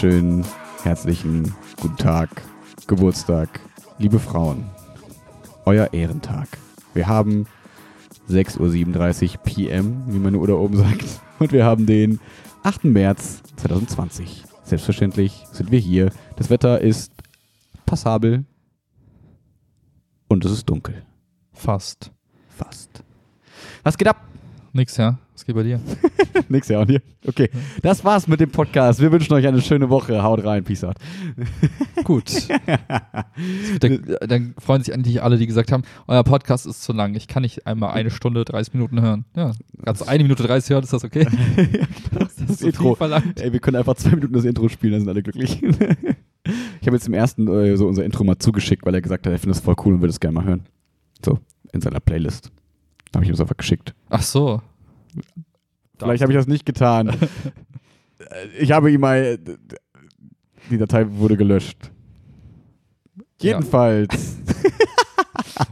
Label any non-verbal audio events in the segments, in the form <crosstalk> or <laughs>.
Wunderschönen, herzlichen guten Tag, Geburtstag, liebe Frauen. Euer Ehrentag. Wir haben 6.37 Uhr PM, wie meine Uhr da oben sagt. Und wir haben den 8. März 2020. Selbstverständlich sind wir hier. Das Wetter ist passabel und es ist dunkel. Fast. Fast. Was geht ab? Nix, ja. Was geht bei dir? <laughs> Nix ja und hier. Okay, das war's mit dem Podcast. Wir wünschen euch eine schöne Woche. Haut rein. Peace out. <laughs> Gut. dann, dann freuen sich endlich alle, die gesagt haben, euer Podcast ist zu lang. Ich kann nicht einmal eine Stunde, 30 Minuten hören. Ja, ganz eine Minute 30 hören, ist das okay? <laughs> das, ist so Intro. verlangt. Ey, wir können einfach zwei Minuten das Intro spielen, dann sind alle glücklich. ich habe jetzt im ersten äh, so unser Intro mal zugeschickt, weil er gesagt hat, er findet es voll cool und würde es gerne mal hören. So, in seiner Playlist. Habe ich ihm das einfach geschickt. Ach so. Vielleicht habe ich das nicht getan. <laughs> Ich habe ihm mal. Die Datei wurde gelöscht. Ja. Jedenfalls.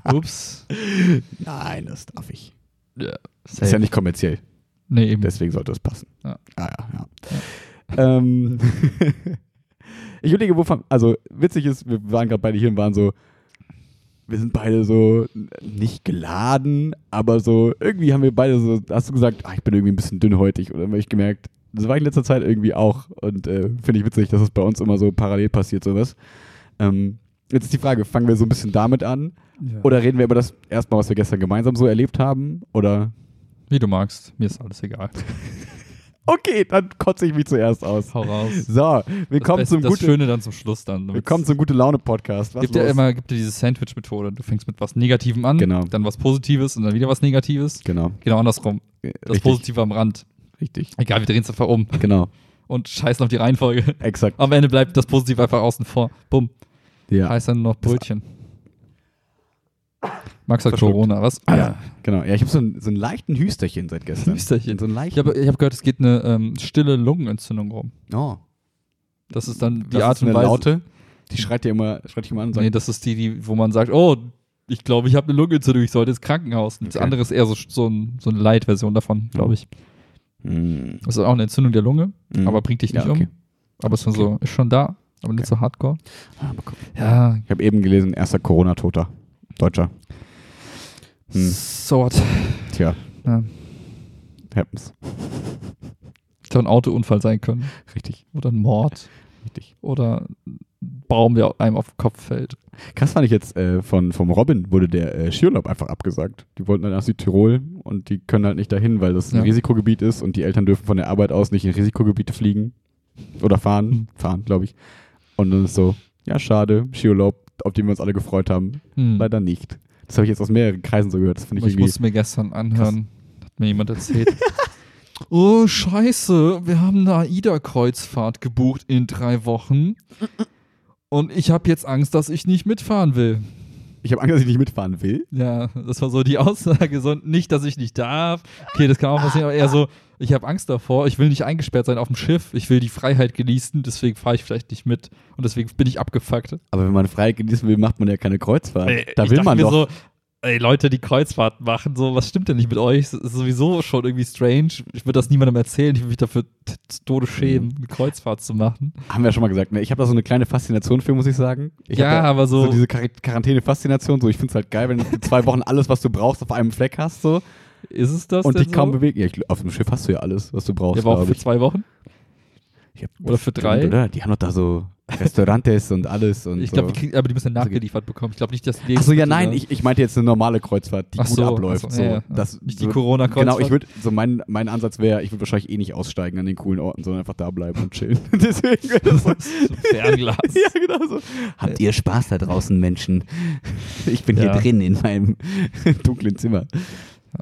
<laughs> Ups. Nein, das darf ich. Ja, ist ja nicht kommerziell. Nee, eben. Deswegen sollte es passen. Ja. Ah, ja, ja. Ähm, <laughs> ich überlege, wovon. Also, witzig ist, wir waren gerade beide hier und waren so. Wir sind beide so nicht geladen, aber so irgendwie haben wir beide so. Hast du gesagt, ah, ich bin irgendwie ein bisschen dünnhäutig oder habe ich gemerkt, das war ich in letzter Zeit irgendwie auch und äh, finde ich witzig, dass es bei uns immer so parallel passiert sowas. Ähm, jetzt ist die Frage, fangen wir so ein bisschen damit an Ja. oder reden wir über das erstmal, was wir gestern gemeinsam so erlebt haben oder Wie du magst. Mir ist alles egal. <laughs> Okay, dann kotze ich mich zuerst aus. Hau raus. So, willkommen das zum das gute, Schöne dann zum Schluss dann. willkommen zum gute Laune Podcast. Was gibt ja los? immer gibt ja diese Sandwich-Methode. Du fängst mit was Negativem an, Genau. dann was Positives und dann wieder was Negatives. Genau. Genau andersrum. Das Richtig. Positive am Rand. Richtig. Egal, wir drehen es einfach um Genau. und scheißen auf die Reihenfolge. Exakt. Am Ende bleibt das Positive einfach außen vor. Bumm. Ja. Heißt dann noch Brötchen. Max hat Verschluckt. Corona, was? ja. Genau. Ja, ich habe so, einen- so einen leichten Hüsterchen seit gestern. Hüsterchen. So Ich habe ich hab gehört, es geht eine ähm, stille Lungenentzündung rum. oh. Das ist dann die Das Art ist eine und Weise. Laute. Die schreit dir immer, schreit dich immer an und sagt, Nee, das ist die, die, wo man sagt, oh, ich glaube, ich habe eine Lungenentzündung, ich sollte ins Krankenhaus. Und Das Okay. andere ist eher so, so, ein, so eine Light-Version davon, glaube ich. Hm. Das ist auch eine Entzündung der Lunge, Hm. aber bringt dich Ja, nicht okay. um. Aber ist, dann Okay. so, ist schon da, aber nicht so hardcore. Ah. Ja, Ich habe eben gelesen, erster Corona-Toter. Deutscher. Hm. so what. Tja, Ja. happens. Hätte ein Autounfall sein können. Richtig, Oder ein Mord. richtig. Oder ein Baum, der einem auf den Kopf fällt. Krass fand ich jetzt, äh, von, vom Robin wurde der äh, Skiurlaub einfach abgesagt. Die wollten dann nach Südtirol und die können halt nicht dahin, weil das ein Ja. Risikogebiet ist und die Eltern dürfen von der Arbeit aus nicht in Risikogebiete fliegen. Oder fahren. Hm. Fahren, glaube ich. Und dann ist so, ja, schade, Skiurlaub, auf den wir uns alle gefreut haben. Hm. Leider nicht. Das habe ich jetzt aus mehreren Kreisen so gehört. Das finde ich Ich irgendwie. musste mir gestern anhören, hat mir jemand erzählt. <laughs> oh, scheiße, wir haben eine AIDA-Kreuzfahrt gebucht in drei Wochen. Und ich habe jetzt Angst, dass ich nicht mitfahren will. Ich habe Angst, dass ich nicht mitfahren will. Ja, das war so die Aussage. So nicht, dass ich nicht darf. Okay, das kann auch passieren, aber eher so, ich habe Angst davor. Ich will nicht eingesperrt sein auf dem Schiff. Ich will die Freiheit genießen. Deswegen fahre ich vielleicht nicht mit. Und deswegen bin ich abgefuckt. Aber wenn man frei genießen will, macht man ja keine Kreuzfahrt. Ey, da ich will man mir doch. so, ey, Leute, die Kreuzfahrt machen, so, was stimmt denn nicht mit euch? Das ist sowieso schon irgendwie strange. Ich würde das niemandem erzählen. Ich würde mich dafür zu Tode schämen, eine Kreuzfahrt zu machen. Haben wir ja schon mal gesagt. Ne? Ich habe da so eine kleine Faszination für, muss ich sagen. Ich Ja, aber so- so diese Quar- Quarantäne-Faszination. So, ich finde es halt geil, wenn du <laughs> zwei Wochen alles, was du brauchst, auf einem Fleck hast. So, Ist es das und dich kaum so? bewegen. Ja, ich, auf dem Schiff hast du ja alles, was du brauchst. Ja, aber auch für ich. zwei Wochen? Ich hab- oder für drei? Oder? Die haben doch da so Restaurantes und alles. Und Ich so. glaube, die kriegen- aber die müssen Also, nachgeliefert bekommen. Ich glaube nicht, dass die Achso, ja, nein, ich, ich meinte jetzt eine normale Kreuzfahrt, die Ach gut so, abläuft. ach so, so. ja, ja. Das, Nicht die so, Corona-Kreuzfahrt. Genau, ich würde, so mein, mein Ansatz wäre, ich würde wahrscheinlich eh nicht aussteigen an den coolen Orten, sondern einfach da bleiben und chillen. <laughs> Deswegen wäre das <laughs> so. So Fernglas. <laughs> ja, genau so. Habt ihr Spaß da draußen, Menschen? Ich bin hier Ja. drin in meinem dunklen Zimmer.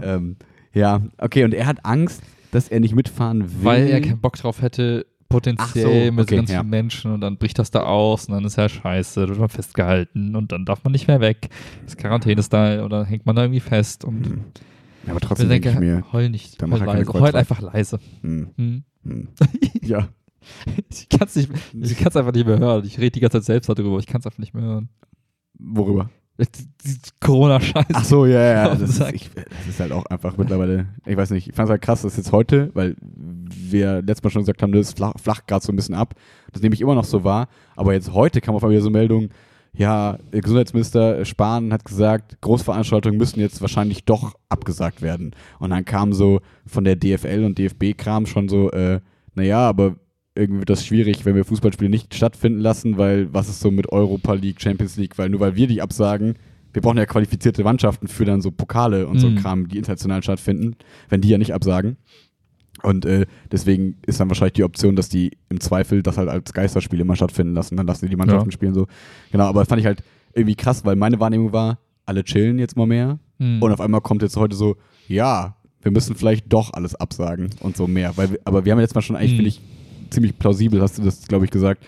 Ja. Ähm, ja, okay, und er hat Angst, dass er nicht mitfahren will. Weil er keinen Bock drauf hätte, potenziell so, mit okay, ganz ja. vielen Menschen und dann bricht das da aus und dann ist ja scheiße, dann wird man festgehalten und dann darf man nicht mehr weg. Das ist Quarantäne-Style oder dann hängt man da irgendwie fest und Hm. Ja, aber ich trotzdem denke ich denke, mir. heul nicht, heul keine leise, heul einfach leise. Hm, Hm. hm. <laughs> Ja, Ich kann es einfach nicht mehr hören. Ich rede die ganze Zeit selbst darüber, ich kann es einfach nicht mehr hören. worüber? Corona-Scheiß. Ach so, ja, ja. Das ist, ich, das ist halt auch einfach mittlerweile, ich weiß nicht, ich fand es halt krass, dass jetzt heute, weil wir letztes Mal schon gesagt haben, das flach, flach gerade so ein bisschen ab. Das nehme ich immer noch so wahr. Aber jetzt heute kam auf einmal wieder so Meldung, ja, der Gesundheitsminister Spahn hat gesagt, Großveranstaltungen müssen jetzt wahrscheinlich doch abgesagt werden. Und dann kam so von der DFL und DFB-Kram schon so, äh, naja, aber irgendwie wird das schwierig, wenn wir Fußballspiele nicht stattfinden lassen, weil was ist so mit Europa League, Champions League, weil nur weil wir die absagen, wir brauchen ja qualifizierte Mannschaften für dann so Pokale und so Mhm. Kram, die international stattfinden, wenn die ja nicht absagen. Und äh, deswegen ist dann wahrscheinlich die Option, dass die im Zweifel das halt als Geisterspiel immer stattfinden lassen, dann lassen die die Mannschaften Ja. spielen so. Genau, aber das fand ich halt irgendwie krass, weil meine Wahrnehmung war, alle chillen jetzt mal mehr Hm. und auf einmal kommt jetzt heute so, ja, wir müssen vielleicht doch alles absagen und so mehr. Weil aber wir haben jetzt mal schon eigentlich, Mhm. finde ich, ziemlich plausibel, hast du das, glaube ich, gesagt.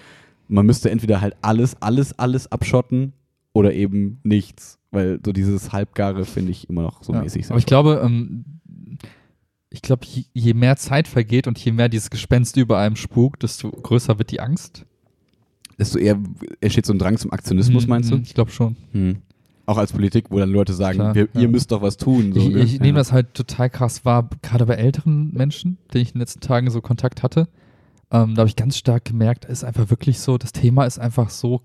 Man müsste entweder halt alles, alles, alles abschotten oder eben nichts. Weil so dieses Halbgare finde ich immer noch so Ja. mäßig. Aber ich glaube, ähm, ich glaube, je, je mehr Zeit vergeht und je mehr dieses Gespenst über einem spukt, desto größer wird die Angst. Desto eher entsteht so ein Drang zum Aktionismus, Hm, meinst du? Ich glaube schon. Hm. Auch als Politik, wo dann Leute sagen, Klar, wir, ja. ihr müsst doch was tun. So, ich ne? ich nehme Ja. das halt total krass wahr, gerade bei älteren Menschen, denen ich in den letzten Tagen so Kontakt hatte. Ähm, da habe ich ganz stark gemerkt, ist einfach wirklich so, das Thema ist einfach so,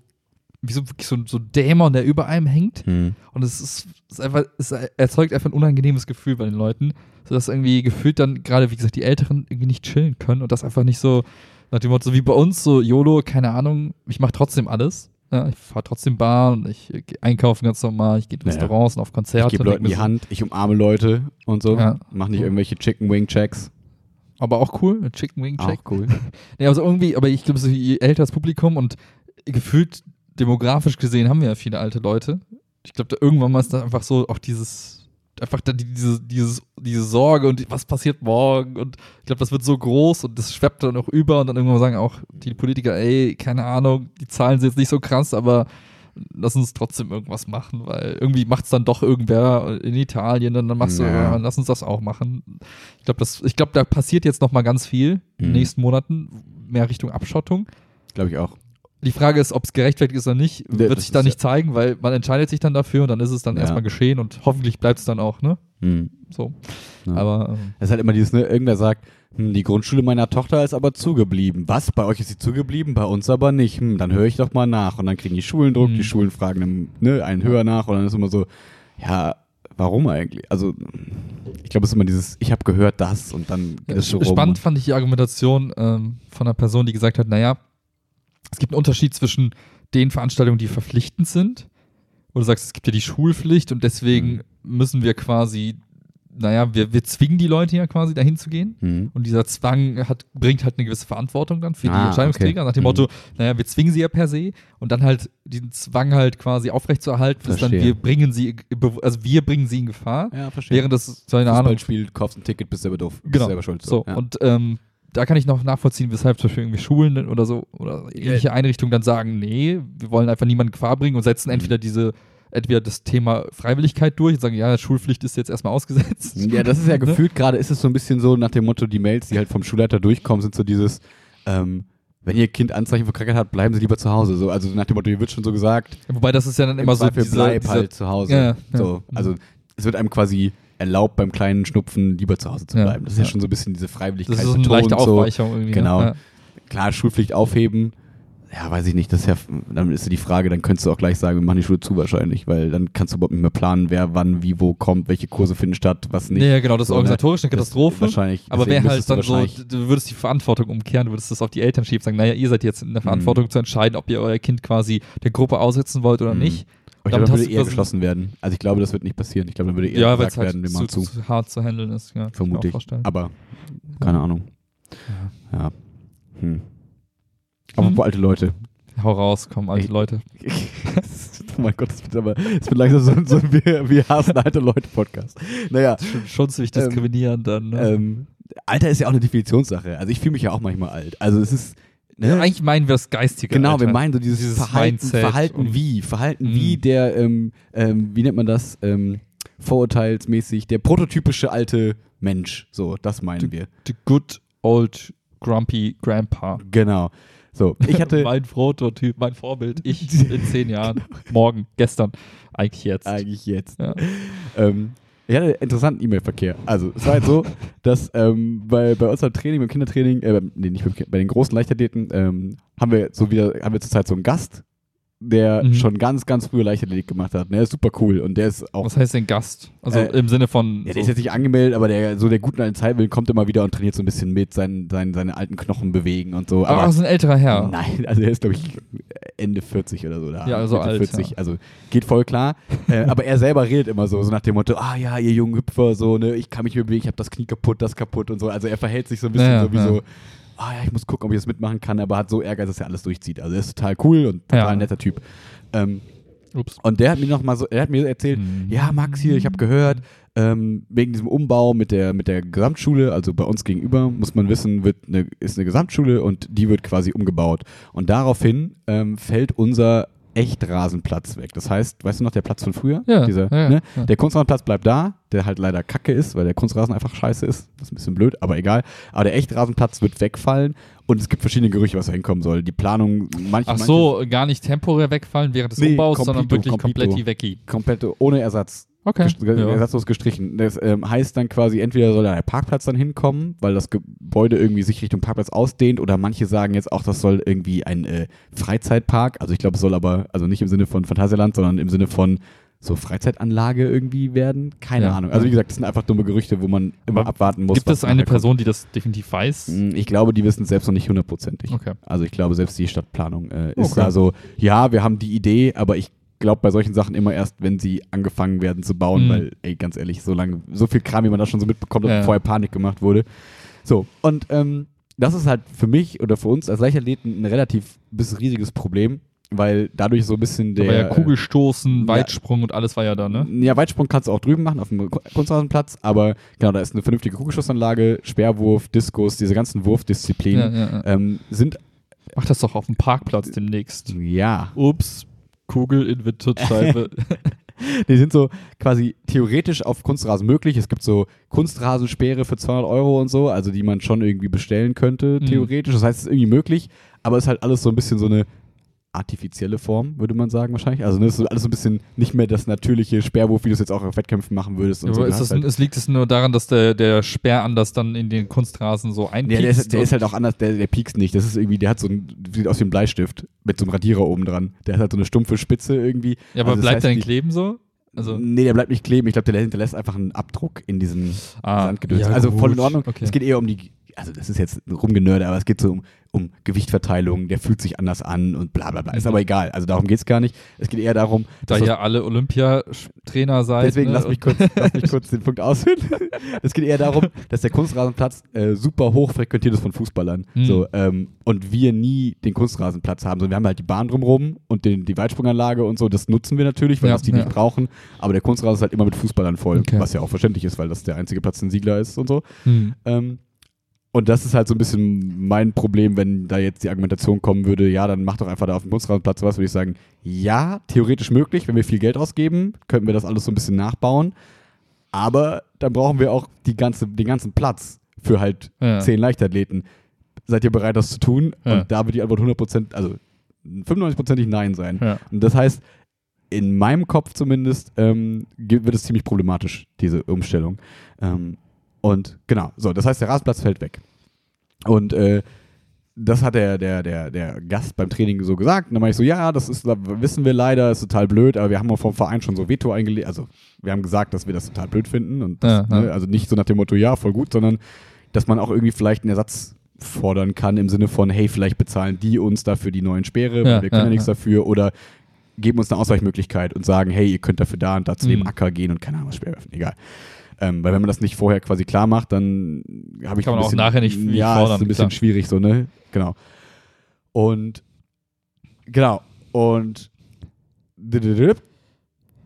wie so, wirklich so, so ein Dämon, der über einem hängt. Hm. Und es ist, ist einfach, es erzeugt einfach ein unangenehmes Gefühl bei den Leuten, sodass irgendwie gefühlt dann gerade, wie gesagt, die Älteren irgendwie nicht chillen können und das einfach nicht so nach dem Motto, so wie bei uns, so YOLO, keine Ahnung, ich mache trotzdem alles. Ja, ich fahre trotzdem Bahn und ich äh, geh einkaufen ganz normal, ich gehe in Naja. Restaurants und auf Konzerte. Ich gebe Leuten die so, Hand, ich umarme Leute und so. Ja. Mach nicht irgendwelche Chicken Wing Checks. Aber auch cool, Chicken Wing Check. Auch cool. <laughs> Nee, also irgendwie, aber ich glaube, so je älter das Publikum und gefühlt demografisch gesehen haben wir ja viele alte Leute. Ich glaube, da irgendwann mal ist da einfach so auch dieses, einfach da die- diese, dieses, diese Sorge und die, was passiert morgen und ich glaube, das wird so groß und das schweppt dann auch über und dann irgendwann sagen auch die Politiker, ey, keine Ahnung, die Zahlen sind jetzt nicht so krass, aber lass uns trotzdem irgendwas machen, weil irgendwie macht es dann doch irgendwer in Italien, dann, dann machst du, Ja. ja, lass uns das auch machen. Ich glaube, glaube, da passiert jetzt noch mal ganz viel in den Mhm. nächsten Monaten, mehr Richtung Abschottung. Glaube ich auch. Die Frage ist, ob es gerechtfertigt ist oder nicht, Ja, wird sich da nicht zeigen, weil man entscheidet sich dann dafür und dann ist es dann Ja. erstmal geschehen und hoffentlich bleibt es dann auch, ne? Hm. So. Ja. Aber ähm, Es ist halt immer dieses, ne, irgendwer sagt, hm, die Grundschule meiner Tochter ist aber zugeblieben. Was? Bei euch ist sie zugeblieben, bei uns aber nicht. Hm, dann höre ich doch mal nach. Und dann kriegen die Schulen Druck, Hm. die Schulen fragen ne, einen höher nach und dann ist immer so, ja, warum eigentlich? Also, ich glaube, es ist immer dieses, ich habe gehört das und dann geht es rum. spannend fand ich die Argumentation ähm, von einer Person, die gesagt hat, naja, es gibt einen Unterschied zwischen den Veranstaltungen, die verpflichtend sind, wo du sagst, es gibt ja die Schulpflicht und deswegen Mhm. müssen wir quasi, naja, wir, wir zwingen die Leute ja quasi dahin zu gehen. Hm. Und dieser Zwang hat, bringt halt eine gewisse Verantwortung dann für die Ah, Entscheidungsträger, okay. nach dem Mhm. Motto, naja, wir zwingen sie ja per se und dann halt diesen Zwang halt quasi aufrechtzuerhalten, ist dann, wir bringen sie, also wir bringen sie in Gefahr, Ja, verstehe. während das, so eine Ahnung, Fußballspiel, kaufst ein Ticket, bist selber doof. Bist Genau. selber schuld. so, ja. und ähm, da kann ich noch nachvollziehen, weshalb zum Beispiel irgendwie Schulen oder so oder ähnliche Einrichtungen dann sagen, nee, wir wollen einfach niemanden in Gefahr bringen und setzen Mhm. entweder diese, entweder das Thema Freiwilligkeit durch und sagen, ja, Schulpflicht ist jetzt erstmal ausgesetzt. Ja, das ist ja <laughs> Ne? gefühlt gerade, ist es so ein bisschen so nach dem Motto, die Mails, die halt vom Schulleiter durchkommen, sind so dieses, ähm, wenn ihr Kind Anzeichen für Krankheit hat, bleiben sie lieber zu Hause. So, also nach dem Motto, hier wird schon so gesagt, Wobei das ist ja dann im immer so diese, bleib diese halt zu Hause. Ja, ja, so, ja. also es wird einem quasi erlaubt, beim kleinen Schnupfen lieber zu Hause zu bleiben. Das ist ja, schon so ein bisschen diese Freiwilligkeit das ist so eine leichte so. Aufweichung irgendwie. Genau. Ne? Ja. Klar, Schulpflicht aufheben, ja, weiß ich nicht, das ist ja, dann ist ja die Frage, dann könntest du auch gleich sagen, wir machen die Schule zu wahrscheinlich, weil dann kannst du überhaupt nicht mehr planen, wer wann, wie, wo kommt, welche Kurse finden statt, was nicht. Ja, genau, das ist So, ne? organisatorisch eine Katastrophe. Wahrscheinlich. aber wäre halt dann so, du würdest die Verantwortung umkehren, du würdest das auf die Eltern schieben, sagen, naja, ihr seid jetzt in der Verantwortung zu entscheiden, ob ihr euer Kind quasi der Gruppe aussetzen wollt oder Mhm. nicht. Aber ich glaube, würde eher geschlossen werden. Also ich glaube, das wird nicht passieren. Ich glaube, dann würde eher Ja, gesagt halt werden, wir machen zu. zu hart zu handeln ist. Ja, kann Vermute mir auch ich. vorstellen. Aber keine Ahnung. Ja. Ja. Hm. Aber Hm. wo alte Leute. Hau raus, komm, alte Ich- Leute. <laughs> oh mein Gott, das wird aber, es wird langsam so, so ein wir, wir hassen alte Leute Podcast. Naja, Schon, schon ziemlich Ähm, diskriminierend dann. Ne? ähm, Alter ist ja auch eine Definitionssache. Also ich fühle mich ja auch manchmal alt. Also es ist, ne? ja, eigentlich meinen wir das Geistige. Genau, Alter. wir meinen so dieses, Dieses Verhalten, Mindset Verhalten wie, Verhalten Mhm. wie der, ähm, ähm, wie nennt man das, ähm, vorurteilsmäßig, der prototypische alte Mensch. So, das meinen wir. The good old grumpy grandpa. Genau. So, ich hatte <laughs> mein Prototyp, mein Vorbild, ich <laughs> in zehn Jahren, morgen, gestern, eigentlich jetzt. eigentlich jetzt. Ja. Ähm, ich hatte interessanten E-Mail-Verkehr. Also, es war halt so, <laughs> dass ähm, bei, bei unserem Training, beim Kindertraining, äh, nee, nicht beim bei den großen Leichtathleten, ähm, haben wir so wieder, haben wir zurzeit so einen Gast, der Mhm. schon ganz, ganz früher Leichtathletik gemacht hat. Und Der ist super cool und der ist auch Was heißt denn Gast? Also Äh, im Sinne von. Ja, der so- ist jetzt nicht angemeldet, aber der so der guten alten Zeit will, kommt immer wieder und trainiert so ein bisschen mit, seinen, seinen, seine alten Knochen bewegen und so. aber Aber ist ein älterer Herr. nein, <laughs> also er ist, glaube ich, Ende 40 oder so da. Ja, also Mitte alt, 40, ja. also geht voll klar. äh, <laughs> aber er selber redet immer so, so nach dem Motto, ah ja, ihr jungen Hüpfer, so, ne, ich kann mich bewegen, ich habe das Knie kaputt, das kaputt und so. Also er verhält sich so ein bisschen Ja, so ja. so, ah ja, ich muss gucken, ob ich das mitmachen kann, aber hat so Ehrgeiz, dass er alles durchzieht. Also er ist total cool und total Ja. netter Typ. Ähm, und der hat mir noch mal so, er hat mir erzählt, Mhm. ja, Max hier, ich habe gehört, ähm, wegen diesem Umbau mit der, mit der Gesamtschule, also bei uns gegenüber, muss man wissen, wird eine, ist eine Gesamtschule und die wird quasi umgebaut. Und daraufhin ähm, fällt unser Echtrasenplatz weg. Das heißt, weißt du noch, der Platz von früher? Ja, Dieser, ja, ne? ja. Der Kunstrasenplatz bleibt da, der halt leider kacke ist, weil der Kunstrasen einfach scheiße ist. Das ist ein bisschen blöd, aber egal. Aber der Echtrasenplatz wird wegfallen und es gibt verschiedene Gerüche, was da hinkommen soll. Die Planung, manche, Ach so, gar nicht temporär wegfallen während des Nee, Umbaus, sondern completo, wirklich komplett Wecki. manche komplett ohne Ersatz. Okay. Gest- Ja. Ersatzlos gestrichen. Das ähm, heißt dann quasi, entweder soll da der Parkplatz dann hinkommen, weil das Gebäude irgendwie sich Richtung Parkplatz ausdehnt, oder manche sagen jetzt auch, das soll irgendwie ein äh, Freizeitpark, also ich glaube, es soll aber, also nicht im Sinne von Phantasialand, sondern im Sinne von so Freizeitanlage irgendwie werden. Keine Ja. Ahnung. Also wie gesagt, das sind einfach dumme Gerüchte, wo man immer Aber abwarten muss. Gibt es eine. Person, die das definitiv weiß? Mm, Ich glaube, die wissen es selbst noch nicht hundertprozentig. Okay. Also ich glaube, selbst die Stadtplanung äh, ist Okay. da so, ja, wir haben die Idee, aber ich glaube bei solchen Sachen immer erst, wenn sie angefangen werden zu bauen, Mhm. weil, ey, ganz ehrlich, so lange, so viel Kram, wie man da schon so mitbekommt, Ja. vorher Panik gemacht wurde. So, und ähm, das ist halt für mich oder für uns als Leichtathleten ein relativ bis riesiges Problem, weil dadurch so ein bisschen der. war ja Kugelstoßen, ja. Weitsprung und alles war ja da, ne? Ja, Weitsprung kannst du auch drüben machen, auf dem Ku- Kunstrasenplatz, aber genau, da ist eine vernünftige Kugelschussanlage, Speerwurf, Diskus, diese ganzen Wurfdisziplinen Ja, ja, ja. ähm, sind, Mach das doch auf dem Parkplatz demnächst. ja, Ups, Kugel in Windschutzscheibe. <laughs> Die sind so quasi theoretisch auf Kunstrasen möglich. Es gibt so Kunstrasensperre für 200 Euro und so, also die man schon irgendwie bestellen könnte, Mhm. theoretisch. Das heißt, es ist irgendwie möglich, aber es ist halt alles so ein bisschen so eine artifizielle Form, würde man sagen wahrscheinlich. Also ne, es ist alles so ein bisschen nicht mehr das natürliche Sperrwurf, wie du es jetzt auch auf Wettkämpfen machen würdest. Und Aber so. Das, halt, es liegt es nur daran, dass der, der Speer anders dann in den Kunstrasen so ja, einpiekst? der, ist, der ist halt auch anders, der, der piekst nicht. Das ist irgendwie, der hat so ein, sieht aus wie ein Bleistift mit so einem Radierer oben dran. Der hat halt so eine stumpfe Spitze irgendwie. ja, aber Also das bleibt heißt, der denn kleben so? Also, nee, der bleibt nicht kleben. Ich glaube, der hinterlässt einfach einen Abdruck in diesen ah, Sandgedöns. ja, also voll in. Ordnung. Okay. Es geht eher um die, also das ist jetzt rumgenörde, aber es geht so um, um Gewichtverteilung, der fühlt sich anders an und bla bla bla. Ist Mhm. aber egal. Also darum geht es gar nicht. Es geht eher darum, da dass ihr alle Olympiatrainer seid. Deswegen ne? lass mich kurz, <laughs> lass mich kurz den Punkt ausführen. <laughs> Es geht eher darum, dass der Kunstrasenplatz äh, super hoch frequentiert ist von Fußballern. Mhm. So, ähm, und wir nie den Kunstrasenplatz haben. So, wir haben halt die Bahn drumherum und den, die Weitsprunganlage und so. Das nutzen wir natürlich, weil Ja, das die ja. nicht brauchen. Aber der Kunstrasen ist halt immer mit Fußballern voll. Okay. Was ja auch verständlich ist, weil das der einzige Platz in Siegler ist und so. Hm. Ähm, und das ist halt so ein bisschen mein Problem, wenn da jetzt die Argumentation kommen würde, ja, dann mach doch einfach da auf dem Kunstrasenplatz was, würde ich sagen, ja, theoretisch möglich, wenn wir viel Geld ausgeben, könnten wir das alles so ein bisschen nachbauen. Aber dann brauchen wir auch die ganze, den ganzen Platz für halt Ja. zehn Leichtathleten. Seid ihr bereit, das zu tun? Ja. Und da wird die Antwort 100%, also 95%ig Nein sein. Ja. Und das heißt, in meinem Kopf zumindest ähm, wird es ziemlich problematisch, diese Umstellung. Ähm, und genau, so, das heißt, der Rasenplatz fällt weg. Und äh, das hat der, der, der, der Gast beim Training so gesagt. Und dann meinte ich so, ja, das ist, wissen wir leider, ist total blöd, aber wir haben auch vom Verein schon so Veto eingelegt. Also wir haben gesagt, dass wir das total blöd finden. Und das, Ja, ja. Ne, also nicht so nach dem Motto, ja, voll gut, sondern dass man auch irgendwie vielleicht einen Ersatz fordern kann im Sinne von, hey, vielleicht bezahlen die uns dafür die neuen Speere, Ja, weil wir können ja, nichts dafür oder geben uns eine Ausweichmöglichkeit und sagen, hey, ihr könnt dafür da und da zu dem Mhm. Acker gehen und keine Ahnung was Speer werfen, egal. Ähm, weil wenn man das nicht vorher quasi klar macht, dann habe ich Kann man auch bisschen, nachher nicht viel ja, fordern, ist ein bisschen klar. schwierig so, ne? Genau. Und genau. Und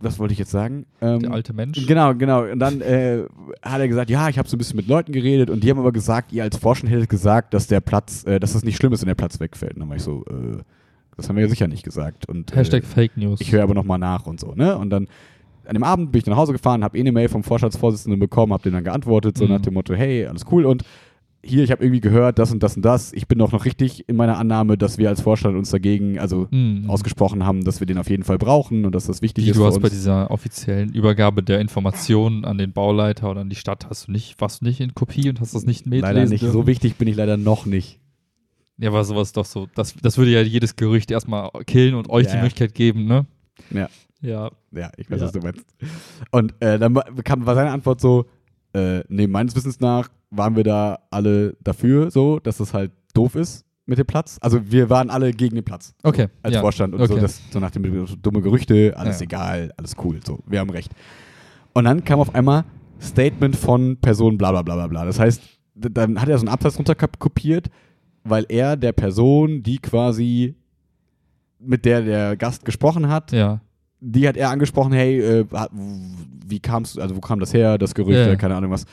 was wollte ich jetzt sagen? Ähm, Der alte Mensch. Genau, genau. Und dann äh, hat er gesagt, ja, ich habe so ein bisschen mit Leuten geredet und die haben aber gesagt, ihr als Forscher hättet gesagt, dass der Platz, äh, dass das nicht schlimm ist, wenn der Platz wegfällt. Und dann war ich so, äh, das haben wir ja sicher nicht gesagt. Und, Hashtag Fake News. ich höre aber nochmal nach und so, ne? Und dann an dem Abend bin ich nach Hause gefahren, habe eh eine Mail vom Vorstandsvorsitzenden bekommen, habe den dann geantwortet, so Mhm. nach dem Motto, hey, alles cool. Und hier, ich habe irgendwie gehört, das und das und das. Ich bin doch noch richtig in meiner Annahme, dass wir als Vorstand uns dagegen, also Mhm. ausgesprochen haben, dass wir den auf jeden Fall brauchen und dass das wichtig Wie ist du hast bei dieser offiziellen Übergabe der Informationen an den Bauleiter oder an die Stadt hast du nicht, warst du nicht in Kopie und hast das nicht mitlesen Leider nicht. dürfen? So wichtig bin ich leider noch nicht. Ja, aber sowas doch so. Das, das würde ja jedes Gerücht erstmal killen und euch Ja, die. Möglichkeit geben, ne? Ja. Ja. Ja, ich weiß, Ja. was du meinst. Und äh, dann war- kam, war seine Antwort so, äh, nee, meines Wissens nach waren wir da alle dafür, so, dass das halt doof ist mit dem Platz. Also wir waren alle gegen den Platz. Okay. als ja. Vorstand und so, Okay. das, so nach dem Motto, dumme Gerüchte, alles Ja. egal, alles cool, so, wir haben recht. Und dann kam auf einmal Statement von Person bla bla bla bla bla. Das heißt, dann hat er so einen Absatz runter kap- kopiert, weil er der Person, die quasi mit der der Gast gesprochen hat, Ja. Die hat er angesprochen, hey, äh, wie kamst du, also wo kam das her, das Gerücht, äh, keine Ahnung was.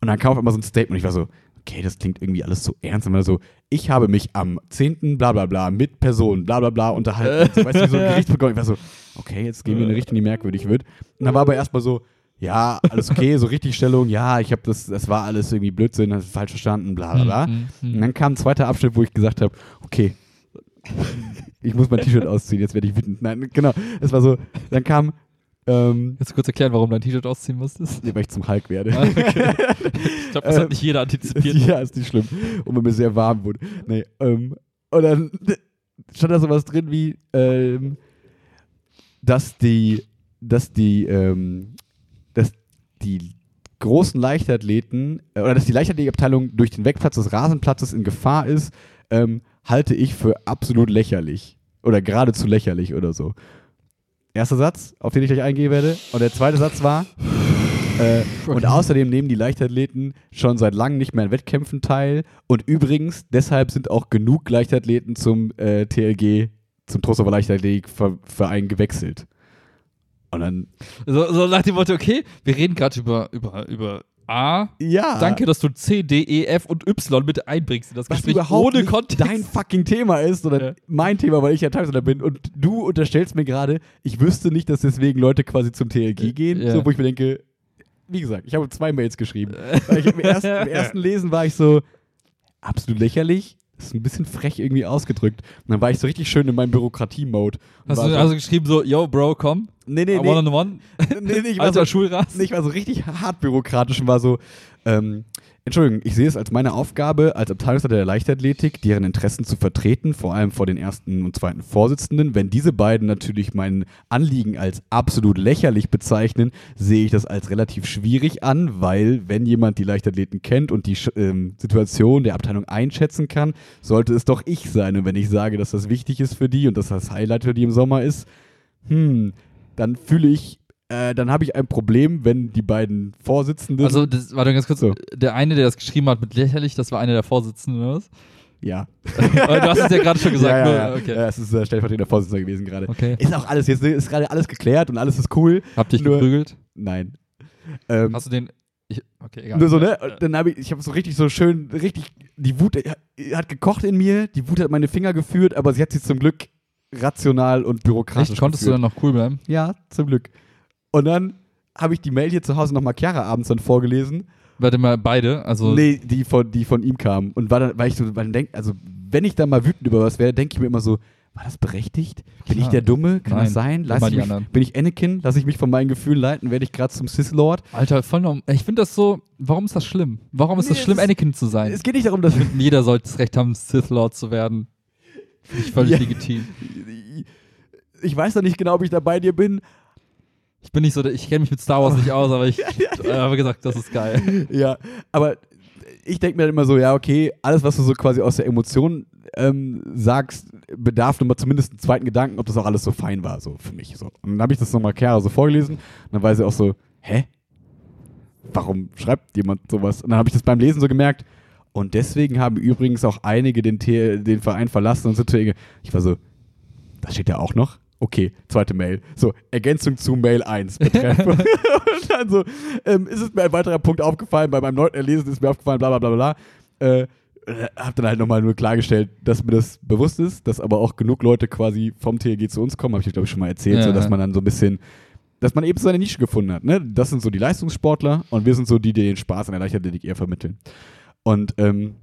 Und dann kam auf einmal so ein Statement ich war so, okay, das klingt irgendwie alles so ernst. Und war so, ich habe mich am 10. bla bla bla mit Personen bla bla bla unterhalten. So, weißt du, wie so ein <laughs> Gericht bekommen. Ich war so, okay, jetzt gehen wir in eine Richtung, die merkwürdig wird. Und dann war aber erstmal so, ja, alles okay, so Richtigstellung, ja, ich habe das, das war alles irgendwie Blödsinn, hast falsch verstanden, bla bla bla. Mhm, mhm. Und dann kam ein zweiter Abschnitt, wo ich gesagt habe, okay, ich muss mein T-Shirt ausziehen, jetzt werde ich wütend. Nein, genau. Es war so, dann kam, ähm, Willst du kurz erklären, warum du dein T-Shirt ausziehen musstest? nee, weil ich zum Hulk werde. Ah, okay. ich glaube, das hat nicht jeder antizipiert. ja, ist nicht schlimm. Und wenn mir sehr warm wurde. Nee, ähm, und dann stand da sowas drin wie, ähm, dass die, dass die, ähm, dass die großen Leichtathleten, äh, oder dass die Leichtathletikabteilung durch den Wegplatz des Rasenplatzes in Gefahr ist, ähm, halte ich für absolut lächerlich. Oder geradezu lächerlich oder so. Erster Satz, auf den ich gleich eingehen werde. Und der zweite Satz war, äh, <laughs> Und außerdem nehmen die Leichtathleten schon seit langem nicht mehr an Wettkämpfen teil. Und übrigens, deshalb sind auch genug Leichtathleten zum äh, TLG, zum Trostorfer Leichtathletikverein gewechselt. Und dann, So, so nach dem Motto, okay, wir reden gerade über, über, über A. ja. Danke, dass du C, D, E, F und Y mit einbringst in das Was Gespräch überhaupt ohne nicht Kontext. dein fucking Thema ist, sondern Ja. mein Thema, weil ich ja Tagesleiter bin. Und du unterstellst mir gerade, ich wüsste nicht, dass deswegen Leute quasi zum TLG gehen. Ja. So, wo ich mir denke, wie gesagt, ich habe zwei Mails geschrieben. <laughs> Weil ich im, ersten, Im ersten Lesen war ich so, absolut lächerlich. Das ist ein bisschen frech irgendwie ausgedrückt. Und dann war ich so richtig schön in meinem Bürokratie-Mode. Hast du so, also geschrieben so, yo, Bro, komm, nee, nee, nee, one on <laughs> one, nee, nee, ich war alter so. Nee, ich war so richtig hart bürokratisch und war so, ähm, Entschuldigung, ich sehe es als meine Aufgabe, als Abteilungsleiter der Leichtathletik, deren Interessen zu vertreten, vor allem vor den ersten und zweiten Vorsitzenden. Wenn diese beiden natürlich mein Anliegen als absolut lächerlich bezeichnen, sehe ich das als relativ schwierig an, weil wenn jemand die Leichtathleten kennt und die ähm, Situation der Abteilung einschätzen kann, sollte es doch ich sein. Und wenn ich sage, dass das wichtig ist für die und dass das Highlight für die im Sommer ist, hm, dann fühle ich, äh, dann habe ich ein Problem, wenn die beiden Vorsitzenden. Also, das, warte ganz kurz, So. der eine, der das geschrieben hat mit lächerlich, das war einer der Vorsitzenden, oder was? ja. Aber <laughs> du hast es ja gerade schon gesagt, ja, ja, ne? ja. Okay. ja, es ist äh, stellvertretender Vorsitzender gewesen gerade. Okay. Ist auch alles, jetzt ist gerade alles geklärt und alles ist cool. Hab dich Nur- geprügelt? Nein. Ähm, Hast du den. Ich, okay, egal. nur so, ne? Und dann habe ich, ich habe so richtig so schön, richtig, die Wut äh, hat gekocht in mir, die Wut hat meine Finger geführt, aber sie hat sie zum Glück rational und bürokratisch Echt, konntest du geführt. dann noch cool bleiben? Ja, zum Glück. Und dann habe ich die Mail hier zu Hause nochmal Chiara abends dann vorgelesen. Warte mal, beide, also. Nee, die von, die von ihm kam. Und war dann, weil ich so, weil denk, also wenn ich da mal wütend über was wäre, denke ich mir immer so, war das berechtigt? Bin ich Klar. der Dumme? Kann Nein, das sein? Lass ich mich, bin ich Anakin? Lasse ich mich von meinen Gefühlen leiten? Werde ich gerade zum Sith-Lord? Alter, voll norm Ich finde das so. Warum ist das schlimm? Warum ist Nee, das es schlimm, Anakin zu sein? Es geht nicht darum, dass Jeder sollte das Recht haben, Sith Lord zu werden. Finde ich völlig Ja. legitim. ich weiß noch nicht genau, ob ich da bei dir bin. Ich bin nicht so, ich kenne mich mit Star Wars nicht aus, aber ich <laughs> äh, habe gesagt, das ist geil. <laughs> ja, aber ich denke mir dann immer so, ja, okay, alles, was du so quasi aus der Emotion ähm, sagst, bedarf nochmal zumindest einen zweiten Gedanken, ob das auch alles so fein war, so für mich. So. Und dann habe ich das nochmal Chiara so vorgelesen und dann war sie auch so, hä? Warum schreibt jemand sowas? Und dann habe ich das beim Lesen so gemerkt. Und deswegen haben übrigens auch einige den, den Verein verlassen und ge- Ich war so, das steht ja auch noch. Okay, zweite Mail. So, Ergänzung zu Mail 1. Betreff. <laughs> und dann so, ähm, ist es mir ein weiterer Punkt aufgefallen, bei meinem neunten Erlesen ist mir aufgefallen, bla bla bla bla. Äh, hab dann halt nochmal nur klargestellt, dass mir das bewusst ist, dass aber auch genug Leute quasi vom TLG zu uns kommen, habe ich glaube ich schon mal erzählt, Ja, so dass man dann so ein bisschen, dass man eben so seine Nische gefunden hat. Ne? Das sind so die Leistungssportler und wir sind so die, die den Spaß an der Leichtathletik eher vermitteln. Und ähm,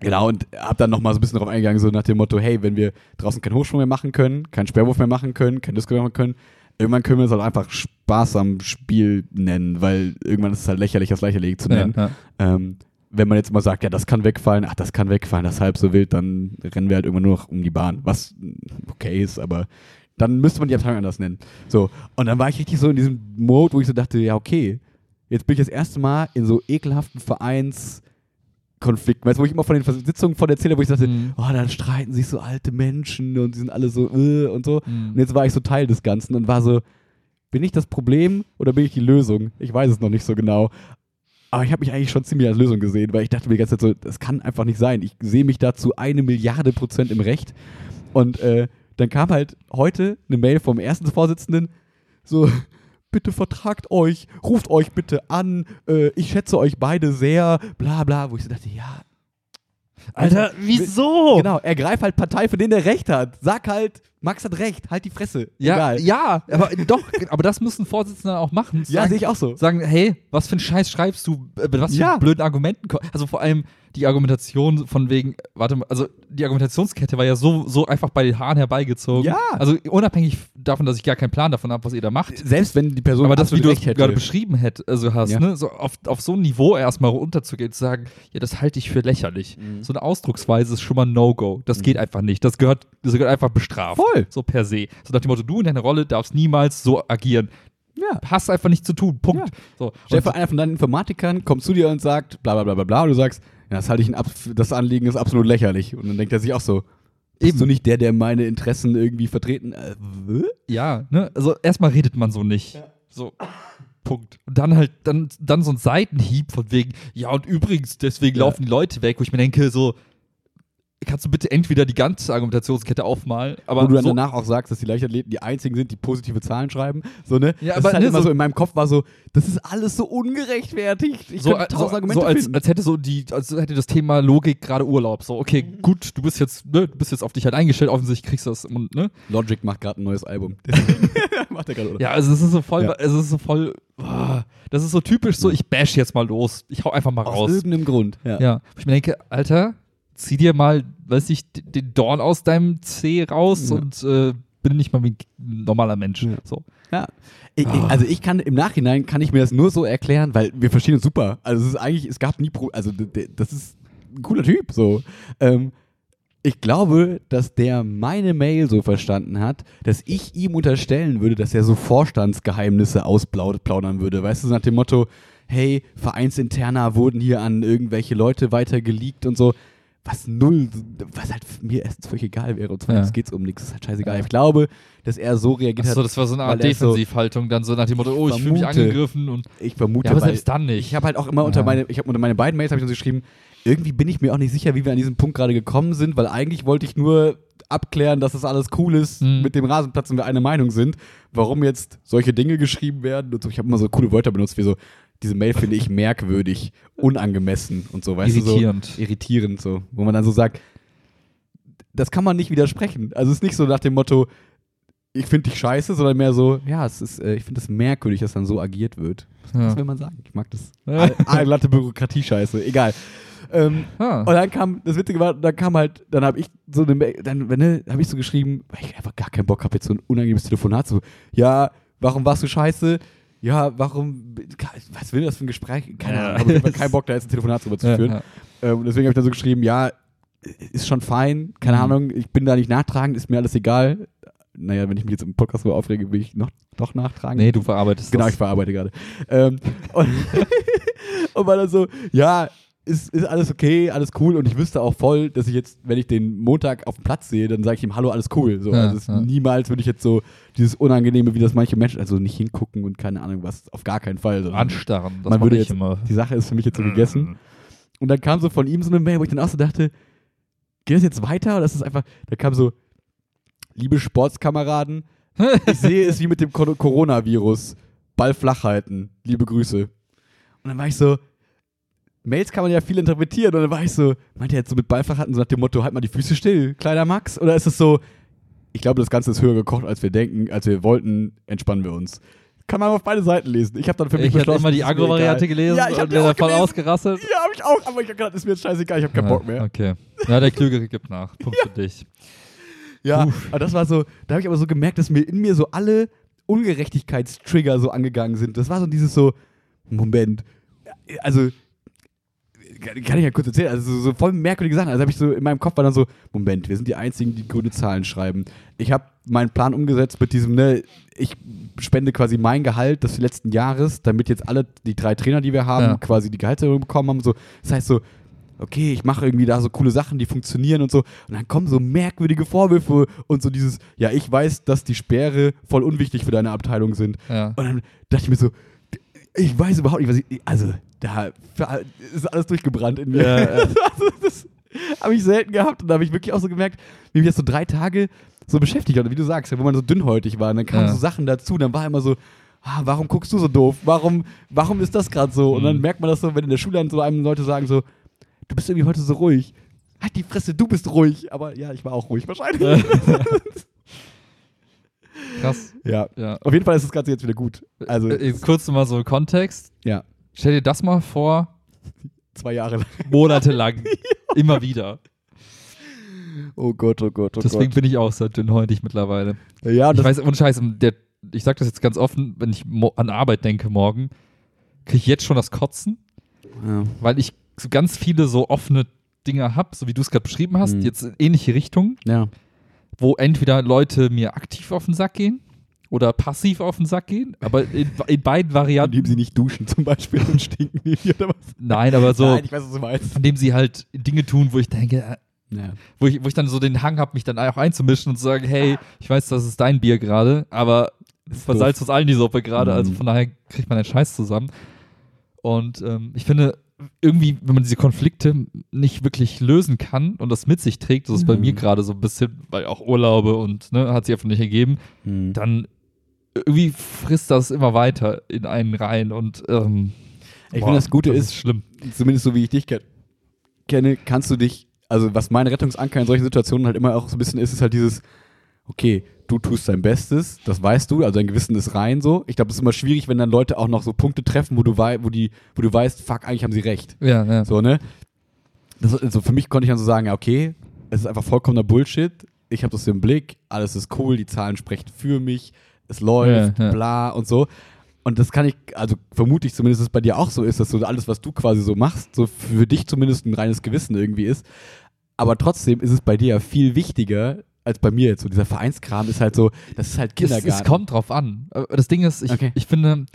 genau, und hab dann nochmal so ein bisschen darauf eingegangen, so nach dem Motto, hey, wenn wir draußen keinen Hochsprung mehr machen können, keinen Sperrwurf mehr machen können, kein Disco mehr machen können, irgendwann können wir es halt einfach Spaß am Spiel nennen, weil irgendwann ist es halt lächerlich, das Leichterlegen zu nennen. Ja, Ähm, wenn man jetzt mal sagt, ja, das kann wegfallen, ach, das kann wegfallen, das ist halb so wild, dann rennen wir halt irgendwann nur noch um die Bahn, was okay ist, aber dann müsste man die Abteilung anders nennen. So, und dann war ich richtig so in diesem Mode, wo ich so dachte, ja, okay, jetzt bin ich das erste Mal in so ekelhaften Vereinskonflikten, weißt du, wo ich immer von den Sitzungen von erzähle, wo ich dachte, Mhm. oh, dann streiten sich so alte Menschen und die sind alle so, äh, und so. Mhm. Und jetzt war ich so Teil des Ganzen und war so, bin ich das Problem oder bin ich die Lösung? Ich weiß es noch nicht so genau. Aber ich habe mich eigentlich schon ziemlich als Lösung gesehen, weil ich dachte mir die ganze Zeit so, das kann einfach nicht sein. Ich sehe mich dazu eine Milliarde Prozent im Recht. Und äh, dann kam halt heute eine Mail vom ersten Vorsitzenden, so, bitte vertragt euch, ruft euch bitte an, äh, ich schätze euch beide sehr, bla bla, wo ich so dachte, ja, Alter, wieso? genau, ergreif halt Partei, für den er Recht hat. Sag halt, Max hat Recht, halt die Fresse. Ja, Egal. ja, aber doch, aber das müssen Vorsitzende auch machen. Ja, Sagen- sehe ich auch so. sagen, hey, was für ein Scheiß schreibst du, äh, mit was für Ja. blöden Argumenten, also vor allem die Argumentation von wegen, warte mal, also die Argumentationskette war ja so, so einfach bei den Haaren herbeigezogen. Ja. Also unabhängig davon, dass ich gar keinen Plan davon habe, was ihr da macht. Selbst wenn die Person Aber das, wie du es gerade beschrieben hätt, also hast, Ja. ne, so auf, auf so ein Niveau erstmal runterzugehen, zu sagen, ja, das halte ich für lächerlich. Mhm. So eine Ausdrucksweise ist schon mal ein No-Go. Das geht einfach nicht. Das gehört, das gehört einfach bestraft. Voll. So per se. So nach dem Motto, du in deiner Rolle darfst niemals so agieren. Ja. Hast einfach nichts zu tun. Punkt. Ja. So. Stell vor, einer von deinen Informatikern kommt zu dir und sagt, bla bla bla bla bla, und du sagst, ja, das halte ich ein, ab- das Anliegen ist absolut lächerlich. Und dann denkt er sich auch so, bist Eben. du nicht der, der meine Interessen irgendwie vertreten? Äh? Ja, ne? Also erstmal redet man so nicht. So. Punkt. Und dann halt, dann, dann so ein Seitenhieb von wegen, ja, und übrigens, deswegen Ja. laufen die Leute weg, wo ich mir denke, so, kannst du bitte entweder die ganze Argumentationskette aufmalen, aber Wo du dann so, danach auch sagst, dass die Leichtathleten die einzigen sind, die positive Zahlen schreiben. So, ne? Ja, das aber ist halt ne, immer so- so, in meinem Kopf war so, das ist alles so ungerechtfertigt. Ich so, könnte so, tausend Argumente so als, finden. als hätte so die, als hätte das Thema Logik gerade Urlaub. So, okay, Mhm. gut, du bist jetzt, ne, du bist jetzt auf dich halt eingestellt, offensichtlich kriegst du das und, ne? Logic macht gerade ein neues Album. <laughs> <laughs> macht er gerade, oder? Ja, also es ist so voll, Ja. es ist so voll, ah, das ist so typisch so, ich bash jetzt mal los. Ich hau einfach mal Aus raus. irgendeinem Grund. Ja. Ja, ich mir denke, Alter, zieh dir mal, weiß ich, den Dorn aus deinem Zeh raus Ja. und äh, bin nicht mal wie ein normaler Mensch. Ja. So. Ja. Ich, ich, also ich kann im Nachhinein kann ich mir das nur so erklären, weil wir verstehen uns super. Also es ist eigentlich, es gab nie Pro, also das ist ein cooler Typ so. Ähm, ich glaube, dass der meine Mail so verstanden hat, dass ich ihm unterstellen würde, dass er so Vorstandsgeheimnisse ausplaudern würde. Weißt du, nach dem Motto, hey, Vereinsinterner wurden hier an irgendwelche Leute weiter geleakt und so. Was null, was halt mir erstens völlig egal wäre. Und zweitens Ja. geht's um nichts, ist halt scheißegal. Ja. Ich glaube, dass er so reagiert Achso, hat. das war so eine Art Defensivhaltung, dann so nach dem Motto, oh, ich fühle mich angegriffen und. Ich vermute, Ja, aber selbst dann nicht. ich habe halt auch immer unter meine, ich habe unter meine beiden Mails habe ich so geschrieben, irgendwie bin ich mir auch nicht sicher, wie wir an diesen Punkt gerade gekommen sind, weil eigentlich wollte ich nur abklären, dass das alles cool ist Mhm. mit dem Rasenplatz und wir eine Meinung sind. Warum jetzt solche Dinge geschrieben werden und so. Ich habe immer so coole Wörter benutzt, wie so, diese Mail finde ich merkwürdig, unangemessen und so, weißt Irritierend. du so. Irritierend, so. Wo man dann so sagt, das kann man nicht widersprechen. Also es ist nicht so nach dem Motto, ich finde dich scheiße, sondern mehr so, ja, es ist, äh, ich finde es merkwürdig, dass dann so agiert wird. Ja. Was will man sagen? Ich mag das. All- Allglatte Bürokratie-Scheiße, egal. Ähm, Ah. und dann kam, das Witzige war, dann kam halt, dann habe ich so eine Mail, dann ne, habe ich so geschrieben, weil ich einfach gar keinen Bock habe, jetzt so ein unangenehmes Telefonat zu, ja, warum warst du scheiße? Ja, warum, was will das für ein Gespräch? Keine Ja. Ahnung, ich einfach <laughs> keinen Bock, da jetzt ein Telefonat drüber zu führen. ja. Ähm, und deswegen habe ich dann so geschrieben, ja, ist schon fein, keine Mhm. Ahnung, ich bin da nicht nachtragend, ist mir alles egal. Naja, wenn ich mich jetzt im Podcast so aufrege, will ich noch doch nachtragen. Nee, du verarbeitest Genau, das. ich verarbeite gerade. Ähm, und, <laughs> und war dann so, ja, ist, ist alles okay, alles cool. Und ich wüsste auch voll, dass ich jetzt, wenn ich den Montag auf dem Platz sehe, dann sage ich ihm, hallo, alles cool. So, Ja, also es ja. niemals würde ich jetzt so dieses Unangenehme, wie das manche Menschen, also nicht hingucken und keine Ahnung was, auf gar keinen Fall. Anstarren, das man würde ich jetzt, immer. die Sache ist für mich jetzt so gegessen. Und dann kam so von ihm so eine Mail, wo ich dann auch so dachte, geht das jetzt weiter? Oder ist das einfach, da kam so, liebe Sportskameraden, ich <laughs> sehe es wie mit dem Cor- Coronavirus. Ball flach halten. Liebe Grüße. Und dann war ich so, Mails kann man ja viel interpretieren. Und dann war ich so, meint er jetzt so mit Ball flach halten, so nach dem Motto, halt mal die Füße still, kleiner Max? Oder ist es so, ich glaube, das Ganze ist höher gekocht, als wir denken, als wir wollten, entspannen wir uns. kann man auf beide Seiten lesen. Ich habe dann für mich Ich beschlossen, immer die das ist mir Agro-Variante gelesen Ja, ich und habe bin die gelesen. ausgerastet. Ja, habe ich auch, aber ich habe gedacht, ist mir jetzt scheißegal, ich habe keinen Ja, Bock mehr. Okay. Ja, der Klügere gibt nach. Punkt für dich. Ja, aber das war so, da habe ich aber so gemerkt, dass mir in mir so alle Ungerechtigkeitstrigger so angegangen sind. Das war so dieses so, Moment, also, kann kann ich ja kurz erzählen, also so, so voll merkwürdige Sachen. Also habe ich so, in meinem Kopf war dann so, Moment, wir sind die Einzigen, die grüne Zahlen schreiben. Ich habe meinen Plan umgesetzt mit diesem, ne, ich spende quasi mein Gehalt des letzten Jahres, damit jetzt alle, die drei Trainer, die wir haben, Ja. quasi die Gehaltserhöhung bekommen haben. So, das heißt so, okay, ich mache irgendwie da so coole Sachen, die funktionieren und so. Und dann kommen so merkwürdige Vorwürfe und so dieses, ja, ich weiß, dass die Sperre voll unwichtig für deine Abteilung sind. Ja. Und dann dachte ich mir so, ich weiß überhaupt nicht, was ich, also, da ist alles durchgebrannt in mir. Ja, ja. <laughs> also, das habe ich selten gehabt und da habe ich wirklich auch so gemerkt, wie mich das so drei Tage so beschäftigt hat. Und wie du sagst, wo man so dünnhäutig war. Und dann kamen Ja. so Sachen dazu. Dann war immer so, ah, warum guckst du so doof? Warum, warum ist das gerade so? Und dann Mhm. merkt man das so, wenn in der Schule dann so einem Leute sagen so, du bist irgendwie heute so ruhig. Halt die Fresse, du bist ruhig. Aber ja, ich war auch ruhig wahrscheinlich. <laughs> <laughs> Krass. ja. Ja. Auf jeden Fall ist das Ganze jetzt wieder gut. Also, Äh, kurz mal so Kontext. ja, Stell dir das mal vor, zwei Jahre lang. <laughs> monatelang. <laughs> Immer wieder. Oh Gott, oh Gott, oh Deswegen Gott. bin ich auch so dünnhäutig mittlerweile. Ja, Ich weiß, ohne Scheiß, der, ich sag das jetzt ganz offen, wenn ich an Arbeit denke morgen, kriege ich jetzt schon das Kotzen, ja. weil ich so ganz viele so offene Dinge habe, so wie du es gerade beschrieben hast, Mhm. jetzt in ähnliche Richtungen, ja. Wo entweder Leute mir aktiv auf den Sack gehen oder passiv auf den Sack gehen, aber in, in beiden Varianten, Indem sie nicht duschen zum Beispiel und stinken wie wir oder was? nein, aber so, Nein, ich weiß, was du meinst. indem sie halt Dinge tun, wo ich denke, äh, Ja. wo ich, wo ich dann so den Hang habe, mich dann auch einzumischen und zu sagen, hey, ich weiß, das ist dein Bier gerade, aber ist versalzt uns allen die Suppe gerade, also Mhm. von daher kriegt man den Scheiß zusammen. Und ähm, ich finde, irgendwie, wenn man diese Konflikte nicht wirklich lösen kann und das mit sich trägt, das ist bei Mhm. mir gerade so ein bisschen, weil auch Urlaube und ne, hat sich einfach nicht ergeben, Hm. dann irgendwie frisst das immer weiter in einen rein und ähm, Ich finde, das Gute das ist, schlimm. zumindest so wie ich dich ke kenne, kannst du dich, also was mein Rettungsanker in solchen Situationen halt immer auch so ein bisschen ist, ist halt dieses, okay, du tust dein Bestes, das weißt du, also dein Gewissen ist rein so. Ich glaube, das ist immer schwierig, wenn dann Leute auch noch so Punkte treffen, wo du, wei wo die, wo du weißt, fuck, eigentlich haben sie recht. Ja, ja. So, ne? Das, also für mich konnte ich dann so sagen, ja, okay, es ist einfach vollkommener Bullshit. Ich habe das im Blick, alles ist cool, die Zahlen sprechen für mich, es läuft, Ja, ja. bla und so. Und das kann ich, also vermute ich zumindest, dass es bei dir auch so ist, dass so alles, was du quasi so machst, so für dich zumindest ein reines Gewissen irgendwie ist. Aber trotzdem ist es bei dir ja viel wichtiger als bei mir jetzt. So dieser Vereinskram ist halt so, das ist halt Es, Kindergarten. es kommt drauf an. Aber Das Ding ist, ich, Okay. ich finde,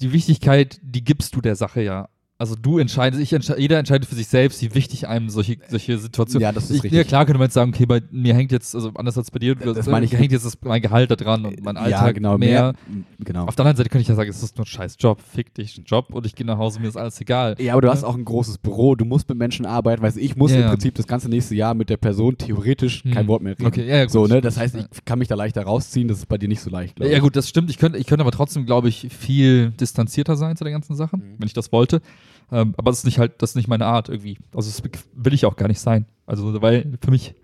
die Wichtigkeit, die gibst du der Sache ja. Also du entscheidest, ich entsche jeder entscheidet für sich selbst, wie wichtig einem solche, solche Situationen. Ja, das ist ich, richtig. Ja, klar könnte man jetzt sagen, okay, bei mir hängt jetzt, also anders als bei dir, du- Das meine ich- hängt jetzt das, mein Gehalt da dran und mein Alltag ja, genau, mehr. Genau. Auf der anderen Seite könnte ich ja sagen, es ist nur ein scheiß Job, fick dich, ein Job und ich gehe nach Hause, mir ist alles egal. Ja, aber du Ne? hast auch ein großes Büro, du musst mit Menschen arbeiten. Weißt ich muss Ja, im ja. Prinzip das ganze nächste Jahr mit der Person theoretisch kein Hm. Wort mehr reden. Okay, ja, ja, gut. so, ne? Das heißt, Ja. ich kann mich da leichter rausziehen, das ist bei dir nicht so leicht. glaub Ja, ich. gut, das stimmt. Ich könnte, ich könnte aber trotzdem, glaube ich, viel distanzierter sein zu der ganzen Sache, Mhm. wenn ich das wollte. Ähm, aber das ist nicht halt, das ist nicht meine Art irgendwie. Also das will ich auch gar nicht sein. Also, weil für mich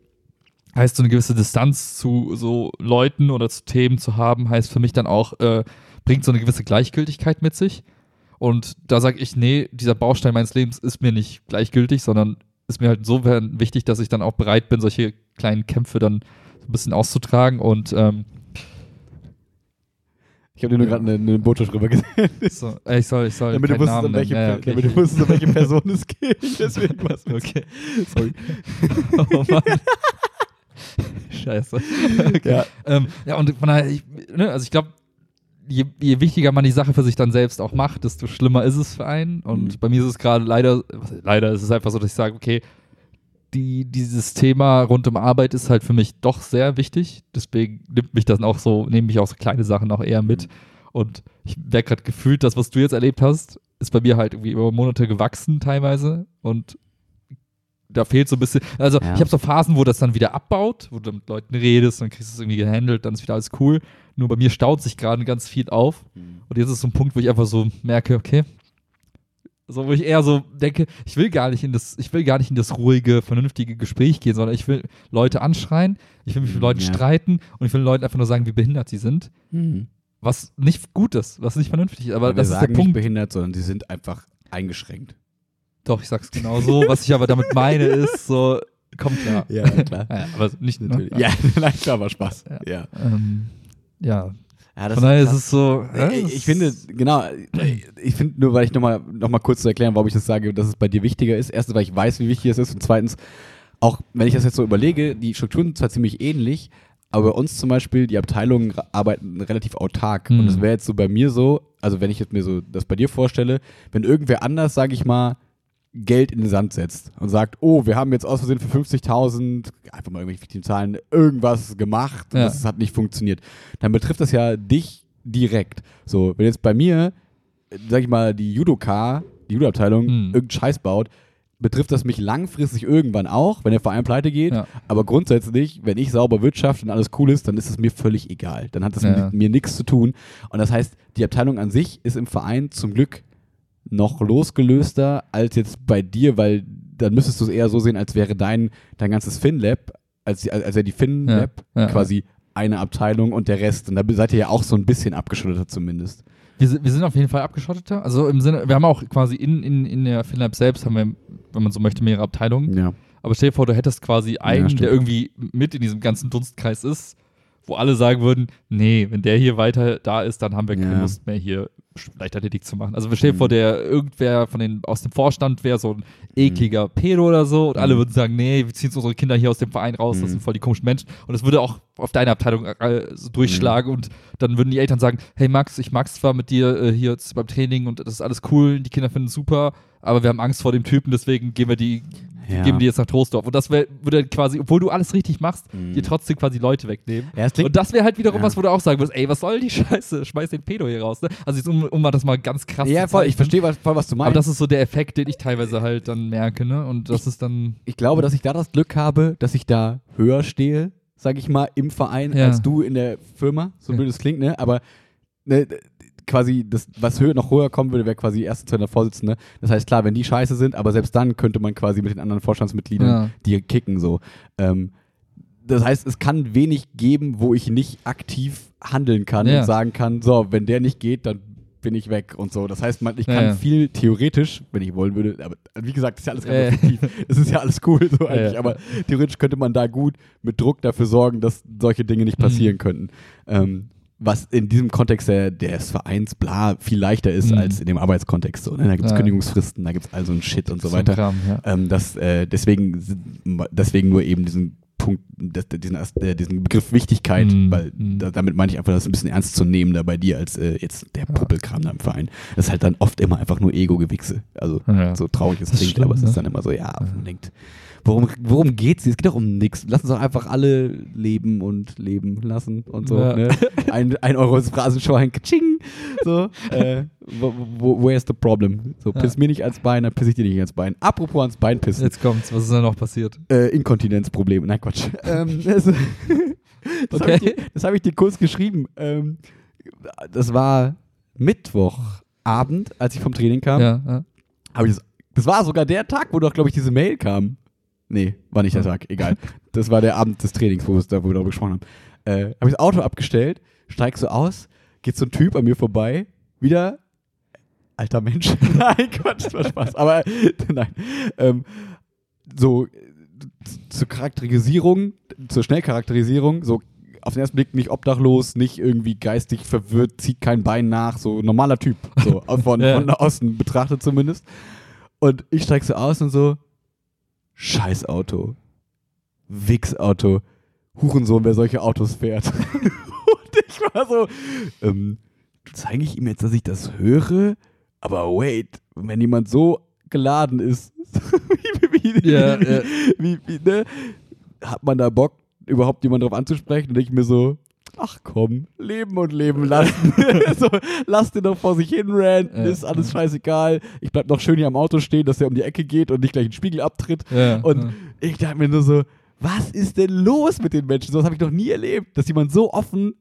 heißt so eine gewisse Distanz zu so Leuten oder zu Themen zu haben, heißt für mich dann auch, äh, bringt so eine gewisse Gleichgültigkeit mit sich. Und da sage ich, nee, dieser Baustein meines Lebens ist mir nicht gleichgültig, sondern ist mir halt insofern wichtig, dass ich dann auch bereit bin, solche kleinen Kämpfe dann so ein bisschen auszutragen und ähm, Ich habe dir nur gerade eine, eine Botschaft rüber gesehen, So, ich soll, ich soll damit, du wusstest, um welche. Ja, okay. damit du wusstest, um welche Person es geht. <laughs> Deswegen was okay. Sorry. <laughs> Oh Mann. Scheiße. Okay. Ja. Ähm, ja, und von daher, ich, ne, also ich glaube, je, je wichtiger man die Sache für sich dann selbst auch macht, desto schlimmer ist es für einen. Und Mhm. bei mir ist es gerade leider, leider ist es einfach so, dass ich sage, okay, die, dieses Thema rund um Arbeit ist halt für mich doch sehr wichtig. Deswegen nimmt mich das auch so, nehmen mich auch so kleine Sachen auch eher mit. Und ich werde gerade gefühlt, das, was du jetzt erlebt hast, ist bei mir halt irgendwie über Monate gewachsen teilweise. Und da fehlt so ein bisschen, also Ja. ich habe so Phasen, wo das dann wieder abbaut, wo du mit Leuten redest, dann kriegst du es irgendwie gehandelt, dann ist wieder alles cool. Nur bei mir staut sich gerade ganz viel auf. Und jetzt ist so ein Punkt, wo ich einfach so merke, okay, so wo ich eher so denke, ich will gar nicht in das, ich will gar nicht in das ruhige, vernünftige Gespräch gehen, sondern ich will Leute anschreien, ich will mich mit Leuten Ja. streiten und ich will Leuten einfach nur sagen, wie behindert sie sind. Mhm. was nicht gut ist, was nicht vernünftig ist. Aber wir das ist sagen der Punkt. nicht behindert, sondern sie sind einfach eingeschränkt. Doch, ich sag's genau so. was ich aber damit meine, ist so, komm klar. Ja, klar. <laughs> Ja, aber nicht Natürlich. Ne? Ja, <laughs> nein, klar, war Spaß. Ja. Ja. Ähm, ja. Ja Von daher ist es so. ja, Ich, ich finde, genau, ich finde nur, weil ich nochmal noch mal kurz zu erklären, warum ich das sage, dass es bei dir wichtiger ist. Erstens, weil ich weiß, wie wichtig es ist. Und zweitens, auch wenn ich das jetzt so überlege, die Strukturen sind zwar ziemlich ähnlich, aber bei uns zum Beispiel, die Abteilungen arbeiten relativ autark. Hm. Und es wäre jetzt so bei mir so, also wenn ich jetzt mir so das bei dir vorstelle, wenn irgendwer anders, sage ich mal, Geld in den Sand setzt und sagt, oh, wir haben jetzt aus Versehen für 50.000, einfach mal irgendwelche fiktiven Zahlen, irgendwas gemacht und Ja. das hat nicht funktioniert, dann betrifft das ja dich direkt. So, wenn jetzt bei mir, sag ich mal, die Judoka, die Judo-Abteilung, Hm. irgendeinen Scheiß baut, betrifft das mich langfristig irgendwann auch, wenn der Verein pleite geht. Ja. Aber grundsätzlich, wenn ich sauber wirtschaft und alles cool ist, dann ist es mir völlig egal. Dann hat das Ja. mit mir nichts zu tun. Und das heißt, die Abteilung an sich ist im Verein zum Glück noch losgelöster als jetzt bei dir, weil dann müsstest du es eher so sehen, als wäre dein, dein ganzes FinLab, als, die- als wäre die FinLab Ja, ja, quasi eine Abteilung und der Rest. Und da seid ihr ja auch so ein bisschen abgeschotteter zumindest. Wir, sind- wir sind auf jeden Fall abgeschotteter. Also im Sinne, wir haben auch quasi in, in, in der FinLab selbst, haben wir, wenn man so möchte, mehrere Abteilungen. Ja. Aber stell dir vor, du hättest quasi einen, stimmt. der irgendwie mit in diesem ganzen Dunstkreis ist, wo alle sagen würden, nee, wenn der hier weiter da ist, dann haben wir keine Ja. Lust mehr hier Leichtathletik zu machen. Also stell dir Mhm. vor, der irgendwer von den aus dem Vorstand wäre so ein ekliger Pedo oder so und alle Mhm. würden sagen, nee, wir ziehen unsere Kinder hier aus dem Verein raus, das Mhm. sind voll die komischen Menschen und es würde auch auf deine Abteilung äh, durchschlagen und dann würden die Eltern sagen, hey Max, ich mag's zwar mit dir äh, hier beim Training und das ist alles cool, die Kinder finden es super, aber wir haben Angst vor dem Typen, deswegen gehen wir die Ja. geben die jetzt nach Troisdorf. Und das wär, würde quasi, obwohl du alles richtig machst, Mhm. dir trotzdem quasi Leute wegnehmen. Ja, klingt, Und das wäre halt wiederum Ja. was, wo du auch sagen würdest, ey, was soll die Scheiße? Schmeiß den Pedo hier raus. Ne? Also jetzt, um, um mal das mal ganz krass ja, voll, ich verstehe voll, was du meinst. Aber das ist so der Effekt, den ich teilweise halt dann merke, ne? Und das ist dann. ich glaube, dass ich da das Glück habe, dass ich da höher stehe, sag ich mal, im Verein, als du in der Firma. So blöd es klingt, ne? Aber ne, quasi, das, was höher, noch höher kommen würde, wäre quasi erste, zweiter Vorsitzende. Das heißt, klar, wenn die scheiße sind, aber selbst dann könnte man quasi mit den anderen Vorstandsmitgliedern Ja. die kicken, so. Ähm, das heißt, es kann wenig geben, wo ich nicht aktiv handeln kann Ja. und sagen kann, so, wenn der nicht geht, dann bin ich weg und so. Das heißt, man, ich Ja, kann ja. viel theoretisch, wenn ich wollen würde, aber wie gesagt, ist ja alles Ja, ja. ganz fiktiv. Es ist ja alles cool so Ja, eigentlich, ja. aber theoretisch könnte man da gut mit Druck dafür sorgen, dass solche Dinge nicht Mhm. passieren könnten. Ähm, was in diesem Kontext der, des Vereins bla viel leichter ist Mhm. als in dem Arbeitskontext. So, ne? Da gibt es Ja. Kündigungsfristen, da gibt es all so ein Shit und so weiter. Kram, ja. Ähm, das, äh, deswegen, deswegen nur eben diesen Punkt, das, diesen, äh, diesen Begriff Wichtigkeit, Mhm. weil Mhm. da, damit meine ich einfach, das ist ein bisschen ernst zu nehmen da bei dir als äh, jetzt der. Puppelkram da im Verein. Das ist halt dann oft immer einfach nur Ego-Gewichse. Also Ja. so traurig es klingt, aber es ne? ist dann immer so, ja, man denkt, worum, worum geht's hier? Es geht doch um nichts. Lass uns doch einfach alle leben und leben lassen und so. Ja. Ne? <laughs> Ein, ein Euro ist Phrasenschwein, kaching. So, <laughs> äh, wo, wo, where's the problem? So, Ja. piss mir nicht ans Bein, dann piss ich dir nicht ans Bein. Apropos ans Bein pissen. Jetzt kommt's, was ist da noch passiert? Äh, Inkontinenzprobleme. Nein, Quatsch. <laughs> ähm, das das habe Okay. ich, dir- das hab ich dir kurz geschrieben. Ähm, das war Mittwochabend, als ich vom Training kam. Ja, ja. Ich das, das war sogar der Tag, wo doch, glaube ich, diese Mail kam. Nee, war nicht der Tag, egal. Das war der Abend des Trainings, wo, wir da, wo wir darüber gesprochen haben. Äh, habe ich das Auto abgestellt, steig so aus, geht so ein Typ an mir vorbei, wieder alter Mensch. <laughs> nein, Quatsch, das war Spaß. Aber nein. Ähm, so äh, zur Charakterisierung, zur Schnellcharakterisierung, so auf den ersten Blick nicht obdachlos, nicht irgendwie geistig verwirrt, zieht kein Bein nach, so normaler Typ, so <laughs> von, Ja. von außen betrachtet zumindest. Und ich steig so aus und so, scheiß Auto, Wichs-Auto, Hurensohn, wer solche Autos fährt. <laughs> und ich war so, ähm, zeige ich ihm jetzt, dass ich das höre? Aber wait, wenn jemand so geladen ist, <laughs> wie, wie, wie, Ja, wie, ja. wie, wie, ne? hat man da Bock, überhaupt jemanden drauf anzusprechen? Und ich mir so, ach komm, leben und leben lassen. <laughs> so, lass den doch vor sich hin ranten, Ja, ist alles ja. scheißegal. Ich bleib noch schön hier am Auto stehen, dass der um die Ecke geht und nicht gleich einen Spiegel abtritt. ja Und ich dachte mir nur so, was ist denn los mit den Menschen? So was habe ich noch nie erlebt, dass jemand so offen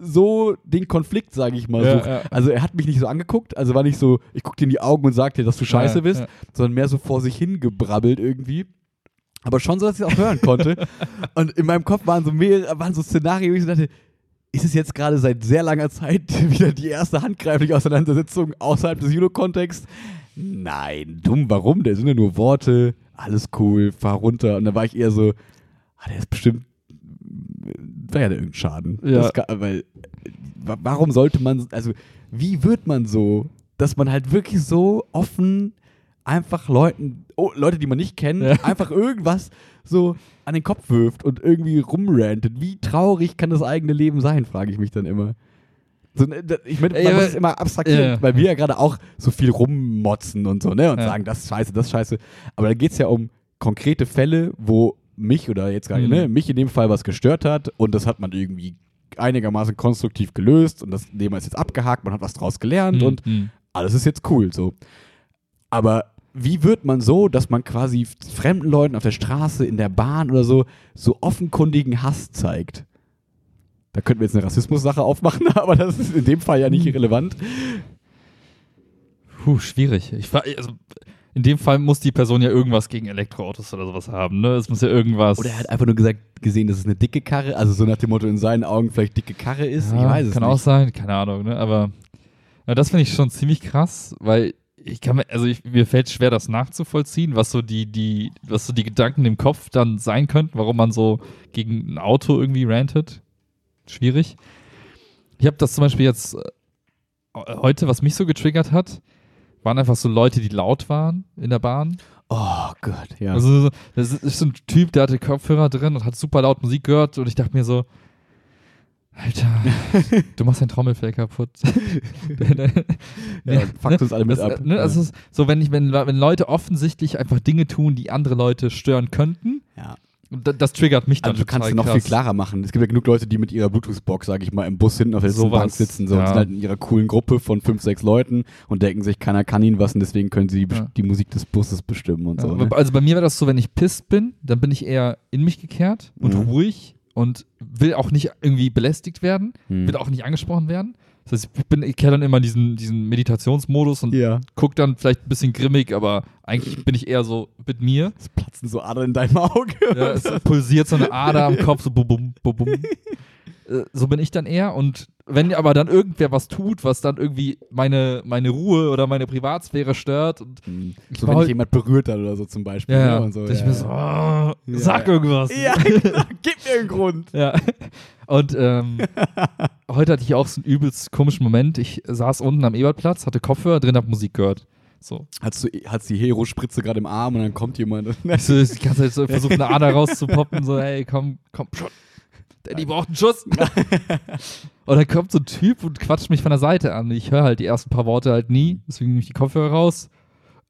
so den Konflikt, sage ich mal, Ja, sucht. ja. Also er hat mich nicht so angeguckt, also war nicht so, ich guck dir in die Augen und sag dir, dass du scheiße Ja, bist, sondern mehr so vor sich hingebrabbelt irgendwie. Aber schon so, dass ich es auch hören konnte. <laughs> und in meinem Kopf waren so mehrere, waren so Szenarien, wo ich so dachte, ist es jetzt gerade seit sehr langer Zeit <laughs> wieder die erste handgreifliche Auseinandersetzung außerhalb des Judo-Kontexts? Nein, dumm, warum? Da sind ja nur Worte, alles cool, fahr runter. Und da war ich eher so, ah, der ist bestimmt, war ja irgendein Schaden. Ja. Kann, weil, wa- warum sollte man, also, wie wird man so, dass man halt wirklich so offen einfach Leuten, oh, Leute, die man nicht kennt, Ja. einfach irgendwas so an den Kopf wirft und irgendwie rumrantet. Wie traurig kann das eigene Leben sein, frage ich mich dann immer. So, ne, ich meine, man aber- muss es immer abstrahieren, Ja. weil wir ja gerade auch so viel rummotzen und so, ne? Und Ja. sagen, das ist scheiße, das ist scheiße. Aber da geht es ja um konkrete Fälle, wo mich oder jetzt gerade, Mhm. ne, mich in dem Fall was gestört hat und das hat man irgendwie einigermaßen konstruktiv gelöst und das Thema ist jetzt abgehakt, man hat was draus gelernt und Mhm. alles ist jetzt cool so. Aber wie wird man so, dass man quasi fremden Leuten auf der Straße, in der Bahn oder so, so offenkundigen Hass zeigt? Da könnten wir jetzt eine Rassismus-Sache aufmachen, <laughs> aber das ist in dem Fall ja nicht relevant. Puh, schwierig. Ich, also, in dem Fall muss die Person ja irgendwas gegen Elektroautos oder sowas haben, ne? Es muss ja irgendwas. Oder er hat einfach nur gesagt, gesehen, dass es eine dicke Karre, also so nach dem Motto in seinen Augen vielleicht dicke Karre ist. Ja, ich weiß es kann nicht. auch sein, keine Ahnung, ne? Aber ja, das finde ich schon ziemlich krass, weil ich kann mir, also ich, mir fällt schwer, das nachzuvollziehen, was so die, die, was so die Gedanken im Kopf dann sein könnten, warum man so gegen ein Auto irgendwie rantet. Schwierig. Ich habe das zum Beispiel jetzt äh, heute, was mich so getriggert hat, waren einfach so Leute, die laut waren in der Bahn. Oh Gott, ja. Also so- das ist so ein Typ, der hatte Kopfhörer drin und hat super laut Musik gehört und ich dachte mir so, Alter, <laughs> du machst dein Trommelfell kaputt. <laughs> ja, fuckt uns alle mit Das, ab. ne, also ist so, wenn, ich, wenn, wenn Leute offensichtlich einfach Dinge tun, die andere Leute stören könnten, ja. und das, das triggert mich dann Also du kannst es noch krass. viel klarer machen. Es gibt ja genug Leute, die mit ihrer Bluetooth-Box, sage ich mal, im Bus hinten auf der Sowas, Bank sitzen so, und ja. sind halt in ihrer coolen Gruppe von fünf, sechs Leuten und denken sich, keiner kann ihnen was und deswegen können sie die, Ja. die Musik des Busses bestimmen und Ja, so. Ne? Also bei mir war das so, wenn ich pisst bin, dann bin ich eher in mich gekehrt und Mhm. ruhig und will auch nicht irgendwie belästigt werden, Hm. will auch nicht angesprochen werden. Das heißt, ich, bin, ich kehre dann immer in diesen, diesen Meditationsmodus und Ja. guck dann vielleicht ein bisschen grimmig, aber eigentlich bin ich eher so mit mir. Es platzen so Adern in deinem Auge. Ja, es pulsiert so eine Ader am Kopf, so bum, bum, bum, bum. <laughs> Äh, So bin ich dann eher. Und wenn aber dann irgendwer was tut, was dann irgendwie meine, meine Ruhe oder meine Privatsphäre stört, und Hm. Ich So wenn dich jemand berührt hat oder so zum Beispiel. ja, ne? ja, so, ich ja, mir so, <laughs> oh, Ja, sag irgendwas. Ja, <laughs> genau. Gib mir einen Grund. Ja. Und ähm, <laughs> heute hatte ich auch so einen übelst komischen Moment. Ich saß unten am Ebertplatz, hatte Kopfhörer drin, hab Musik gehört. So. Hast du hast die Hero-Spritze gerade im Arm und dann kommt jemand. Ich so, die ganze Zeit so versucht, eine Ader rauszupoppen, so, hey, komm, komm, schon. Danny braucht einen Schuss. <laughs> und dann kommt so ein Typ und quatscht mich von der Seite an. Ich höre halt die ersten paar Worte halt nie, deswegen nehme ich die Kopfhörer raus.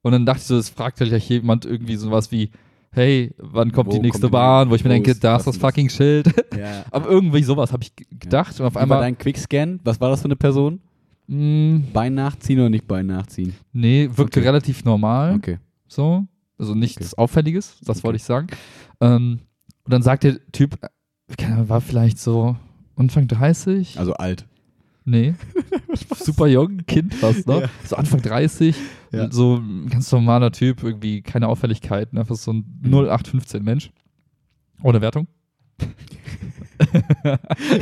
Und dann dachte ich so, es fragt halt gleich jemand irgendwie sowas wie, hey, wann kommt Wo die nächste kommt Bahn? Wo ich mir denke, da ist das fucking Schild. ja. <laughs> Aber irgendwie sowas habe ich gedacht. Und auf Wie war einmal, dein Quickscan? Was war das für eine Person? mh, Bein nachziehen oder nicht Bein nachziehen? nee, wirkte Okay. relativ normal. Okay. So. Also nichts Auffälliges, das Okay. wollte ich sagen. Ähm, und dann sagt der Typ, war vielleicht so Anfang 30. Also alt. nee. <laughs> Super jung, Kind fast noch. Ja. So Anfang 30. Ja. So ein ganz normaler Typ, irgendwie keine Auffälligkeiten, einfach so ein Mhm. 0815 Mensch. Ohne Wertung. <laughs>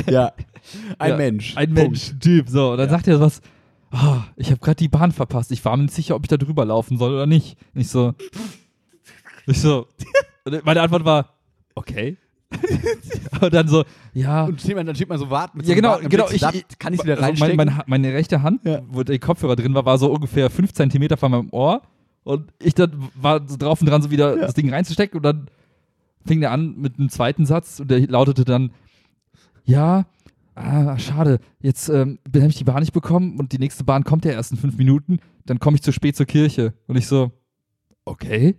ja. Ein Ja, Mensch. Ein Punkt. Mensch, Typ. So, und dann sagt er was. Ah, ich habe gerade die Bahn verpasst. Ich war mir nicht sicher, ob ich da drüber laufen soll oder nicht. Ich so. Ich so. und meine Antwort war, okay. <laughs> und dann so, ja. Und steht man, dann steht man so warten. Mit Ja, so genau, wartenden genau. Ich, ich, kann ich wieder also reinstecken. Meine, meine, meine rechte Hand, Ja. wo der Kopfhörer drin war, war so ungefähr 5 Zentimeter von meinem Ohr. Und ich dann war so drauf und dran, so wieder Ja. das Ding reinzustecken. Und dann fing der an mit einem zweiten Satz und der lautete dann: Ja, ah, schade, jetzt ähm, habe ich die Bahn nicht bekommen und die nächste Bahn kommt ja erst in fünf Minuten. Dann komme ich zu spät zur Kirche. Und ich so: Okay.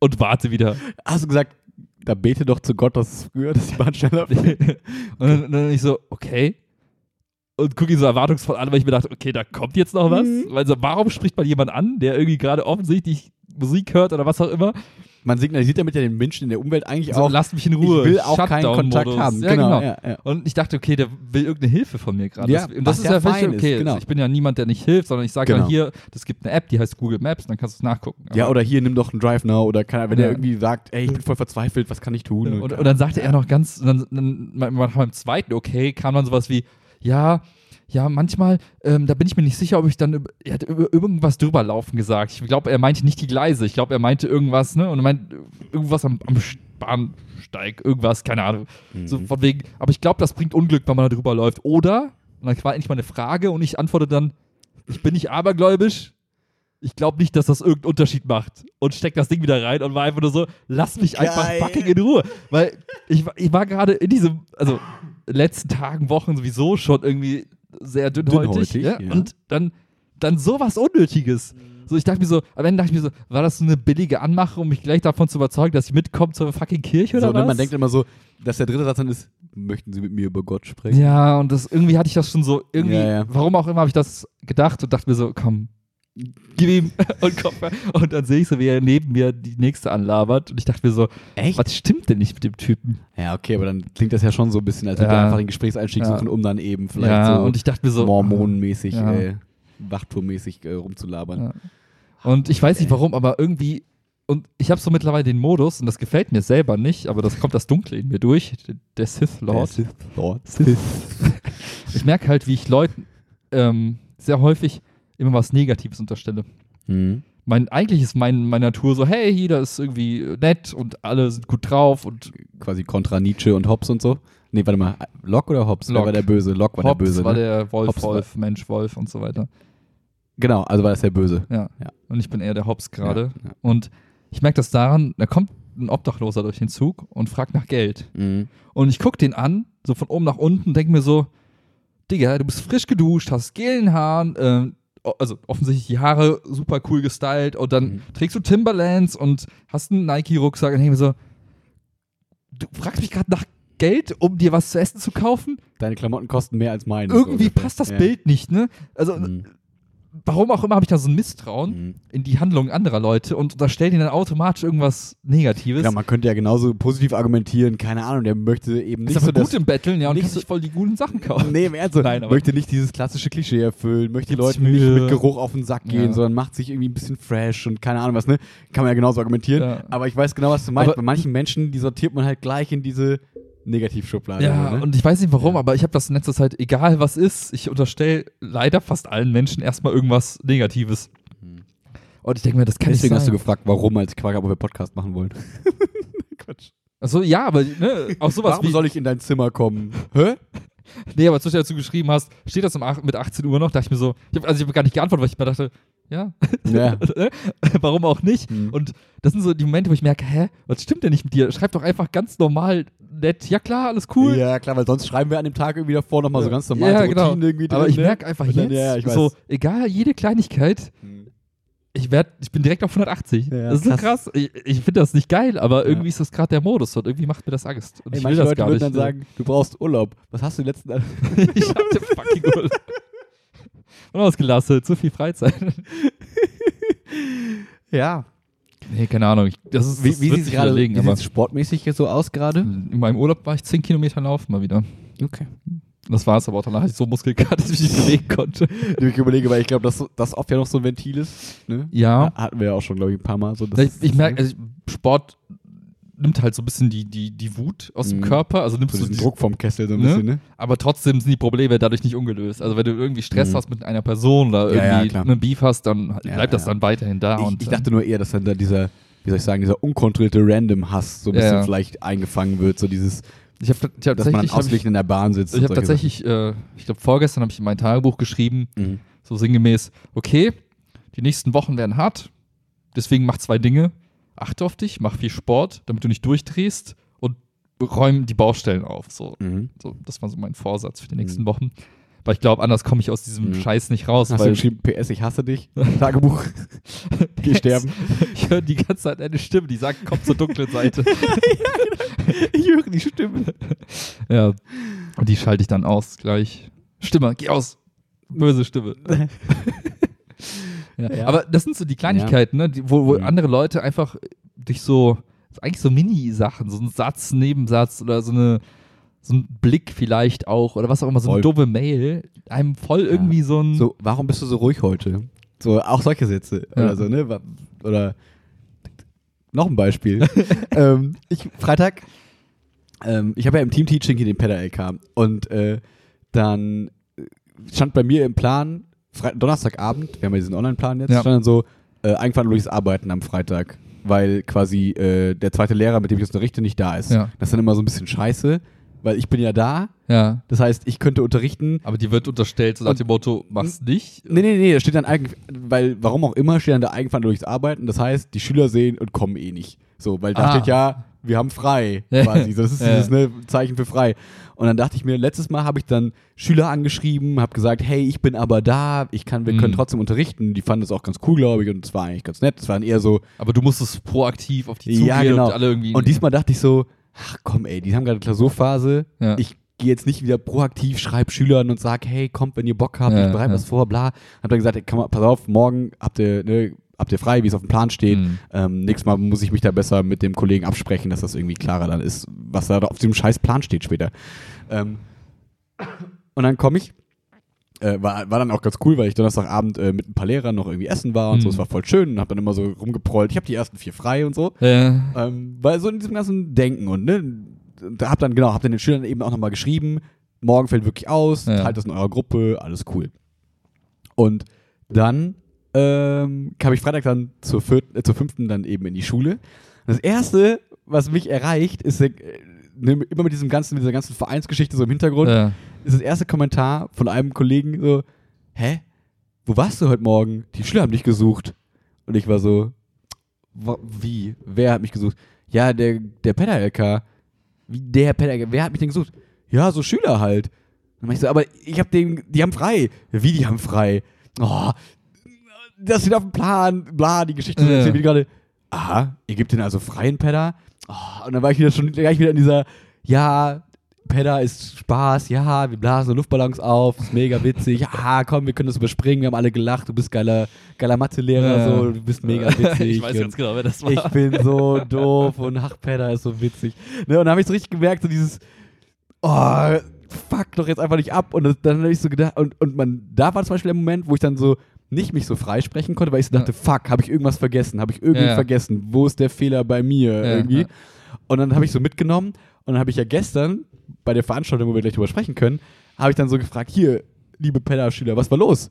Und warte wieder. Hast du gesagt, da bete doch zu Gott, dass es früher, dass die Bahn schneller fährt. <laughs> und dann, dann ich so, okay. Und gucke ihn so erwartungsvoll an, weil ich mir dachte, okay, da kommt jetzt noch was. Mhm. Also, warum spricht man jemanden an, der irgendwie gerade offensichtlich Musik hört oder was auch immer. Man signalisiert damit ja den Menschen in der Umwelt eigentlich So, auch, lasst mich in Ruhe. ich will auch keinen Kontakt Shutdown-Modus. haben. Ja, genau. genau. Ja, ja. Und ich dachte, okay, der will irgendeine Hilfe von mir gerade. Ja, Das- und das ist ja ja völlig okay. genau. Ich bin ja niemand, der nicht hilft, sondern ich sage Genau. dann hier, es gibt eine App, die heißt Google Maps, dann kannst du es nachgucken. Ja, Aber- oder hier, nimm doch einen Drive Now oder kann, wenn Ja. er irgendwie sagt, ey, ich bin voll verzweifelt, was kann ich tun? Und, und dann sagte er noch ganz, und dann, dann man- beim zweiten, okay, kam dann sowas wie, ja, ja, manchmal, ähm, da bin ich mir nicht sicher, ob ich dann, er hat über irgendwas drüber laufen gesagt. Ich glaube, er meinte nicht die Gleise, ich glaube, er meinte irgendwas, ne, und er meinte irgendwas am, am Bahnsteig, irgendwas, keine Ahnung. So Mhm. von wegen, aber ich glaube, das bringt Unglück, wenn man da drüber läuft. Oder, und dann war endlich mal eine Frage und ich antworte dann, ich bin nicht abergläubisch, ich glaube nicht, dass das irgendeinen Unterschied macht. Und steck das Ding wieder rein und war einfach nur so, lass mich einfach Geil. fucking in Ruhe. Weil ich, war- ich war gerade in diesem, also letzten Tagen, Wochen sowieso schon irgendwie sehr dünnhäutig. Dünnhäutig, ja? ja. Und dann, dann sowas Unnötiges. So, ich dachte mir so, am Ende dachte ich mir so, war das so eine billige Anmache, um mich gleich davon zu überzeugen, dass ich mitkomme zur fucking Kirche oder so, ne, was? man denkt immer so, dass der dritte Satz dann ist, möchten Sie mit mir über Gott sprechen? Ja, und das irgendwie hatte ich das schon so, irgendwie, Ja, ja. warum auch immer habe ich das gedacht und dachte mir so, komm, gib ihm und komm. Und dann sehe ich so, wie er neben mir die nächste anlabert und ich dachte mir so, Echt? was stimmt denn nicht mit dem Typen? Ja, okay, aber dann klingt das ja schon so ein bisschen, als würde Ja. er einfach den Gesprächseinstieg Ja. suchen, um dann eben vielleicht ja, so und ich dachte mir so, mormonenmäßig, Ja. äh, Wachturmmäßig äh, rumzulabern. Ja. Und ich weiß nicht warum, aber irgendwie, und ich habe so mittlerweile den Modus, und das gefällt mir selber nicht, aber das kommt das Dunkle in mir durch, der Sith Lord. Der Sith Lord. <laughs> Ich merke halt, wie ich Leuten ähm, sehr häufig immer was Negatives unterstelle. Mhm. Mein, eigentlich ist mein, meine Natur so, hey, jeder ist irgendwie nett und alle sind gut drauf und Quasi kontra Nietzsche und Hobbes und so. Nee, warte mal, Locke oder Hobbes? Wer Locke. war der Böse? Locke war Hobbes der Böse. war ne? der Wolf, Hobbes war- Wolf, Mensch, Wolf und so weiter. Genau, also war das der Böse. Ja. Ja. Und ich bin eher der Hobbs gerade. Ja, ja. Und ich merke das daran, da kommt ein Obdachloser durch den Zug und fragt nach Geld. Mhm. Und ich gucke den an, so von oben nach unten, denke mir so, Digga, du bist frisch geduscht, hast gelen Haaren, o- also offensichtlich die Haare super cool gestylt und dann Mhm. trägst du Timberlands und hast einen Nike-Rucksack und denke mir so, du fragst mich gerade nach Geld, um dir was zu essen zu kaufen? Deine Klamotten kosten mehr als meine. Irgendwie so passt das Ja. Bild nicht, ne? Also, Mhm. Warum auch immer habe ich da so ein Misstrauen Mhm. in die Handlungen anderer Leute und unterstelle ihnen dann automatisch irgendwas Negatives. Genau, man könnte ja genauso positiv argumentieren, keine Ahnung, der möchte eben ist nicht aber so gut das, im Betteln, ja, und nicht sich voll die guten Sachen kaufen. <laughs> Nee, im Ernst, so, Nein, möchte nicht dieses klassische Klischee erfüllen, möchte die Gibt sich Leute nicht mit Geruch auf den Sack gehen, Ja. sondern macht sich irgendwie ein bisschen fresh und keine Ahnung was, ne? Kann man ja genauso argumentieren. Ja. Aber ich weiß genau, was du meinst. Aber- Bei manchen Menschen, die sortiert man halt gleich in diese Negativschublade. Ja, ne? und ich weiß nicht warum, Ja. aber ich habe das in letzter Zeit, egal was ist, ich unterstelle leider fast allen Menschen erstmal irgendwas Negatives. Und ich denke mir, das kann Deswegen nicht hast du sein. gefragt, warum, als habe, ob wir Podcast machen wollen. <laughs> Quatsch. Achso, ja, aber ne, auch sowas Warum wie. soll ich in dein Zimmer kommen? Hä? Nee, aber zwischendurch dazu geschrieben hast, steht das um mit 18 Uhr noch? Dachte ich mir so, ich hab, also ich habe gar nicht geantwortet, weil ich mir dachte, ja, <laughs> Ja. warum auch nicht? Mhm. Und das sind so die Momente, wo ich merke, hä, was stimmt denn nicht mit dir? Schreib doch einfach ganz normal, nett, ja klar, alles cool. Ja, klar, weil sonst schreiben wir an dem Tag irgendwie davor nochmal so ganz normal Ja, so genau. Routinen irgendwie drin. Aber ich ne? merke einfach Und dann, jetzt, ja, so, egal, jede Kleinigkeit, Mhm. ich werd, ich bin direkt auf 180. Ja, das ist so krass. krass. Ich, ich finde das nicht geil, aber Ja. irgendwie ist das gerade der Modus und irgendwie macht mir das Angst. Und Ey, ich will das Leute gar nicht. dann sagen, du brauchst Urlaub. Was hast du die letzten <laughs> ich hatte fucking Urlaub. <laughs> Unausgelastet, zu viel Freizeit. <laughs> Ja. Nee, keine Ahnung. Ich, das ist, Wie, das wie wird sieht es gerade wie sieht's sportmäßig jetzt so aus gerade? in meinem Urlaub war ich 10 Kilometer laufen mal wieder. Okay. Das war es aber auch. Danach hatte ich so Muskelkater, <laughs> dass ich mich nicht bewegen konnte. Ich überlege, weil ich glaube, dass das oft ja noch so ein Ventil ist. Ne? Ja. Hatten wir ja auch schon, glaube ich, ein paar Mal. So, Ich, ich merke, also Sport nimmt halt so ein bisschen die, die, die Wut aus dem Mhm. Körper. Also nimmst so du diesen die, Druck vom Kessel so ein Ne? bisschen, ne? aber trotzdem sind die Probleme dadurch nicht ungelöst. Also wenn du irgendwie Stress Mhm. hast mit einer Person oder Ja, ja, irgendwie klar. einen Beef hast, dann Ja, bleibt das ja. dann weiterhin da. Ich, und, ich dachte nur eher, dass dann da dieser, wie soll ich sagen, dieser unkontrollierte Random-Hass so ein Ja, bisschen ja. vielleicht eingefangen wird. So dieses, ich habe dass man dann tatsächlich, hab ausgeglichen in der Bahn sitzt. ich, ich habe tatsächlich, äh, ich glaube vorgestern habe ich in mein Tagebuch geschrieben. Mhm. so sinngemäß, okay, die nächsten Wochen werden hart, deswegen mach zwei Dinge. Achte auf dich, mach viel Sport, damit du nicht durchdrehst und räum die Baustellen auf. So, Mhm. so das war so mein Vorsatz für die nächsten Mhm. Wochen. Weil ich glaube, anders komme ich aus diesem Mhm. Scheiß nicht raus. Hast du geschrieben, PS, ich hasse dich? <laughs> Tagebuch. Geh sterben. <laughs> Ich höre die ganze Zeit eine Stimme, die sagt, komm zur dunklen Seite. <laughs> ich höre die Stimme. ja, und die schalte ich dann aus gleich. Stimme, geh aus. Böse Stimme. Ja. Aber das sind so die Kleinigkeiten, ne, die, wo, wo Mhm. andere Leute einfach durch so, eigentlich so Mini-Sachen, so ein Satz, Nebensatz oder so eine so ein Blick vielleicht auch oder was auch immer, so eine doofe Mail, einem voll irgendwie so ein So, warum bist du so ruhig heute? So, auch solche Sätze Ja. oder so, ne? Oder noch ein Beispiel. <laughs> ähm, ich, Freitag, ähm, ich habe ja im Team-Teaching hier den Pedal-LK und äh, dann stand bei mir im Plan, Fre Donnerstagabend, wir haben ja diesen Online-Plan jetzt, Ja. stand dann so, äh, eigenverantwortliches Arbeiten am Freitag, weil quasi äh, der zweite Lehrer, mit dem ich das unterrichte, nicht da ist. Ja. Das ist dann immer so ein bisschen scheiße, weil ich bin ja da, ja. das heißt, ich könnte unterrichten, Aber die wird unterstellt, so nach dem Motto, mach's nicht. Nee, nee, nee, da steht dann eigentlich, weil, warum auch immer, steht dann da eigenverantwortliches Arbeiten. Das heißt, die Schüler sehen und kommen eh nicht. So, weil da Ah. steht ja, wir haben frei, <laughs> quasi. So, das ist Ja. dieses ne, Zeichen für frei. Und dann dachte ich mir, letztes Mal habe ich dann Schüler angeschrieben, habe gesagt, hey, ich bin aber da, ich kann, wir Mhm. können trotzdem unterrichten. Die fanden das auch ganz cool, glaube ich, und es war eigentlich ganz nett. Es waren eher so, Aber du musstest proaktiv auf die zugehen ja, genau. und alle irgendwie. Und diesmal dachte ich so, ach komm, ey, die haben gerade Klausurphase. Ja. Ich gehe jetzt nicht wieder proaktiv, schreibe Schülern und sag, hey, kommt, wenn ihr Bock habt, Ja, ich bereite ja. was vor, bla. Hab dann gesagt, ey, komm, pass auf, morgen habt ihr, ne, habt ihr frei, wie es auf dem Plan steht. Mhm. Ähm, nächstes Mal muss ich mich da besser mit dem Kollegen absprechen, dass das irgendwie klarer dann ist, was da auf diesem scheiß Plan steht später. Ähm, und dann komme ich. Äh, war, war dann auch ganz cool, weil ich Donnerstagabend äh, mit ein paar Lehrern noch irgendwie essen war und so. Mhm. Es war voll schön und hab dann immer so rumgeprollt. Ich habe die ersten vier frei und so. Ja. Ähm, weil so in diesem ganzen Denken und ne, da hab dann, genau, hab dann den Schülern eben auch nochmal geschrieben, morgen fällt wirklich aus, Ja. teilt das in eurer Gruppe, alles cool. Und dann ähm, kam ich Freitag dann zur, vierten, äh, zur fünften dann eben in die Schule. Das erste, was mich erreicht, ist äh, ne, immer mit diesem ganzen, mit dieser ganzen Vereinsgeschichte so im Hintergrund, ja. ist das erste Kommentar von einem Kollegen so, hä? Wo warst du heute Morgen? Die Schüler haben dich gesucht. Und ich war so, "Wa- wie? Wer hat mich gesucht? Ja, der, der Pedal-LK. Wie der Pedal-LK? Wer hat mich denn gesucht? Ja, so Schüler halt. Dann mach ich so, aber ich hab den, die haben frei. Wie, die haben frei? Oh, das steht auf dem Plan, bla, die Geschichte Ja. erzählt mir gerade. Aha, ihr gebt den also freien Pedder? Oh, und dann war ich wieder schon gleich wieder in dieser, ja, Pedder ist Spaß, ja, wir blasen so Luftballons auf, ist mega witzig, ja, <laughs> komm, wir können das überspringen, wir haben alle gelacht, du bist geiler, geiler Mathelehrer, Ja. so, du bist mega <laughs> witzig. ich weiß ganz genau, wer das war. ich bin so doof und ach, Pedder ist so witzig. Ne, und dann habe ich so richtig gemerkt, so dieses, oh, fuck doch jetzt einfach nicht ab. Und das, dann habe ich so gedacht, und, und man, da war zum Beispiel der Moment, wo ich dann so nicht mich so freisprechen konnte, weil ich so dachte, fuck, habe ich irgendwas vergessen? Habe ich irgendwie Ja. vergessen? Wo ist der Fehler bei mir Ja, irgendwie? ja. Und dann habe ich so mitgenommen und dann habe ich ja gestern bei der Veranstaltung, wo wir gleich drüber sprechen können, habe ich dann so gefragt, hier, liebe Pedder-Schüler, was war los?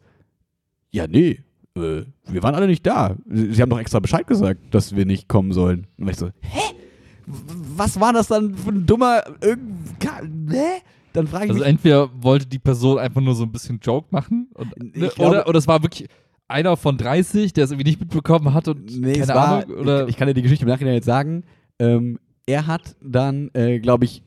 Ja, nee, äh, wir waren alle nicht da. Sie, haben doch extra Bescheid gesagt, dass wir nicht kommen sollen. Und war ich so, hä? Was war das dann für ein dummer, hä? Dann frage ich Also mich, entweder wollte die Person einfach nur so ein bisschen Joke machen und, ne, glaube- oder, oder es war wirklich einer von 30, der es irgendwie nicht mitbekommen hat und nee, keine es war, Ahnung. Oder, ich, ich kann dir die Geschichte im Nachhinein jetzt sagen, ähm, er hat dann, äh, glaube ich,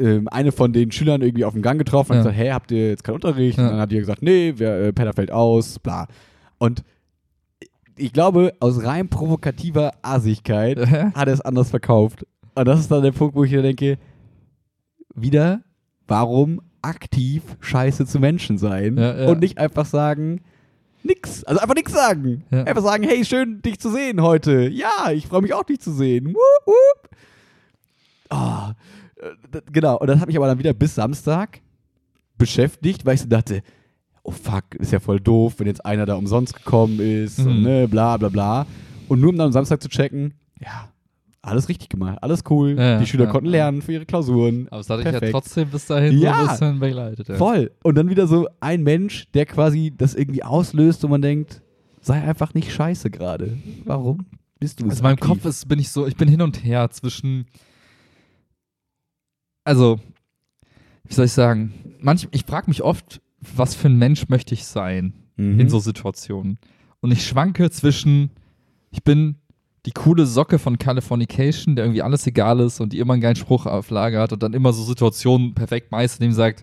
ähm, eine von den Schülern irgendwie auf dem Gang getroffen und Ja. gesagt, hey, habt ihr jetzt keinen Unterricht? Ja. Und dann hat die gesagt, nee, wer, äh, Penner fällt aus, bla. Und ich glaube, aus rein provokativer Assigkeit Hä? <laughs> hat er es anders verkauft. Und das ist dann der Punkt, wo ich mir denke, wieder, warum aktiv scheiße zu Menschen sein Ja, ja. und nicht einfach sagen, nix. Also einfach nix sagen. Ja. Einfach sagen, hey, schön, dich zu sehen heute. Ja, ich freue mich auch, dich zu sehen. Wup, wup. Ah, äh, genau. Und das hat mich aber dann wieder bis Samstag beschäftigt, weil ich so dachte, oh fuck, ist ja voll doof, wenn jetzt einer da umsonst gekommen ist und Mhm. ne, bla bla bla. Und nur um dann am Samstag zu checken, ja, alles richtig gemacht, alles cool. Ja, die Schüler ja, konnten lernen für ihre Klausuren. Aber es hat dich ja trotzdem bis dahin Ja. so ein bisschen begleitet. Ja. Voll. Und dann wieder so ein Mensch, der quasi das irgendwie auslöst und man denkt, sei einfach nicht scheiße gerade. Warum bist du Also in meinem? Kopf ist, bin ich so, ich bin hin und her zwischen, also, wie soll ich sagen, manch, ich frage mich oft, was für ein Mensch möchte ich sein Mhm. in so Situationen. Und ich schwanke zwischen, ich bin die coole Socke von Californication, der irgendwie alles egal ist und die immer einen geilen Spruch auf Lager hat und dann immer so Situationen perfekt meistert, indem sie sagt,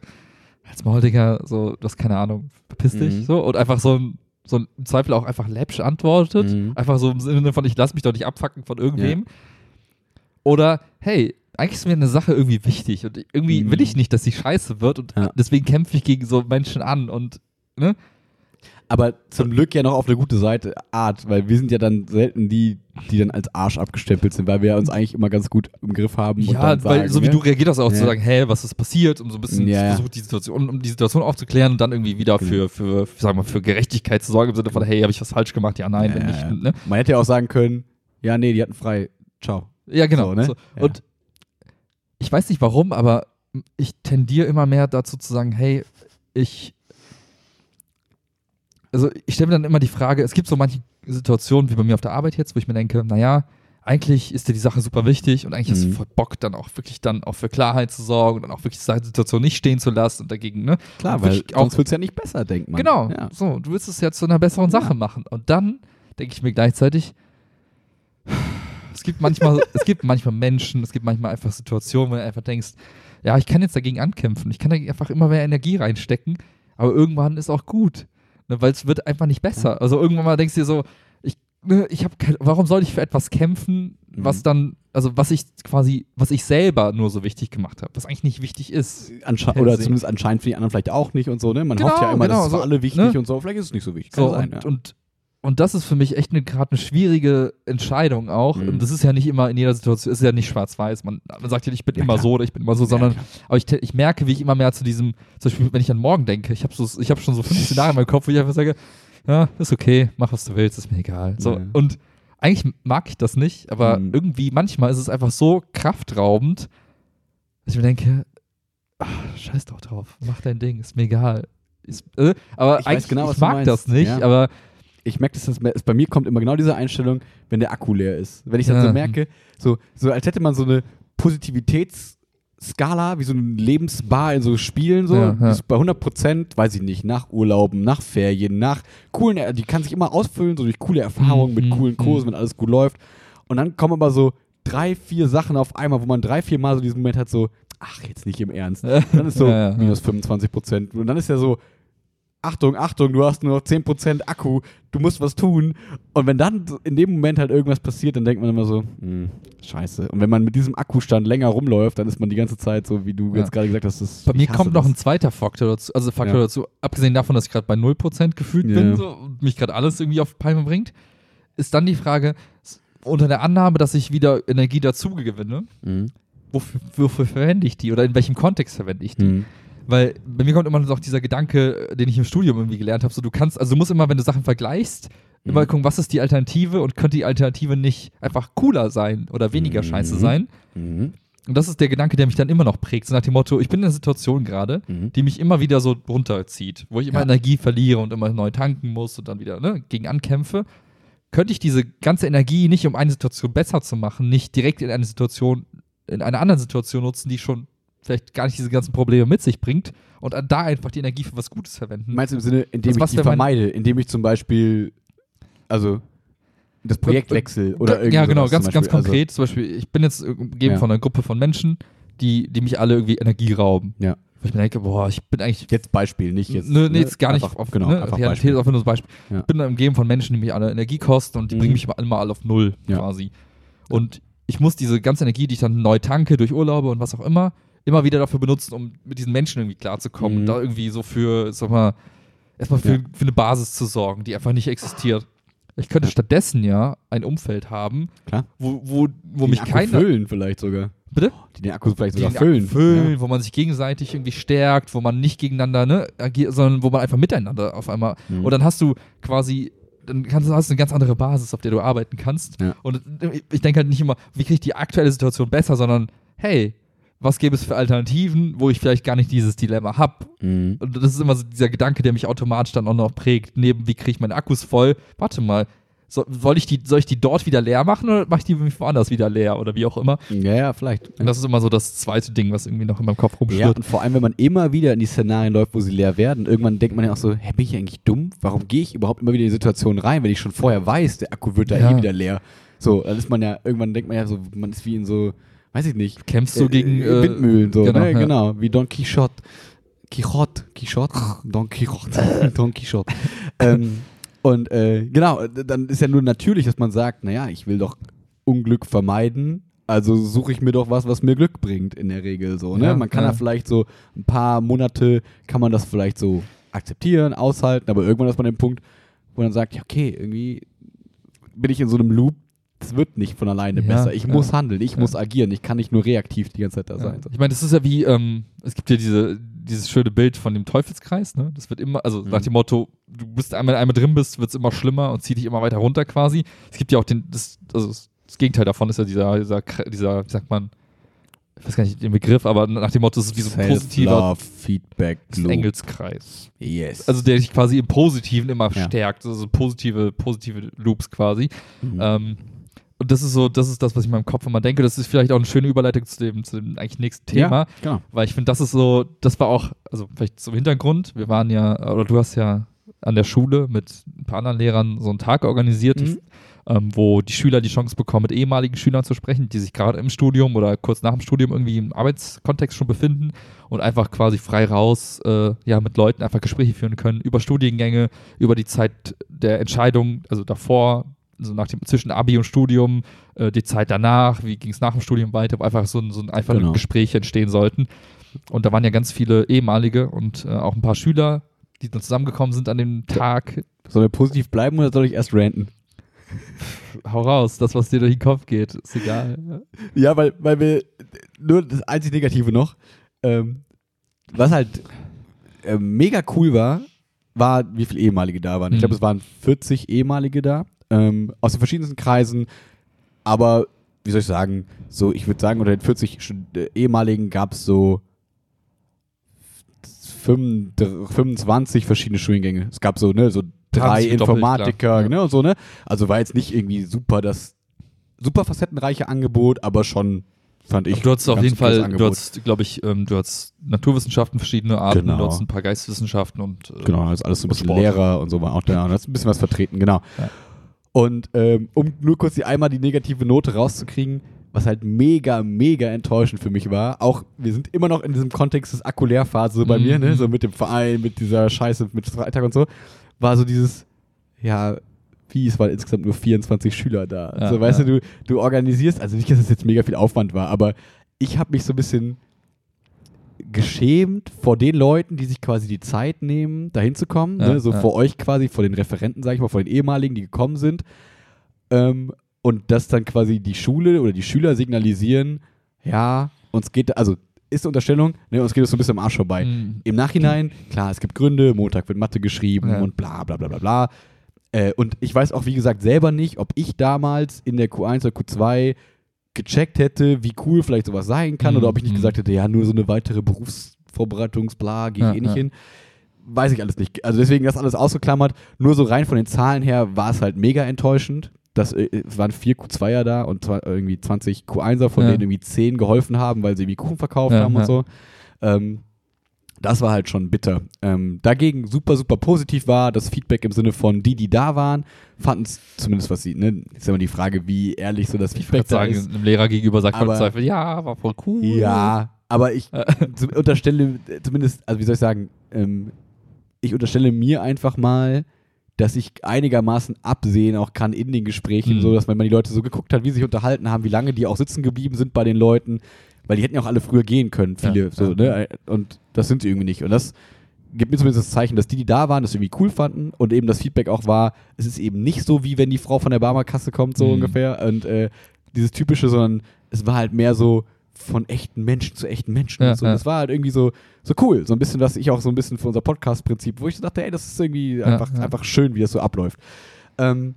als Maul, Digga, so, du hast keine Ahnung, verpiss dich, Mhm. so, und einfach so ein, so ein, im Zweifel auch einfach läppsch antwortet, Mhm. einfach so im Sinne von, ich lass mich doch nicht abfacken von irgendwem. Oder, hey, eigentlich ist mir eine Sache irgendwie wichtig und irgendwie Mhm. will ich nicht, dass sie scheiße wird und Ja. deswegen kämpfe ich gegen so Menschen an und, ne? Aber zum Glück ja noch auf eine gute Seite, Art, weil wir sind ja dann selten die, die dann als Arsch abgestempelt sind, weil wir uns eigentlich immer ganz gut im Griff haben. Ja, weil sagen, so wie ne? du reagiert hast, auch zu Ja. sagen, hey, was ist passiert, um so ein bisschen Ja, ja. versucht, die Situation, um die Situation aufzuklären und dann irgendwie wieder Genau. für, für, für, sagen wir, für Gerechtigkeit zu sorgen, im Sinne von, hey, habe ich was falsch gemacht? Ja, nein, Ja, wenn ja, nicht. ja. Ne? Man hätte ja auch sagen können, ja, nee, die hatten frei. Ciao. Ja, genau. So, ne? So. Ja. Und ich weiß nicht warum, aber ich tendiere immer mehr dazu zu sagen, hey, ich. Also ich stelle mir dann immer die Frage, es gibt so manche Situationen wie bei mir auf der Arbeit jetzt, wo ich mir denke, naja, eigentlich ist dir die Sache super wichtig und eigentlich hast du Mhm. voll Bock, dann auch wirklich dann auch für Klarheit zu sorgen und dann auch wirklich die Situation nicht stehen zu lassen und dagegen, ne? Klar, weil auch- sonst wird es ja nicht besser, denkt man. Genau, Ja. so, du willst es ja zu einer besseren Sache Ja. machen. Und dann denke ich mir gleichzeitig, es gibt manchmal, <laughs> es gibt manchmal Menschen, es gibt manchmal einfach Situationen, wo du einfach denkst, ja, ich kann jetzt dagegen ankämpfen, ich kann da einfach immer mehr Energie reinstecken, aber irgendwann ist auch gut, ne, weil es wird einfach nicht besser. Also irgendwann mal denkst du dir so, ich, ne, ich habe, warum soll ich für etwas kämpfen, was Mhm. dann, also was ich quasi, was ich selber nur so wichtig gemacht habe, was eigentlich nicht wichtig ist. Ansche Per oder se. zumindest anscheinend für die anderen vielleicht auch nicht und so, ne? Man Genau, hofft ja immer, genau, das ist für so, alle wichtig ne? und so. Vielleicht ist es nicht so wichtig. Kann So, sein, und, ja. und, und das ist für mich echt gerade eine schwierige Entscheidung auch. Mhm. Und das ist ja nicht immer in jeder Situation, ist ja nicht schwarz-weiß. Man, man sagt ja ich bin Ja, immer klar. so oder ich bin immer so, sondern aber ich, ich merke, wie ich immer mehr zu diesem, zum Beispiel, wenn ich an morgen denke, ich habe so, ich hab schon so fünf Szenarien in meinem Kopf, wo ich einfach sage, ja, ist okay, mach was du willst, ist mir egal. So, Ja. und eigentlich mag ich das nicht, aber Mhm. irgendwie manchmal ist es einfach so kraftraubend, dass ich mir denke, ah, scheiß doch drauf, mach dein Ding, ist mir egal. Ist, äh, aber Ich eigentlich, genau, ich mag das nicht, aber ich merke, dass das es bei mir kommt immer genau diese Einstellung, wenn der Akku leer ist. Wenn ich dann so Ja. merke, so, so als hätte man so eine Positivitätsskala, wie so eine Lebensbar in so Spielen, so, Ja, ja. bei 100 Prozent, weiß ich nicht, nach Urlauben, nach Ferien, nach coolen, die kann sich immer ausfüllen, so durch coole Erfahrungen mit Mhm, coolen mhm. Kursen, wenn alles gut läuft. Und dann kommen aber so drei, vier Sachen auf einmal, wo man drei, vier Mal so diesen Moment hat, so, ach, jetzt nicht im Ernst. Und <laughs> dann ist so ja. minus 25 Prozent. Und dann ist ja so, Achtung, Achtung, du hast nur noch 10 Prozent Akku, du musst was tun. Und wenn dann in dem Moment halt irgendwas passiert, dann denkt man immer so, hm, scheiße. Und wenn man mit diesem Akkustand länger rumläuft, dann ist man die ganze Zeit so, wie du Ja. jetzt gerade gesagt hast, das Bei mir kommt noch das. ein zweiter Faktor dazu, also Faktor Ja. dazu, abgesehen davon, dass ich gerade bei 0% gefühlt Ja. bin so, und mich gerade alles irgendwie auf Palme bringt, ist dann die Frage, unter der Annahme, dass ich wieder Energie dazu gewinne, Mhm. wofür, wofür verwende ich die oder in welchem Kontext verwende ich die? Mhm. Weil bei mir kommt immer noch dieser Gedanke, den ich im Studium irgendwie gelernt habe, so du kannst, also du musst immer, wenn du Sachen vergleichst, immer Mhm. gucken, was ist die Alternative und könnte die Alternative nicht einfach cooler sein oder weniger Mhm. scheiße sein? Mhm. Und das ist der Gedanke, der mich dann immer noch prägt, so nach dem Motto, ich bin in einer Situation gerade, Mhm. die mich immer wieder so runterzieht, wo ich immer Ja. Energie verliere und immer neu tanken muss und dann wieder ne, gegen ankämpfe, könnte ich diese ganze Energie nicht, um eine Situation besser zu machen, nicht direkt in eine Situation, in einer anderen Situation nutzen, die schon vielleicht gar nicht diese ganzen Probleme mit sich bringt und da einfach die Energie für was Gutes verwenden. Meinst du im Sinne, indem Also ich was die vermeide, indem ich zum Beispiel, also das Projekt Äh, äh, wechsle oder irgendwie ja, genau, ganz, ganz. Also, konkret. Zum Beispiel, ich bin jetzt umgeben Ja. von einer Gruppe von Menschen, die, die mich alle irgendwie Energie rauben. Ja. Wo ich mir denke, boah, ich bin eigentlich jetzt Beispiel, nicht jetzt. Nö, nee, ne? jetzt gar nicht Einfach, auf genau, ne, einfach Beispiel. einfach nur Beispiel. Ja. Ich bin umgeben von Menschen, die mich alle Energie kosten und die Mhm. bringen mich immer alle auf Null Ja. quasi. Und ich muss diese ganze Energie, die ich dann neu tanke durch Urlaube und was auch immer, immer wieder dafür benutzen, um mit diesen Menschen irgendwie klarzukommen Mhm. und da irgendwie so für, sag mal, erstmal für, Ja. für eine Basis zu sorgen, die einfach nicht existiert. Ich könnte Ja. stattdessen ja ein Umfeld haben, Klar. wo, wo, wo Die mich keiner. füllen vielleicht sogar. Bitte? Die den Akku vielleicht sogar füllen. füllen wo man sich gegenseitig irgendwie stärkt, wo man nicht gegeneinander ne, agiert, sondern wo man einfach miteinander auf einmal. Ja. Mhm. Und dann hast du quasi, dann kannst, hast du eine ganz andere Basis, auf der du arbeiten kannst. Ja. Und ich denke halt nicht immer, wie kriege ich die aktuelle Situation besser, sondern hey, was gäbe es für Alternativen, wo ich vielleicht gar nicht dieses Dilemma habe? Mhm. Und das ist immer so dieser Gedanke, der mich automatisch dann auch noch prägt. Neben, wie kriege ich meine Akkus voll? Warte mal, so, soll, ich die, soll ich die dort wieder leer machen oder mache ich die woanders wieder leer oder wie auch immer? Ja, ja, vielleicht. Und das ist immer so das zweite Ding, was irgendwie noch in meinem Kopf Ja, rumschwirrt. und vor allem, wenn man immer wieder in die Szenarien läuft, wo sie leer werden, irgendwann denkt man ja auch so, hä, bin ich eigentlich dumm? Warum gehe ich überhaupt immer wieder in die Situation rein, wenn ich schon vorher weiß, der Akku wird da Ja. eh wieder leer. So, dann ist man ja, irgendwann denkt man ja so, man ist wie in so, weiß ich nicht, Kämpfst du gegen äh, äh, Windmühlen, so, genau, ne? ja. genau, wie Don Quixote. Quixote, Quixote, <laughs> Don Quixote, <laughs> Don Quixote. ähm, und äh, genau, dann ist ja nur natürlich, dass man sagt, naja, ich will doch Unglück vermeiden, also suche ich mir doch was, was mir Glück bringt in der Regel so. Ne? Ja, man kann ja. da vielleicht so ein paar Monate, kann man das vielleicht so akzeptieren, aushalten, aber irgendwann ist man an dem Punkt, wo man dann sagt, ja, okay, irgendwie bin ich in so einem Loop, es wird nicht von alleine Ja, besser. Ich muss handeln, ich muss agieren, ich kann nicht nur reaktiv die ganze Zeit da sein. Ich meine, das ist ja wie, ähm, es gibt ja diese, dieses schöne Bild von dem Teufelskreis, ne? Das wird immer, also Mhm. nach dem Motto, du bist einmal, einmal drin bist, wird es immer schlimmer und zieht dich immer weiter runter quasi. Es gibt ja auch den, das, also das Gegenteil davon ist ja dieser, dieser, dieser, wie sagt man, ich weiß gar nicht den Begriff, aber nach dem Motto, es ist wie so ein positiver Feedback, Loop. Engelskreis. Yes. Also der dich quasi im Positiven immer Ja. stärkt. Also positive, positive Loops quasi. Mhm. Ähm, und das ist so, das ist das, was ich in meinem Kopf immer denke. Das ist vielleicht auch eine schöne Überleitung zu dem, zu dem eigentlich nächsten Thema. Ja, genau. Weil ich finde, das ist so, das war auch, also vielleicht zum Hintergrund, wir waren ja, oder du hast ja an der Schule mit ein paar anderen Lehrern so einen Tag organisiert, Mhm. ähm, wo die Schüler die Chance bekommen, mit ehemaligen Schülern zu sprechen, die sich gerade im Studium oder kurz nach dem Studium irgendwie im Arbeitskontext schon befinden und einfach quasi frei raus äh, ja, mit Leuten einfach Gespräche führen können über Studiengänge, über die Zeit der Entscheidung, also davor, also nach dem zwischen Abi und Studium, äh, die Zeit danach, wie ging es nach dem Studium weiter, wo einfach so ein, so ein einfach Genau. Gespräche entstehen sollten. Und da waren ja ganz viele ehemalige und äh, auch ein paar Schüler, die dann zusammengekommen sind an dem Tag. Sollen wir positiv bleiben oder soll ich erst ranten? Hau raus, das, was dir durch den Kopf geht, ist egal. Ja, weil, weil wir nur das einzig Negative noch, ähm, was halt ähm, mega cool war, war, wie viele ehemalige da waren. Ich Mhm. glaube, es waren 40 ehemalige da, ähm, aus den verschiedensten Kreisen, aber wie soll ich sagen, so, ich würde sagen, unter den 40 Stud- äh, ehemaligen gab es so 25 25 verschiedene Studiengänge. Es gab so, ne, so drei 20 doppelt, Informatiker, ne, und so, ne? Also war jetzt nicht irgendwie super das super facettenreiche Angebot, aber schon fand ich. du hattest auf jeden Fall, du Angebot. hattest, glaube ich, ähm, du hattest Naturwissenschaften verschiedene Arten, Genau. du hattest ein paar Geisteswissenschaften und äh, Genau, das ist alles so ein bisschen Sport. Lehrer und so war auch da. Und das ist ein bisschen was vertreten, genau. Ja. Und ähm, um nur kurz die einmal die negative Note rauszukriegen, was halt mega, mega enttäuschend für mich war. Auch wir sind immer noch in diesem Kontext des Akkulehrphase so bei Mhm. mir, ne? So mit dem Verein, mit dieser Scheiße, mit Freitag und so, war so dieses, ja, wie es waren insgesamt nur 24 Schüler da. Ja, so, weißt ja. du, du, du organisierst, also nicht, dass es jetzt mega viel Aufwand war, aber ich habe mich so ein bisschen geschämt vor den Leuten, die sich quasi die Zeit nehmen, da hinzukommen. Ja, ne? So ja. vor euch quasi, vor den Referenten, sage ich mal, vor den ehemaligen, die gekommen sind. Ähm, und dass dann quasi die Schule oder die Schüler signalisieren, ja, uns geht, also ist eine Unterstellung, ne, uns geht es so ein bisschen am Arsch vorbei. Mhm. Im Nachhinein, klar, es gibt Gründe, Montag wird Mathe geschrieben Ja. und bla bla bla bla bla. Äh, und ich weiß auch, wie gesagt, selber nicht, ob ich damals in der Q1 oder Q2 gecheckt hätte, wie cool vielleicht sowas sein kann, Mhm, oder ob ich nicht mhm. gesagt hätte, ja, nur so eine weitere Berufsvorbereitungsbla, gehe ich Ja, eh nicht ja. hin. Weiß ich alles nicht. Also deswegen das alles ausgeklammert. Nur so rein von den Zahlen her war es halt mega enttäuschend. Das, äh, es waren vier Q2er da und irgendwie 20 Q1er, von Ja. denen irgendwie 10 geholfen haben, weil sie irgendwie Kuchen verkauft haben und so. Ähm, das war halt schon bitter. Ähm, dagegen super, super positiv war das Feedback im Sinne von die, die da waren, fanden es zumindest, was sie, ne, ist immer die Frage, wie ehrlich so das Ich Feedback würde da sagen, ist. einem Lehrer gegenüber sagt man Aber- im Zweifel, ja, war voll cool. Ja, aber ich <laughs> zu- unterstelle äh, zumindest, also wie soll ich sagen, ähm, ich unterstelle mir einfach mal, dass ich einigermaßen absehen auch kann in den Gesprächen, Mhm. so dass wenn man die Leute so geguckt hat, wie sie sich unterhalten haben, wie lange die auch sitzen geblieben sind bei den Leuten, weil die hätten ja auch alle früher gehen können, viele, Ja, so, ja. ne? Und das sind sie irgendwie nicht. Und das gibt mir zumindest das Zeichen, dass die, die da waren, das irgendwie cool fanden und eben das Feedback auch war, es ist eben nicht so, wie wenn die Frau von der Barmerkasse kommt, so Mhm. ungefähr. Und äh, dieses typische, sondern es war halt mehr so von echten Menschen zu echten Menschen. Ja, und so. ja. Das war halt irgendwie so, so cool. So ein bisschen, was ich auch so ein bisschen für unser Podcast-Prinzip, wo ich so dachte, ey, das ist irgendwie Ja, einfach, einfach schön, wie das so abläuft. Ähm,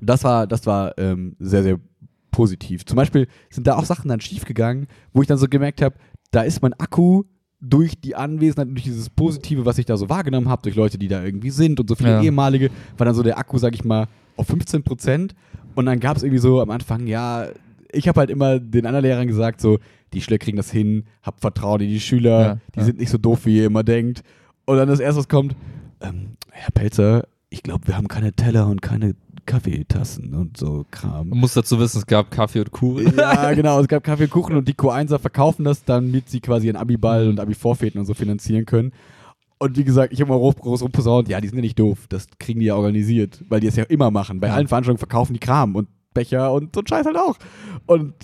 das war, das war ähm, sehr, sehr positiv. Zum Beispiel sind da auch Sachen dann schiefgegangen, wo ich dann so gemerkt habe, da ist mein Akku durch die Anwesenheit, durch dieses Positive, was ich da so wahrgenommen habe, durch Leute, die da irgendwie sind und so viele Ja. ehemalige, war dann so der Akku, sag ich mal, auf 15 Prozent. Und dann gab es irgendwie so am Anfang, ja, ich habe halt immer den anderen Lehrern gesagt, so, die Schüler kriegen das hin, habt Vertrauen in die Schüler, Ja, die ja. sind nicht so doof, wie ihr immer denkt. Und dann das erste, was kommt, ähm, Herr Pelzer, ich glaube, wir haben keine Teller und keine Kaffeetassen und so Kram. Man muss dazu wissen, es gab Kaffee und Kuchen. Ja, <laughs> genau. Es gab Kaffee und Kuchen und die Q1er verkaufen das, damit sie quasi ihren Abiball Mhm. und Abi-Vorfäten und so finanzieren können. Und wie gesagt, ich habe mal groß, groß rumposaunt, ja, die sind ja nicht doof. Das kriegen die ja organisiert, weil die es ja immer machen. Bei Ja. allen Veranstaltungen verkaufen die Kram und Becher und so ein Scheiß halt auch. Und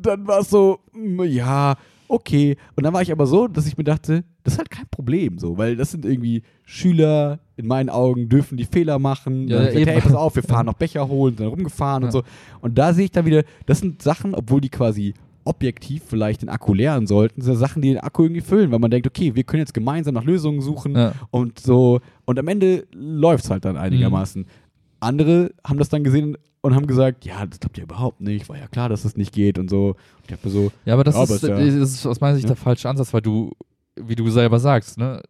dann war es so, mm, ja, okay. Und dann war ich aber so, dass ich mir dachte, das ist halt kein Problem, so, weil das sind irgendwie Schüler, in meinen Augen dürfen die Fehler machen. Ja, Dann gesagt, hey, pass auf, wir fahren noch Becher holen, sind rumgefahren Ja. und so. Und da sehe ich dann wieder, das sind Sachen, obwohl die quasi objektiv vielleicht den Akku leeren sollten, sind Sachen, die den Akku irgendwie füllen, weil man denkt, okay, wir können jetzt gemeinsam nach Lösungen suchen Ja. und so. Und am Ende läuft es halt dann einigermaßen. Mhm. Andere haben das dann gesehen und haben gesagt, ja, das klappt ja überhaupt nicht, war ja klar, dass das nicht geht und so. Und ich so, Ja, aber das, Ja, aber ist, ja- das ist aus meiner Sicht der falsche Ansatz, weil du, wie du selber sagst, ne,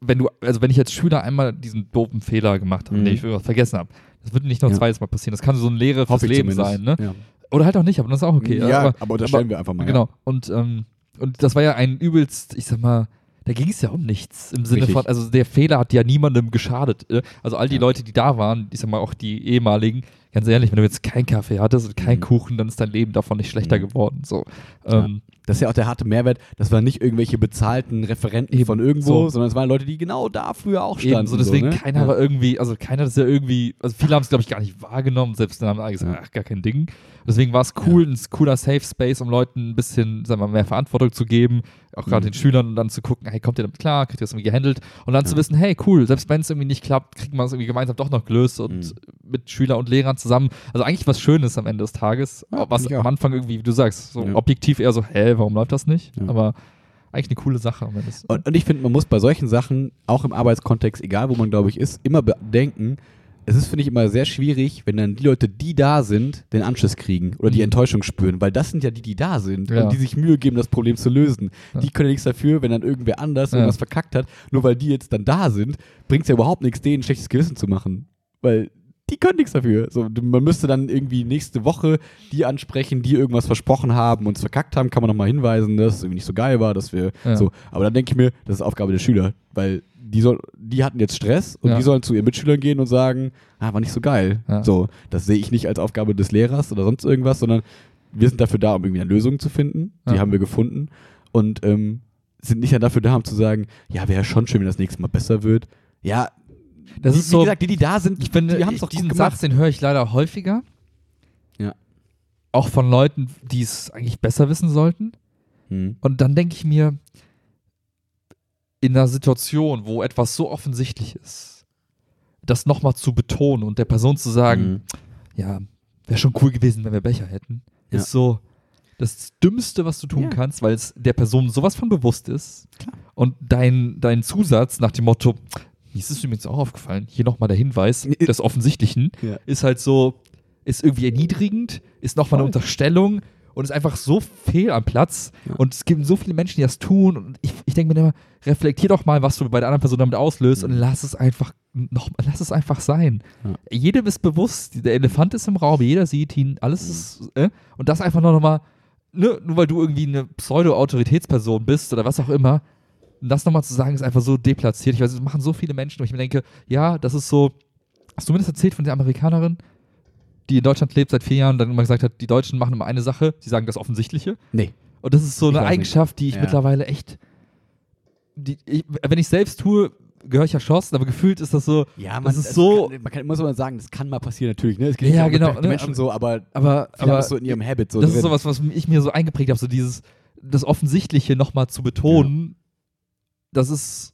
wenn du, also wenn ich als Schüler einmal diesen doofen Fehler gemacht habe, Mhm. den ich irgendwas vergessen habe, das wird nicht noch ein Ja. zweites Mal passieren. Das kann so eine Lehre fürs Leben zumindest. sein, ne? Ja, Oder halt auch nicht, aber das ist auch okay. ja aber, aber, unterstellen aber- wir einfach mal. genau. Und, ähm, und das war ja ein übelst, ich sag mal, da ging es ja um nichts im Sinne Richtig. von, also der Fehler hat ja niemandem geschadet. äh. Also all die Ja. Leute, die da waren, ich sag mal auch die ehemaligen, ganz ehrlich, wenn du jetzt keinen Kaffee hattest und keinen Mhm. Kuchen, dann ist dein Leben davon nicht schlechter Mhm. geworden. So. Ja. Das ist ja auch der harte Mehrwert. Das waren nicht irgendwelche bezahlten Referenten Eben, von irgendwo, so. sondern es waren Leute, die genau da früher auch standen. Eben, so deswegen ne? keiner ja. war irgendwie, also keiner es ja irgendwie, also viele haben es glaube ich gar nicht wahrgenommen, selbst dann haben alle gesagt, Ja. ach, gar kein Ding. Deswegen war es cool, ein cooler Safe Space, um Leuten ein bisschen, sagen wir mal, mehr Verantwortung zu geben, auch gerade Mhm. den Schülern und dann zu gucken, hey, kommt ihr damit klar, kriegt ihr das irgendwie gehandelt und dann zu Ja. wissen, hey, cool, selbst wenn es irgendwie nicht klappt, kriegt man es irgendwie gemeinsam doch noch gelöst und Mhm. mit Schüler und Lehrern zusammen. Also eigentlich was Schönes am Ende des Tages, Ja, was am Anfang irgendwie, wie du sagst, so Ja. objektiv eher so, hä, warum läuft das nicht? Ja. Aber eigentlich eine coole Sache Und, und ich finde, man muss bei solchen Sachen, auch im Arbeitskontext, egal wo man, glaube ich, ist, immer bedenken, es ist, finde ich, immer sehr schwierig, wenn dann die Leute, die da sind, den Anschluss kriegen oder die Mhm. Enttäuschung spüren, weil das sind ja die, die da sind Ja. und die sich Mühe geben, das Problem zu lösen. Ja. Die können ja nichts dafür, wenn dann irgendwer anders Ja. irgendwas verkackt hat. Nur weil die jetzt dann da sind, bringt es ja überhaupt nichts, denen ein schlechtes Gewissen zu machen. Weil die können nichts dafür. So, man müsste dann irgendwie nächste Woche die ansprechen, die irgendwas versprochen haben und es verkackt haben, kann man nochmal hinweisen, dass es irgendwie nicht so geil war, dass wir Ja. so. Aber dann denke ich mir, das ist Aufgabe der Schüler, weil die, soll, die hatten jetzt Stress und Ja. die sollen zu ihren Mitschülern gehen und sagen, ah, war nicht so geil. Ja. So, das sehe ich nicht als Aufgabe des Lehrers oder sonst irgendwas, sondern wir sind dafür da, um irgendwie eine Lösung zu finden. Die haben wir gefunden und ähm, sind nicht dafür da, um zu sagen, ja, wäre schon schön, wenn das nächste Mal besser wird. Ja, Das wie, ist so- wie gesagt, die, die da sind, Ich finde, die haben es doch diesen gut Satz, gemacht. den höre ich leider häufiger. Ja. Auch von Leuten, die es eigentlich besser wissen sollten. Hm. Und dann denke ich mir, in einer Situation, wo etwas so offensichtlich ist, das nochmal zu betonen und der Person zu sagen, Mhm. ja, wäre schon cool gewesen, wenn wir Becher hätten, Ja. ist so das Dümmste, was du tun Ja. kannst, weil es der Person sowas von bewusst ist. Und dein, dein Zusatz nach dem Motto, mir ist es übrigens auch aufgefallen, hier nochmal der Hinweis des Offensichtlichen, Ja. ist halt so, ist irgendwie erniedrigend, ist nochmal eine. Unterstellung und ist einfach so fehl am Platz. Ja. Und es gibt so viele Menschen, die das tun. Und ich, ich denke mir immer, reflektier doch mal, was du bei der anderen Person damit auslöst und Mhm. lass es einfach noch, lass es einfach sein. Ja. Jedem ist bewusst, der Elefant ist im Raum, jeder sieht ihn, alles Mhm. ist, äh, und das einfach nur nochmal, ne, nur weil du irgendwie eine Pseudo-Autoritätsperson bist oder was auch immer, das nochmal zu sagen, ist einfach so deplatziert. Ich weiß, das machen so viele Menschen, wo ich mir denke, ja, das ist so, hast du mir das erzählt von der Amerikanerin, die in Deutschland lebt seit vier Jahren und dann immer gesagt hat, die Deutschen machen immer eine Sache, sie sagen das Offensichtliche. Nee. Und das ist so Ich eine weiß nicht. Eigenschaft, die ich Ja. mittlerweile echt, die, ich, wenn ich selbst tue, gehöre ich erschossen, aber gefühlt ist das so, Ja, Das ist so- Kann, man kann, muss aber sagen, das kann mal passieren natürlich. Ne? Es geht Ja, genau, um ne, Menschen aber- so, aber aber, aber so in ihrem Habit so das drin. ist sowas, was ich mir so eingeprägt habe, so dieses, das Offensichtliche nochmal zu betonen, das ist,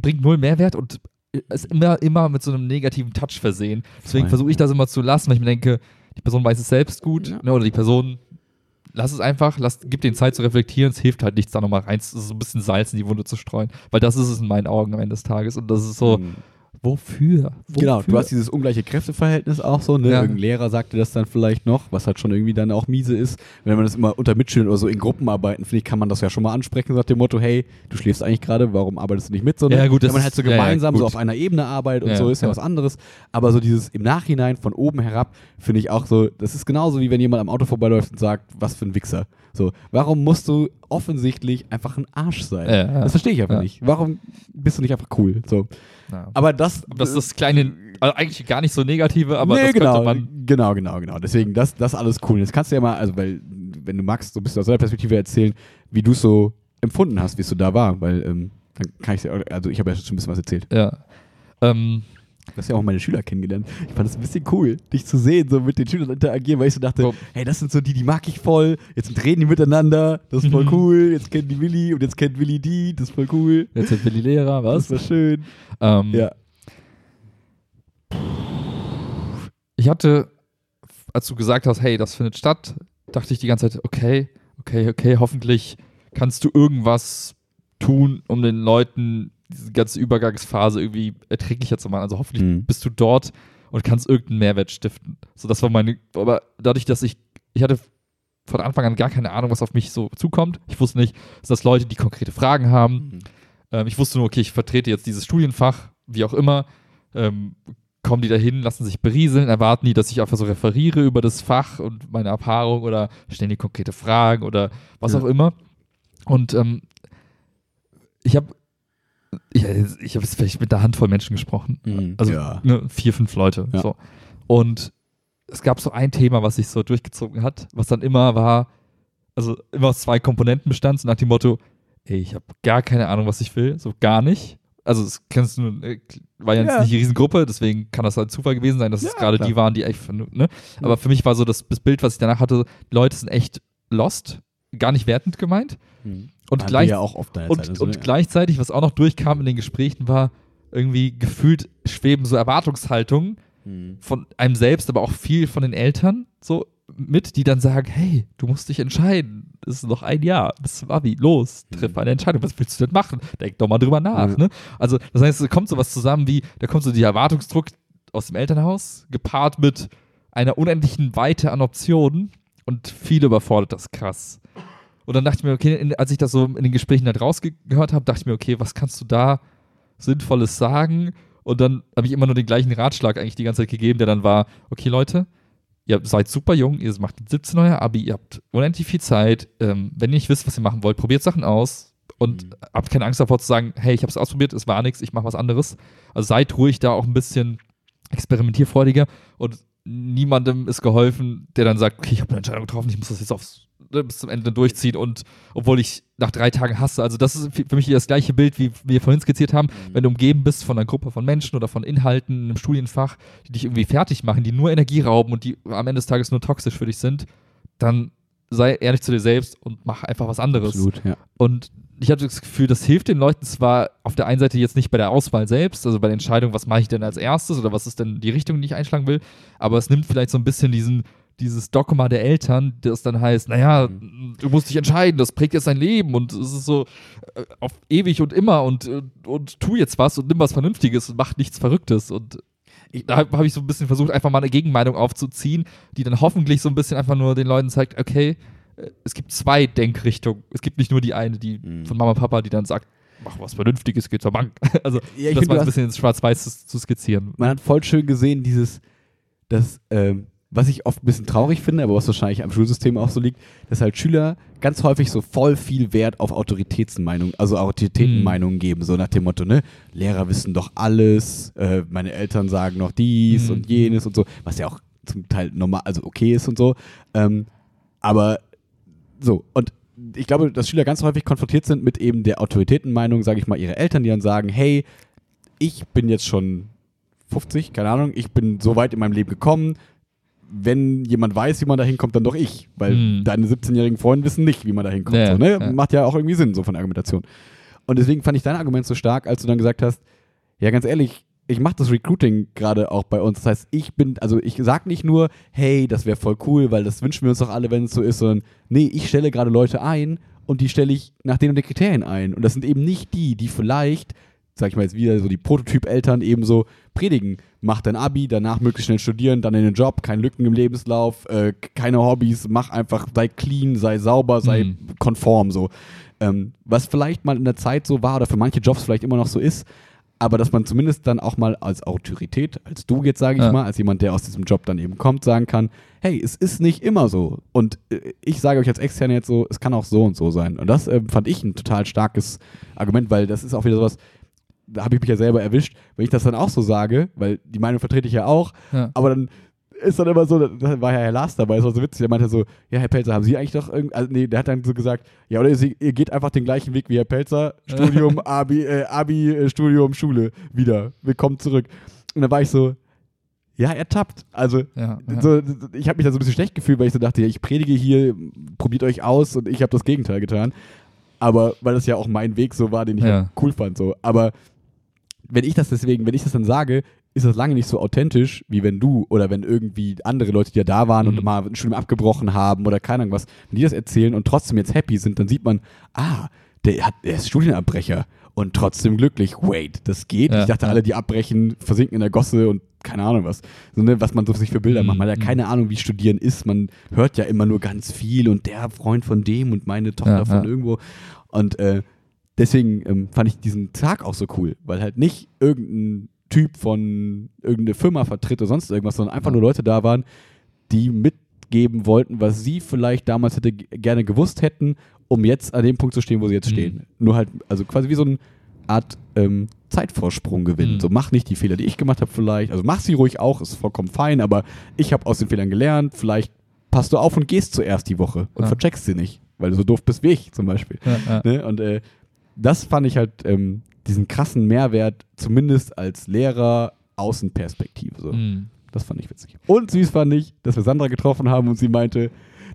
bringt null Mehrwert und ist immer, immer mit so einem negativen Touch versehen. Deswegen versuche ich das immer zu lassen, weil ich mir denke, die Person weiß es selbst gut, Ja. ne, oder die Person, lass es einfach, lass, gib denen Zeit zu reflektieren, es hilft halt nichts, da nochmal rein, so ein bisschen Salz in die Wunde zu streuen, weil das ist es in meinen Augen am Ende des Tages und das ist so, Mhm. Wofür? wofür? Genau, du hast dieses ungleiche Kräfteverhältnis auch so, ne? Ja. Irgendein Lehrer sagte das dann vielleicht noch, was halt schon irgendwie dann auch miese ist. Wenn man das immer unter Mitschülern oder so in Gruppenarbeiten, finde ich, kann man das ja schon mal ansprechen, nach dem Motto, hey, du schläfst eigentlich gerade, warum arbeitest du nicht mit? So, ne? Ja, gut, Wenn man halt so ja, ja, gemeinsam so auf einer Ebene arbeitet und so, ist ja, ja. was anderes. Aber so dieses im Nachhinein von oben herab, finde ich auch so, das ist genauso wie wenn jemand am Auto vorbeiläuft und sagt, was für ein Wichser. So, warum musst du offensichtlich einfach ein Arsch sein? Ja, ja. Das verstehe ich einfach Ja. nicht. Warum bist du nicht einfach cool? So. Aber das, das ist das kleine, also eigentlich gar nicht so negative, aber nee, das genau, könnte man genau, genau, genau. Deswegen, das, das alles cool. Jetzt kannst du ja mal, also, weil, wenn du magst, so ein bisschen aus deiner Perspektive erzählen, wie du es so empfunden hast, wie es so da war, weil, ähm, dann kann ich, also ich habe ja schon ein bisschen was erzählt. Ja. Ähm, Du hast ja auch meine Schüler kennengelernt. Ich fand es ein bisschen cool, dich zu sehen, so mit den Schülern interagieren, weil ich so dachte, Komm. hey, das sind so die, die mag ich voll. Jetzt reden die miteinander, das ist voll Mhm. cool. Jetzt kennen die Willi und jetzt kennt Willi die, das ist voll cool. Jetzt sind Willi Lehrer, was? Das war schön. Ähm, Ja. Ich hatte, als du gesagt hast, hey, das findet statt, dachte ich die ganze Zeit, okay, okay, okay, hoffentlich kannst du irgendwas tun, um den Leuten diese ganze Übergangsphase irgendwie erträglicher zu machen. Also hoffentlich Mhm. bist du dort und kannst irgendeinen Mehrwert stiften. So, das war meine, aber dadurch, dass ich, ich hatte von Anfang an gar keine Ahnung, was auf mich so zukommt. Ich wusste nicht, dass das Leute, die konkrete Fragen haben, Mhm. ähm, ich wusste nur, okay, ich vertrete jetzt dieses Studienfach, wie auch immer. Ähm, kommen die dahin, lassen sich berieseln, erwarten die, dass ich einfach so referiere über das Fach und meine Erfahrung oder stellen die konkrete Fragen oder was Ja. auch immer. Und ähm, ich habe ich, ich habe vielleicht mit einer Handvoll Menschen gesprochen. Mhm. Also ja. ne, vier, fünf Leute. Ja. So. Und es gab so ein Thema, was sich so durchgezogen hat, was dann immer war, also immer aus zwei Komponenten bestand, so nach dem Motto, ey, ich habe gar keine Ahnung, was ich will, so gar nicht. Also das kennst du, äh, war ja jetzt Ja. nicht die Riesengruppe, deswegen kann das halt Zufall gewesen sein, dass es Ja, gerade klar. die waren, die echt, ne? Aber für mich war so das, das Bild, was ich danach hatte, Leute sind echt lost, gar nicht wertend gemeint. Mhm. Und gleich, ja und, also, und ja. gleichzeitig, was auch noch durchkam in den Gesprächen, war irgendwie gefühlt schweben so Erwartungshaltungen Mhm. von einem selbst, aber auch viel von den Eltern so mit, die dann sagen, hey, du musst dich entscheiden. Es ist noch ein Jahr bis zum Abi. Los, triff Mhm. eine Entscheidung. Was willst du denn machen? Denk doch mal drüber nach. Ja. Ne? Also, das heißt, es kommt sowas zusammen wie, da kommt so der Erwartungsdruck aus dem Elternhaus, gepaart mit einer unendlichen Weite an Optionen und viele überfordert das krass. Und dann dachte ich mir, okay, in, als ich das so in den Gesprächen halt rausgehört habe, dachte ich mir, okay, was kannst du da Sinnvolles sagen? Und dann habe ich immer nur den gleichen Ratschlag eigentlich die ganze Zeit gegeben, der dann war, okay, Leute, ihr seid super jung, ihr macht mit 17 euer Abi, ihr habt unendlich viel Zeit. Ähm, wenn ihr nicht wisst, was ihr machen wollt, probiert Sachen aus und Mhm. habt keine Angst davor zu sagen, hey, ich habe es ausprobiert, es war nichts, ich mache was anderes. Also seid ruhig da auch ein bisschen experimentierfreudiger und niemandem ist geholfen, der dann sagt, okay, ich habe eine Entscheidung getroffen, ich muss das jetzt aufs, ne, bis zum Ende durchziehen und obwohl ich nach drei Tagen hasse, also das ist für mich das gleiche Bild, wie wir vorhin skizziert haben, wenn du umgeben bist von einer Gruppe von Menschen oder von Inhalten in einem Studienfach, die dich irgendwie fertig machen, die nur Energie rauben und die am Ende des Tages nur toxisch für dich sind, dann sei ehrlich zu dir selbst und mach einfach was anderes. Absolut, ja. Und ich hatte das Gefühl, das hilft den Leuten zwar auf der einen Seite jetzt nicht bei der Auswahl selbst, also bei der Entscheidung, was mache ich denn als erstes oder was ist denn die Richtung, die ich einschlagen will, aber es nimmt vielleicht so ein bisschen diesen, dieses Dogma der Eltern, das dann heißt, naja, du musst dich entscheiden, das prägt jetzt dein Leben und es ist so äh, auf ewig und immer und, und, und tu jetzt was und nimm was Vernünftiges und mach nichts Verrücktes und Ich- da habe ich so ein bisschen versucht, einfach mal eine Gegenmeinung aufzuziehen, die dann hoffentlich so ein bisschen einfach nur den Leuten zeigt, okay, äh, es gibt zwei Denkrichtungen. Es gibt nicht nur die eine, die Mhm. von Mama, Papa, die dann sagt, mach was Vernünftiges, geh zur Bank. <laughs> Also Ja, ich das mal ein bisschen ins Schwarz-Weiß zu, zu skizzieren. man hat voll schön gesehen, dieses, das, ähm, was ich oft ein bisschen traurig finde, aber was wahrscheinlich am Schulsystem auch so liegt, dass halt Schüler ganz häufig so voll viel Wert auf Autoritätsmeinungen, also Autoritätenmeinungen geben, so nach dem Motto, ne, Lehrer wissen doch alles, äh, meine Eltern sagen noch dies Mhm. und jenes und so, was ja auch zum Teil normal, also okay ist und so, ähm, aber so, und ich glaube, dass Schüler ganz häufig konfrontiert sind mit eben der Autoritätenmeinung, sage ich mal, ihrer Eltern, die dann sagen, hey, ich bin jetzt schon 50, keine Ahnung, ich bin so weit in meinem Leben gekommen. Wenn jemand weiß, wie man da hinkommt, dann doch ich. Weil Hm. deine 17-jährigen Freunde wissen nicht, wie man da hinkommt. Ja, so, ne? ja. Macht ja auch irgendwie Sinn, so von der Argumentation. Und deswegen fand ich dein Argument so stark, als du dann gesagt hast, ja, ganz ehrlich, ich mache das Recruiting gerade auch bei uns. Das heißt, ich bin, also ich sag nicht nur, hey, das wäre voll cool, weil das wünschen wir uns doch alle, wenn es so ist, sondern nee, ich stelle gerade Leute ein und die stelle ich nach den und den Kriterien ein. Und das sind eben nicht die, die vielleicht, sag ich mal jetzt wieder so die Prototyp-Eltern eben so predigen. Mach dein Abi, danach möglichst schnell studieren, dann in den Job, keine Lücken im Lebenslauf, äh, keine Hobbys, mach einfach, sei clean, sei sauber, sei Mhm. konform so. Ähm, was vielleicht mal in der Zeit so war oder für manche Jobs vielleicht immer noch so ist, aber dass man zumindest dann auch mal als Autorität, als du jetzt sage ich Ja. mal, als jemand, der aus diesem Job dann eben kommt, sagen kann, hey, es ist nicht immer so. Und äh, ich sage euch als Externe jetzt so, es kann auch so und so sein. Und das äh, fand ich ein total starkes Argument, weil das ist auch wieder sowas, da habe ich mich ja selber erwischt, wenn ich das dann auch so sage, weil die Meinung vertrete ich ja auch, Ja. aber dann ist dann immer so, da war ja Herr Lars dabei, das war so witzig, der meinte so, ja, Herr Pelzer, haben Sie eigentlich doch irgendwie, also nee, der hat dann so gesagt, ja, oder Sie, ihr geht einfach den gleichen Weg wie Herr Pelzer, <laughs> Studium, Abi, äh, Abi, äh, Studium, Schule, wieder, willkommen zurück. Und da war ich so, ja, ertappt. Also, Ja, ja. so, ich habe mich da so ein bisschen schlecht gefühlt, weil ich so dachte, ja, ich predige hier, probiert euch aus und ich habe das Gegenteil getan. Aber weil das ja auch mein Weg so war, den ich Ja. halt cool fand. So. Aber wenn ich das deswegen, wenn ich das dann sage, ist das lange nicht so authentisch, wie wenn du oder wenn irgendwie andere Leute, die ja da waren Mhm. und mal ein Studium abgebrochen haben oder keine Ahnung was, wenn die das erzählen und trotzdem jetzt happy sind, dann sieht man, ah, der, hat, der ist Studienabbrecher und trotzdem glücklich. Wait, das geht. Ja, ich dachte, ja. alle, die abbrechen, versinken in der Gosse und keine Ahnung was. So, ne, was man so sich für Bilder Mhm, macht. Man hat ja mhm. keine Ahnung, wie Studieren ist. Man hört ja immer nur ganz viel und der Freund von dem und meine Tochter Ja, von irgendwo. Und äh, deswegen ähm, fand ich diesen Tag auch so cool, weil halt nicht irgendein Typ von irgendeine Firma vertritt oder sonst irgendwas, sondern einfach nur Leute da waren, die mitgeben wollten, was sie vielleicht damals hätte gerne gewusst hätten, um jetzt an dem Punkt zu stehen, wo sie jetzt Mhm. stehen. Nur halt, also quasi wie so eine Art ähm, Zeitvorsprung gewinnen. Mhm. So mach nicht die Fehler, die ich gemacht habe vielleicht. Also mach sie ruhig auch, ist vollkommen fein, aber ich habe aus den Fehlern gelernt. Vielleicht passt du auf und gehst zuerst die Woche und Ja. vercheckst sie nicht, weil du so doof bist wie ich zum Beispiel. ja, ja. Ne? Und äh, das fand ich halt ähm, diesen krassen Mehrwert, zumindest als Lehrer, Außenperspektive. So. Mhm. Das fand ich witzig. Und süß fand ich, dass wir Sandra getroffen haben und sie meinte,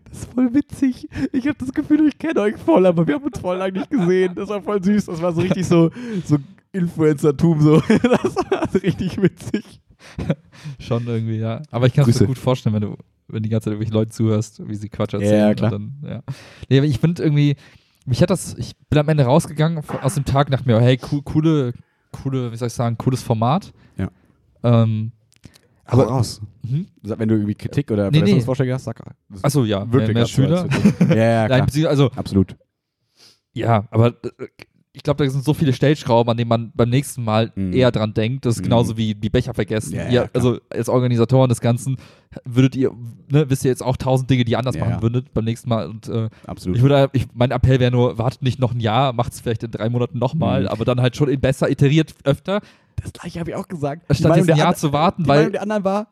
das ist voll witzig. Ich habe das Gefühl, ich kenne euch voll, aber wir haben uns voll lange nicht gesehen. Das war voll süß. Das war so richtig so, so Influencer-Tum. So. <laughs> Das war so richtig witzig. Schon irgendwie, ja. Aber ich kann es mir gut vorstellen, wenn du, wenn die ganze Zeit irgendwelche Leute zuhörst, wie sie Quatsch erzählen. Ja, klar. Dann, ja. Nee, aber ich finde irgendwie, mich hat das, ich bin am Ende rausgegangen aus dem Tag, dachte mir, hey, cool, coole, coole, wie soll ich sagen, cooles Format. Ja. Ähm, Aber raus. hm? Sag, Wenn du irgendwie Kritik oder Nee, nee. Verbesserungsvorschläge hast, sag Achso, ja, wirkte mehr, mehr Schüler. Ja, ja, <laughs> Nein, klar. beziehungsweise- also, Absolut. ja, aber äh, ich glaube, da sind so viele Stellschrauben, an denen man beim nächsten Mal Mhm. eher dran denkt. Das ist Mhm. genauso wie die Becher vergessen. Ja, ihr, also als Organisatoren des Ganzen würdet ihr, ne, wisst ihr jetzt auch tausend Dinge, die ihr anders Ja, machen ja. würdet beim nächsten Mal. Und äh, Absolut. ich würde, ich, mein Appell wäre nur, wartet nicht noch ein Jahr, macht es vielleicht in drei Monaten nochmal, Mhm. aber dann halt schon in besser, iteriert öfter, das gleiche habe ich auch gesagt. Die statt ein Jahr an- zu warten, Die weil der anderen war,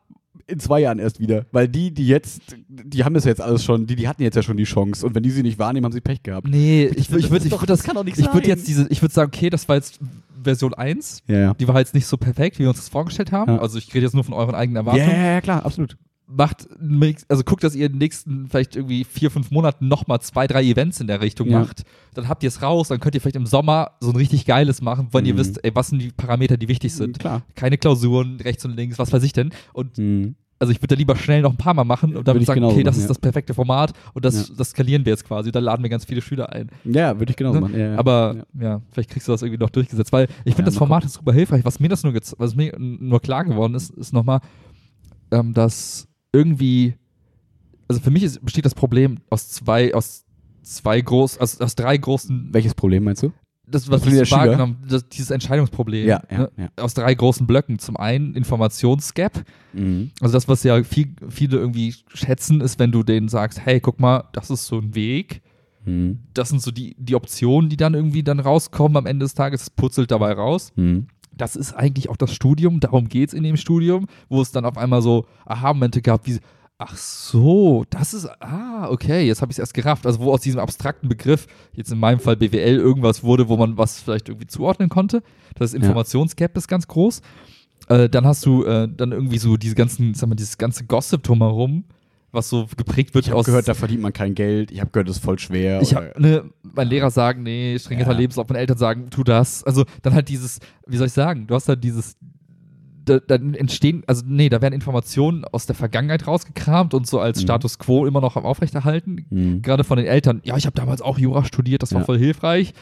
in zwei Jahren erst wieder. Weil die, die jetzt, die haben das jetzt alles schon, die, die hatten jetzt ja schon die Chance. Und wenn die sie nicht wahrnehmen, haben sie Pech gehabt. nee, ich, ich würde ich doch- würd das das, kann doch nicht ich würde jetzt diese, ich würde sagen, okay, das war jetzt Version 1, Ja, ja. die war jetzt nicht so perfekt, wie wir uns das vorgestellt haben. Ja. Also ich rede jetzt nur von euren eigenen Ja, Erwartungen. ja, ja, klar, absolut. Macht, also guckt, dass ihr in den nächsten vielleicht irgendwie vier, fünf Monaten nochmal zwei, drei Events in der Richtung Ja. macht. Dann habt ihr es raus, dann könnt ihr vielleicht im Sommer so ein richtig geiles machen, wenn ihr Mhm. wisst, ey, was sind die Parameter, die wichtig sind. Klar. Keine Klausuren, rechts und links, was weiß ich denn. Und Mhm. also ich würde da lieber schnell noch ein paar Mal machen und Würde dann ich sagen, okay, das machen, ist ja. das perfekte Format und das, Ja. das skalieren wir jetzt quasi. Da laden wir ganz viele Schüler ein. Ja, würde ich genauso Ne? machen. Aber ja. vielleicht kriegst du das irgendwie noch durchgesetzt, weil ich finde, das Format ist super hilfreich. Was mir das nur, was mir nur klar geworden ist, ist nochmal, ähm, dass irgendwie, also für mich ist, besteht das Problem aus zwei, aus zwei groß, aus, aus drei großen, Welches Problem meinst du? das, was Schüler? wahrgenommen, das, dieses Entscheidungsproblem, Ja, ja, ne? ja. aus drei großen Blöcken. Zum einen Informationsgap, Mhm. also das, was ja viel, viele irgendwie schätzen, ist, wenn du denen sagst, hey, guck mal, das ist so ein Weg, Mhm. das sind so die, die Optionen, die dann irgendwie dann rauskommen am Ende des Tages, es putzelt dabei raus. Mhm. Das ist eigentlich auch das Studium, darum geht es in dem Studium, wo es dann auf einmal so Aha-Momente gab, wie, ach so, das ist, ah, okay, jetzt habe ich es erst gerafft. Also wo aus diesem abstrakten Begriff, jetzt in meinem Fall BWL, irgendwas wurde, wo man was vielleicht irgendwie zuordnen konnte. Das Informationsgap ist ganz groß. Äh, dann hast du äh, dann irgendwie so diese ganzen, sag mal, dieses ganze Gossip drumherum, was so geprägt wird Ich habe gehört, da verdient man kein Geld. Ich habe gehört, das ist voll schwer. ich habe ne, mein Lehrer sagen, nee, strenger Ja. Lebenslauf, meine Eltern sagen, tu das. Also dann halt dieses, wie soll ich sagen, du hast halt dieses, da, dann entstehen, also nee, da werden Informationen aus der Vergangenheit rausgekramt und so als Mhm. Status quo immer noch am aufrechterhalten. Mhm. Gerade von den Eltern, ja, ich habe damals auch Jura studiert, das war Ja. voll hilfreich.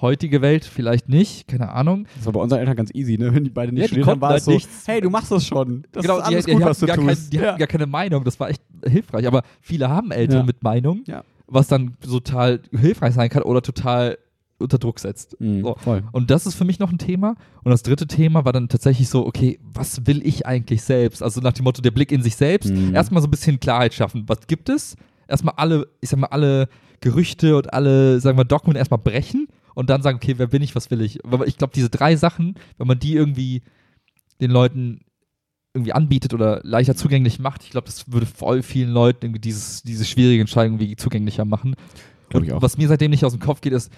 Heutige Welt vielleicht nicht, keine Ahnung. Das war bei unseren Eltern ganz easy, ne? Wenn die beide nicht Ja, die studiert haben, war halt es so, nichts. hey, du machst das schon. Das ist alles die, gut, die was hatten du tust. Kein, die hatten ja. gar keine Meinung, das war echt hilfreich. Aber viele haben Eltern Ja. mit Meinung, Ja. was dann total hilfreich sein kann oder total unter Druck setzt. Mhm, So. Und das ist für mich noch ein Thema. Und das dritte Thema war dann tatsächlich so, okay, was will ich eigentlich selbst? Also nach dem Motto, der Blick in sich selbst. Mhm. Erstmal so ein bisschen Klarheit schaffen. Was gibt es? Erstmal alle, ich sag mal, alle Gerüchte und alle, sagen wir, Dogmen erstmal brechen und dann sagen, okay, wer bin ich, was will ich? Aber ich glaube, diese drei Sachen, wenn man die irgendwie den Leuten irgendwie anbietet oder leichter zugänglich macht, ich glaube, das würde voll vielen Leuten irgendwie dieses, diese schwierige Entscheidung irgendwie zugänglicher machen. Glaub ich auch. was mir seitdem nicht aus dem Kopf geht, ist,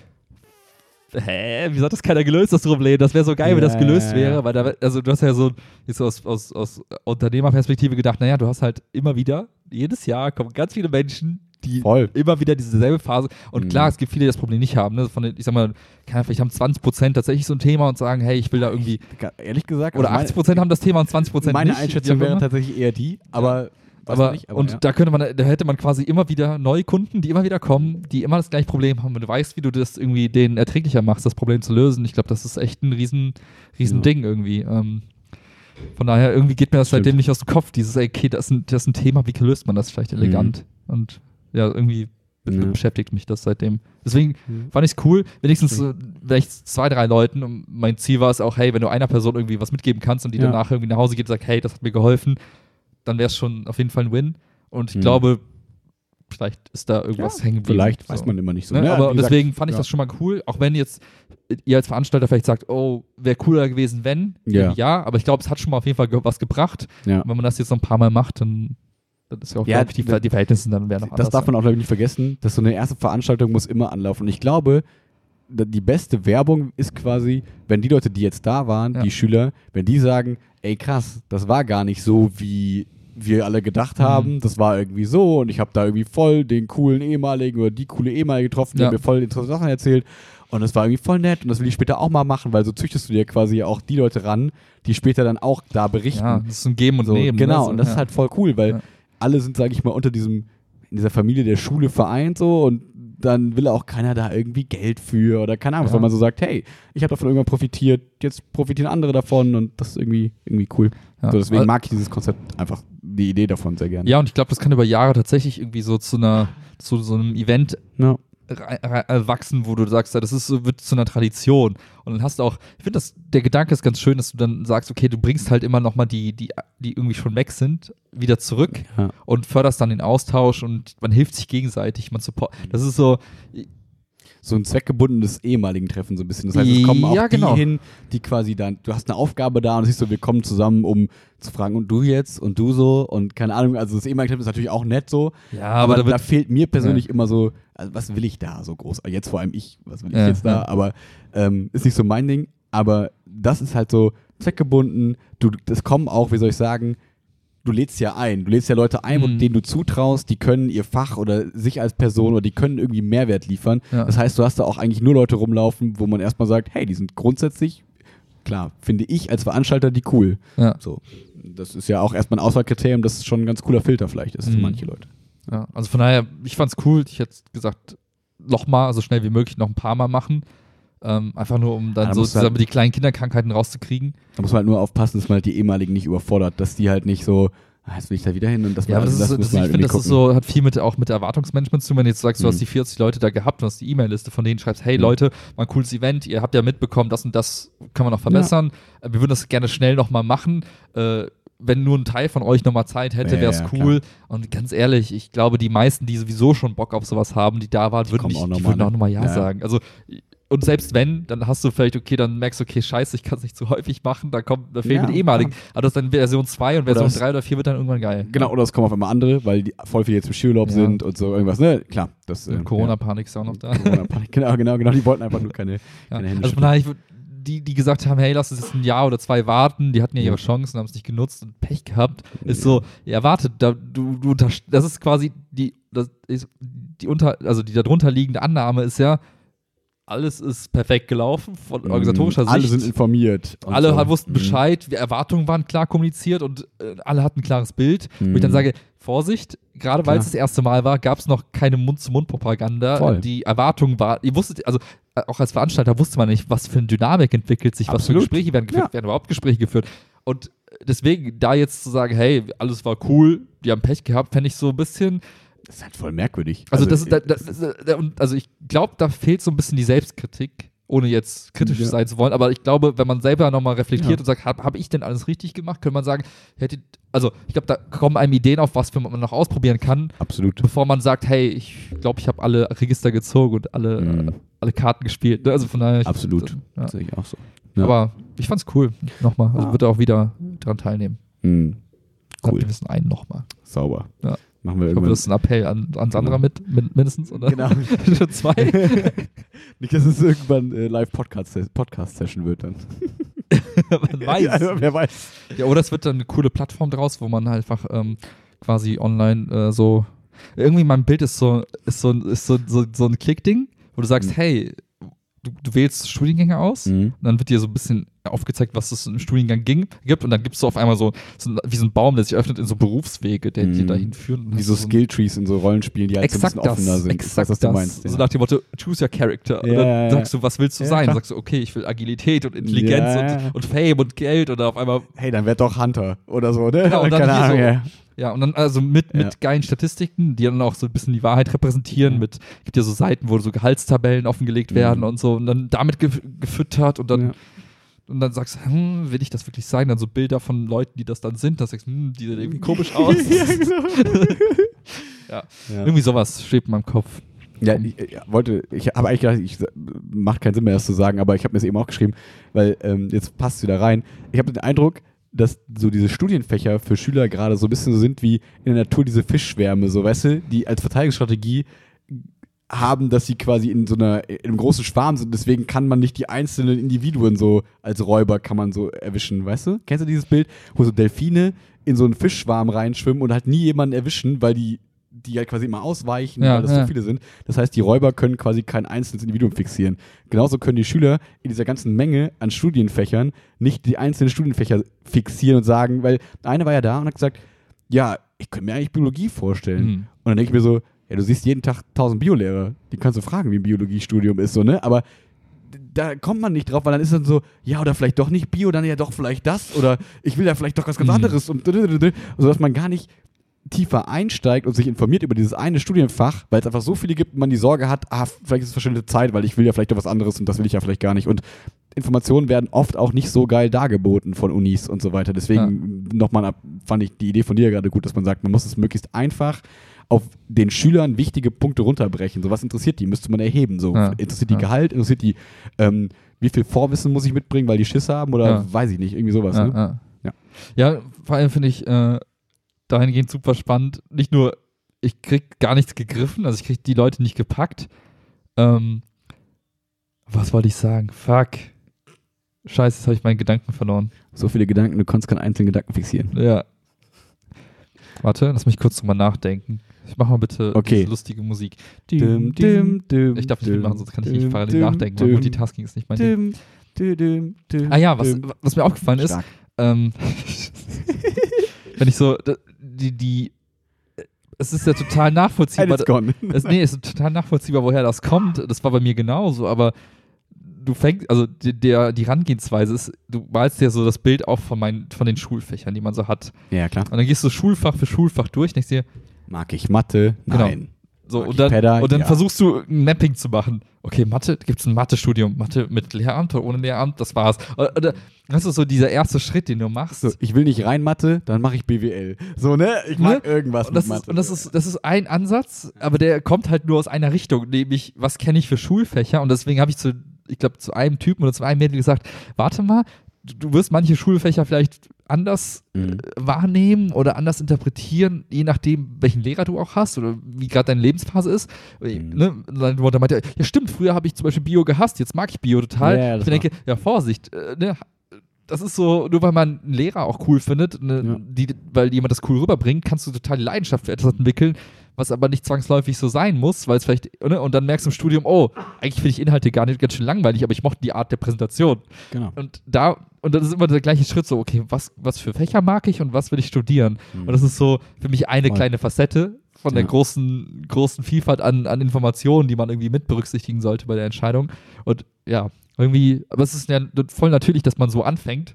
hä, wieso hat das keiner gelöst, das Problem? Das wäre so geil, wenn das gelöst wäre, weil da, also du hast ja so, jetzt so aus, aus, aus Unternehmerperspektive gedacht, naja, du hast halt immer wieder, jedes Jahr kommen ganz viele Menschen, die Voll. immer wieder dieselbe Phase. Und Mhm. klar, es gibt viele, die das Problem nicht haben. Ne? Von den, ich sag mal, keine Ahnung, vielleicht haben 20 Prozent tatsächlich so ein Thema und sagen, hey, ich will da irgendwie, Ehrlich gesagt, oder also 80 Prozent haben das Thema und 20 Prozent meine, nicht. meine Einschätzung wäre tatsächlich eher die, aber, weiß aber, nicht, aber und ja. da könnte man, da hätte man quasi immer wieder neue Kunden, die immer wieder kommen, die immer das gleiche Problem haben. Und du weißt, wie du das irgendwie denen erträglicher machst, das Problem zu lösen. Ich glaube, das ist echt ein riesen, riesen Ja. Ding irgendwie. Ähm, von daher, irgendwie geht mir das Stimmt. seitdem nicht aus dem Kopf. Dieses, ey, okay, das ist ein, das ist ein Thema, wie löst man das vielleicht elegant? Und ja, irgendwie. Ja. beschäftigt mich das seitdem. Deswegen Mhm. fand ich es cool, wenigstens so, vielleicht zwei, drei Leuten. Und mein Ziel war es auch, hey, wenn du einer Person irgendwie was mitgeben kannst und die Ja. danach irgendwie nach Hause geht und sagt, hey, das hat mir geholfen, dann wäre es schon auf jeden Fall ein Win. Und ich Mhm. glaube, vielleicht ist da irgendwas Ja, hängen geblieben. Vielleicht, So. weiß man immer nicht so. Ne? Ne? aber Wie gesagt, deswegen fand ich das schon mal cool, auch wenn jetzt ihr als Veranstalter vielleicht sagt, oh, wäre cooler gewesen, wenn. Ja. ja, aber ich glaube, es hat schon mal auf jeden Fall was gebracht. Und wenn man das jetzt noch ein paar Mal macht, dann, dann ist ja auch, Ja, ich, die, die Verhältnisse dann wären noch Das darf man auch, glaube ich, nicht vergessen, dass so eine erste Veranstaltung muss immer anlaufen. Und ich glaube, die beste Werbung ist quasi, wenn die Leute, die jetzt da waren, Ja. die Schüler, wenn die sagen, ey krass, das war gar nicht so, wie wir alle gedacht Mhm. haben. Das war irgendwie so und ich habe da irgendwie voll den coolen ehemaligen oder die coole ehemalige getroffen, die Ja. hat mir voll interessante Sachen erzählt. Und das war irgendwie voll nett und das will ich später auch mal machen, weil so züchtest du dir quasi auch die Leute ran, die später dann auch da berichten. ja, das ist ein Geben und So, Nehmen. genau, ne? so, und das ja. ist halt voll cool, weil. Alle sind, sage ich mal, unter diesem, in dieser Familie der Schule vereint so und dann will auch keiner da irgendwie Geld für oder keine Ahnung, Ja. weil man so sagt, hey, ich habe davon irgendwann profitiert, jetzt profitieren andere davon und das ist irgendwie, irgendwie cool. Ja. So, deswegen Al- mag ich dieses Konzept einfach, die Idee davon sehr gerne. Ja, und ich glaube, das kann über Jahre tatsächlich irgendwie so zu einer, zu so einem Event Ja. Äh, wachsen, wo du sagst, das ist so, wird zu einer Tradition. Und dann hast du auch, ich finde, das der Gedanke ist ganz schön, dass du dann sagst, okay, du bringst halt immer nochmal die, die, die irgendwie schon weg sind, wieder zurück Ja. und förderst dann den Austausch und man hilft sich gegenseitig, man support. Das ist so, So ein zweckgebundenes ehemaligen Treffen so ein bisschen. Das heißt, es kommen auch Ja, genau. die hin, die quasi dann, du hast eine Aufgabe da und siehst so, wir kommen zusammen, um zu fragen, und du jetzt und du so und keine Ahnung, also das ehemalige Treffen ist natürlich auch nett so, ja, aber, aber, da da, fehlt mir persönlich immer so, also was will ich da so groß? Jetzt vor allem ich, was will ich Ja, jetzt da? ja. Aber ähm, ist nicht so mein Ding. Aber das ist halt so zweckgebunden. Du, das kommen auch, wie soll ich sagen, du lädst ja ein. Du lädst ja Leute ein, Mhm. denen du zutraust, die können ihr Fach oder sich als Person oder die können irgendwie Mehrwert liefern. Ja. Das heißt, du hast da auch eigentlich nur Leute rumlaufen, wo man erstmal sagt, hey, die sind grundsätzlich, klar, finde ich als Veranstalter die cool. ja. So. Das ist ja auch erstmal ein Auswahlkriterium, das schon ein ganz cooler Filter vielleicht ist für Mhm. manche Leute. Ja, also von daher, ich fand's cool. Ich hätte gesagt, nochmal, so schnell wie möglich, noch ein paar Mal machen. Ähm, einfach nur, um dann Ja, da so musst du halt- die kleinen Kinderkrankheiten rauszukriegen. Da muss man halt nur aufpassen, dass man halt die ehemaligen nicht überfordert, dass die halt nicht so, ah, jetzt will ich da wieder hin und das Ja, aber das, ist, muss das, man ich halt finde, das ist so, hat viel mit auch mit Erwartungsmanagement zu tun. Wenn du jetzt sagst, du Mhm. hast die 40 Leute da gehabt und hast die E-Mail-Liste von denen schreibst, hey Mhm. Leute, war ein cooles Event, ihr habt ja mitbekommen, das und das kann man noch verbessern. Äh, Wir würden das gerne schnell nochmal machen. Äh, wenn nur ein Teil von euch nochmal Zeit hätte, Ja, wäre es ja, cool. Und ganz ehrlich, ich glaube, die meisten, die sowieso schon Bock auf sowas haben, die da waren, würden, kommen nicht, auch die noch würden mal, auch ne? nochmal Ja, Ja, ja. sagen. Also und selbst wenn, dann hast du vielleicht, okay, dann merkst du, okay, scheiße, ich kann es nicht zu häufig machen, da kommt, da fehlt Ja, mit ehemaligen. Aber das ist dann Version 2 und Version es- 3 oder 4 wird dann irgendwann geil. Genau, oder es kommen auf einmal andere, weil die voll viel jetzt im Skiurlaub Ja. sind und so irgendwas, ne? Klar, das äh, Und Corona-Panik ist auch noch da. Corona-Panik, genau, genau, genau, die wollten einfach nur keine, <laughs> Ja. keine Hände Also von daher, ich die, die gesagt haben, hey, lass uns jetzt ein Jahr oder zwei warten, die hatten ja ihre. Chancen, haben es nicht genutzt und Pech gehabt, ist so, ja, wartet, da, du, du das ist quasi die, das ist die unter, also die darunter liegende Annahme ist ja, alles ist perfekt gelaufen von Mhm. organisatorischer Sicht. Alle sind informiert. alle so. wussten Mhm. Bescheid, die Erwartungen waren klar kommuniziert und äh, alle hatten ein klares Bild. Wo ich Mhm. dann sage, Vorsicht, gerade weil es das erste Mal war, gab es noch keine Mund-zu-Mund-Propaganda. Voll. Die Erwartung war, ihr wusstet, also äh, auch als Veranstalter wusste man nicht, was für eine Dynamik entwickelt sich, was Absolut. für Gespräche werden geführt, Ja. werden überhaupt Gespräche geführt. Und deswegen, da jetzt zu sagen, hey, alles war cool, die haben Pech gehabt, fände ich so ein bisschen, Das ist halt voll merkwürdig. also, das ist, da, äh, da, da, da, und also ich glaube, da fehlt so ein bisschen die Selbstkritik, ohne jetzt kritisch Ja. sein zu wollen. Aber ich glaube, wenn man selber nochmal reflektiert Ja. und sagt, habe hab ich denn alles richtig gemacht, könnte man sagen, hätte, also ich glaube, da kommen einem Ideen auf, was man noch ausprobieren kann, Absolut. bevor man sagt, hey, ich glaube, ich habe alle Register gezogen und alle, Mhm. alle Karten gespielt. Also von daher. Absolut. Ja. Das sehe ich auch so. Aber ich fand's cool. Nochmal. Also Ja. würde auch wieder dran teilnehmen. Mhm. Cool. Wir wissen einen nochmal. Sauber. Ja. Machen wir Ich hoffe, irgendwann. das ist ein Appell an, an Sandra Genau. mit, mit mindestens, oder? Genau. <laughs> Schon zwei. <laughs> Nicht, dass es irgendwann äh, Live-Podcast-Session Podcast wird dann. <laughs> Man weiß. Ja, wer weiß. Ja, oder es wird dann eine coole Plattform draus, wo man halt einfach ähm, quasi online äh, so. Irgendwie mein Bild ist so, ist so, ist so, so, so ein Klickding, wo du sagst, Mhm. hey, du, du wählst Studiengänge aus Mhm. und dann wird dir so ein bisschen aufgezeigt, was es im Studiengang ging, gibt und dann gibst du auf einmal so, so wie so ein Baum, der sich öffnet in so Berufswege, der dir Mhm. dahin führen. Und Wie so ein- Skilltrees in so Rollenspielen, die halt so ein Exakt bisschen das, offener sind. exakt weiß, was das. du meinst. So ja. nach dem Motto, choose your character. Ja, und dann ja, sagst du, was willst du sein? Dann sagst du, okay, ich will Agilität und Intelligenz. Und, und Fame und Geld oder auf einmal Hey, dann werd doch Hunter oder so, ne? Ja, und dann Keine Ahnung, so- ja. Ja, und dann also mit, mit Ja. geilen Statistiken, die dann auch so ein bisschen die Wahrheit repräsentieren. Mit, gibt ja so Seiten, wo so Gehaltstabellen offengelegt werden Mhm. und so und dann damit ge gefüttert und dann, Ja. Und dann sagst du, hm, will ich das wirklich sein? Dann so Bilder von Leuten, die das dann sind, dann sagst du, hm, die sehen irgendwie <laughs> komisch aus. ja, genau. <laughs> Ja. Ja. Irgendwie sowas schwebt in meinem Kopf. Ja, ich, ich wollte, ich habe eigentlich gedacht, ich macht keinen Sinn mehr, das zu sagen, aber ich habe mir das eben auch geschrieben, weil ähm, jetzt passt es wieder rein. Ich habe den Eindruck, dass so diese Studienfächer für Schüler gerade so ein bisschen so sind wie in der Natur diese Fischschwärme, so weißt du, die als Verteidigungsstrategie haben, dass sie quasi in so einer in einem großen Schwarm sind. Deswegen kann man nicht die einzelnen Individuen so als Räuber kann man so erwischen, weißt du? Kennst du dieses Bild, wo so Delfine in so einen Fischschwarm reinschwimmen und halt nie jemanden erwischen, weil die die halt quasi immer ausweichen, Ja, weil das ja. so viele sind. Das heißt, die Räuber können quasi kein einzelnes Individuum fixieren. Genauso können die Schüler in dieser ganzen Menge an Studienfächern nicht die einzelnen Studienfächer fixieren und sagen, weil einer war ja da und hat gesagt, ja, ich könnte mir eigentlich Biologie vorstellen. Mhm. Und dann denke ich mir so, ja, du siehst jeden Tag tausend Biolehrer, die kannst du fragen, wie ein Biologiestudium ist, so, ne? Aber da kommt man nicht drauf, weil dann ist dann so, ja, oder vielleicht doch nicht Bio, dann ja doch vielleicht das, oder ich will ja vielleicht doch was ganz Mhm. anderes und sodass man gar nicht tiefer einsteigt und sich informiert über dieses eine Studienfach, weil es einfach so viele gibt und man die Sorge hat, ah, vielleicht ist es verschwendete Zeit, weil ich will ja vielleicht doch was anderes und das will ich ja vielleicht gar nicht. Und Informationen werden oft auch nicht so geil dargeboten von Unis und so weiter. Deswegen nochmal ab- fand ich die Idee von dir gerade gut, dass man sagt, man muss es möglichst einfach auf den Schülern wichtige Punkte runterbrechen. So was interessiert die, müsste man erheben. So Ja. interessiert die Ja. Gehalt, interessiert die, ähm, wie viel Vorwissen muss ich mitbringen, weil die Schiss haben oder Ja. weiß ich nicht, irgendwie sowas. Ja, ne? ja. Ja. ja, vor allem finde ich äh, dahingehend super spannend. Nicht nur, ich krieg gar nichts gegriffen, also ich krieg die Leute nicht gepackt. Ähm, was wollte ich sagen? Fuck. Scheiße, jetzt habe ich meinen Gedanken verloren. So viele Gedanken, du kannst keinen einzelnen Gedanken fixieren. Ja. Warte, lass mich kurz drüber nachdenken. Ich mach mal bitte Okay. lustige Musik. Düm, düm, düm, Ich darf nicht düm, mitmachen, sonst kann ich nicht parallel nachdenken. weil Multitasking ist nicht mein Ding. Ah ja, was, was mir aufgefallen ist, Stark. ähm, <laughs> wenn ich so, die, die, es ist ja total nachvollziehbar. <laughs> Es, nee, es ist total nachvollziehbar, woher das kommt. Das war bei mir genauso, aber du fängst, also die, der, die Herangehensweise ist, du malst dir so das Bild auf von, meinen, von den Schulfächern, die man so hat. Ja, klar. Und dann gehst du Schulfach für Schulfach durch, denkst dir, Mag ich Mathe? Genau. So, und dann, und dann Ja. versuchst du ein Mapping zu machen. Okay, Mathe, gibt es ein Mathe-Studium? Mathe mit Lehramt oder ohne Lehramt? Das war's. Oder, das ist so dieser erste Schritt, den du machst. So, ich will nicht rein Mathe, dann mache ich BWL. So, ne? Ich mag Ne? irgendwas Und das, mit ist, Mathe. und das, ist, das ist ein Ansatz, aber der kommt halt nur aus einer Richtung, nämlich, was kenne ich für Schulfächer? Und deswegen habe ich zu, ich glaube, zu einem Typen oder zu einem Mädel gesagt, warte mal, du wirst manche Schulfächer vielleicht anders Mhm. äh, wahrnehmen oder anders interpretieren, je nachdem, welchen Lehrer du auch hast oder wie gerade deine Lebensphase ist. Mhm. Ne? Dann meinte, er, ja stimmt, früher habe ich zum Beispiel Bio gehasst, jetzt mag ich Bio total. Ja, ich denke, ja, Vorsicht, äh, ne? das ist so, nur weil man einen Lehrer auch cool findet, ne, Ja. die, weil jemand das cool rüberbringt, kannst du total die Leidenschaft für etwas entwickeln, was aber nicht zwangsläufig so sein muss, weil es vielleicht, ne, und dann merkst du im Studium, oh, eigentlich finde ich Inhalte gar nicht ganz schön langweilig, aber ich mochte die Art der Präsentation. Genau. Und da, und das ist immer der gleiche Schritt, so, okay, was, was für Fächer mag ich und was will ich studieren? Mhm. Und das ist so für mich eine Voll. kleine Facette von der Ja. großen, großen Vielfalt an, an Informationen, die man irgendwie mit berücksichtigen sollte bei der Entscheidung. Und ja, irgendwie, aber es ist ja voll natürlich, dass man so anfängt.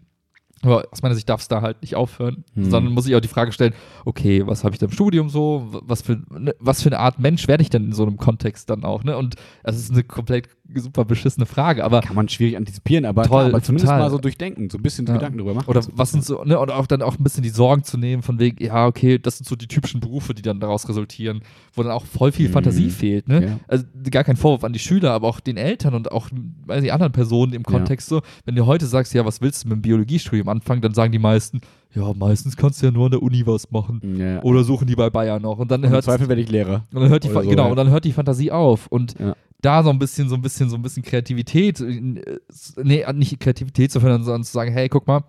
Aber aus meiner Sicht darf es da halt nicht aufhören, Mhm. sondern muss ich auch die Frage stellen, okay, was habe ich da im Studium so? Was für, ne, was für eine Art Mensch werde ich denn in so einem Kontext dann auch? Ne? Und das ist eine komplett super beschissene Frage, aber Kann man schwierig antizipieren, aber, Toll, aber zumindest total. mal so durchdenken, so ein bisschen Ja. Gedanken drüber machen. Oder was sind so, ne, und auch dann auch ein bisschen die Sorgen zu nehmen, von wegen, ja, okay, das sind so die typischen Berufe, die dann daraus resultieren, wo dann auch voll viel Mhm. Fantasie fehlt, ne? Ja. Also gar kein Vorwurf an die Schüler, aber auch den Eltern und auch, weiß ich, anderen Personen im Kontext so. Wenn du heute sagst, ja, was willst du mit dem Biologiestudium anfangen, dann sagen die meisten, ja, meistens kannst du ja nur an der Uni was machen. Ja. Oder suchen die bei Bayern noch. Und dann Und hört Zweifel werde ich Lehrer. und dann hört die, so, genau, ja. und dann hört die Fantasie auf. Und Ja. da so ein bisschen, so ein bisschen, so ein bisschen Kreativität, äh, nee, nicht Kreativität zu fördern, sondern zu sagen, hey, guck mal,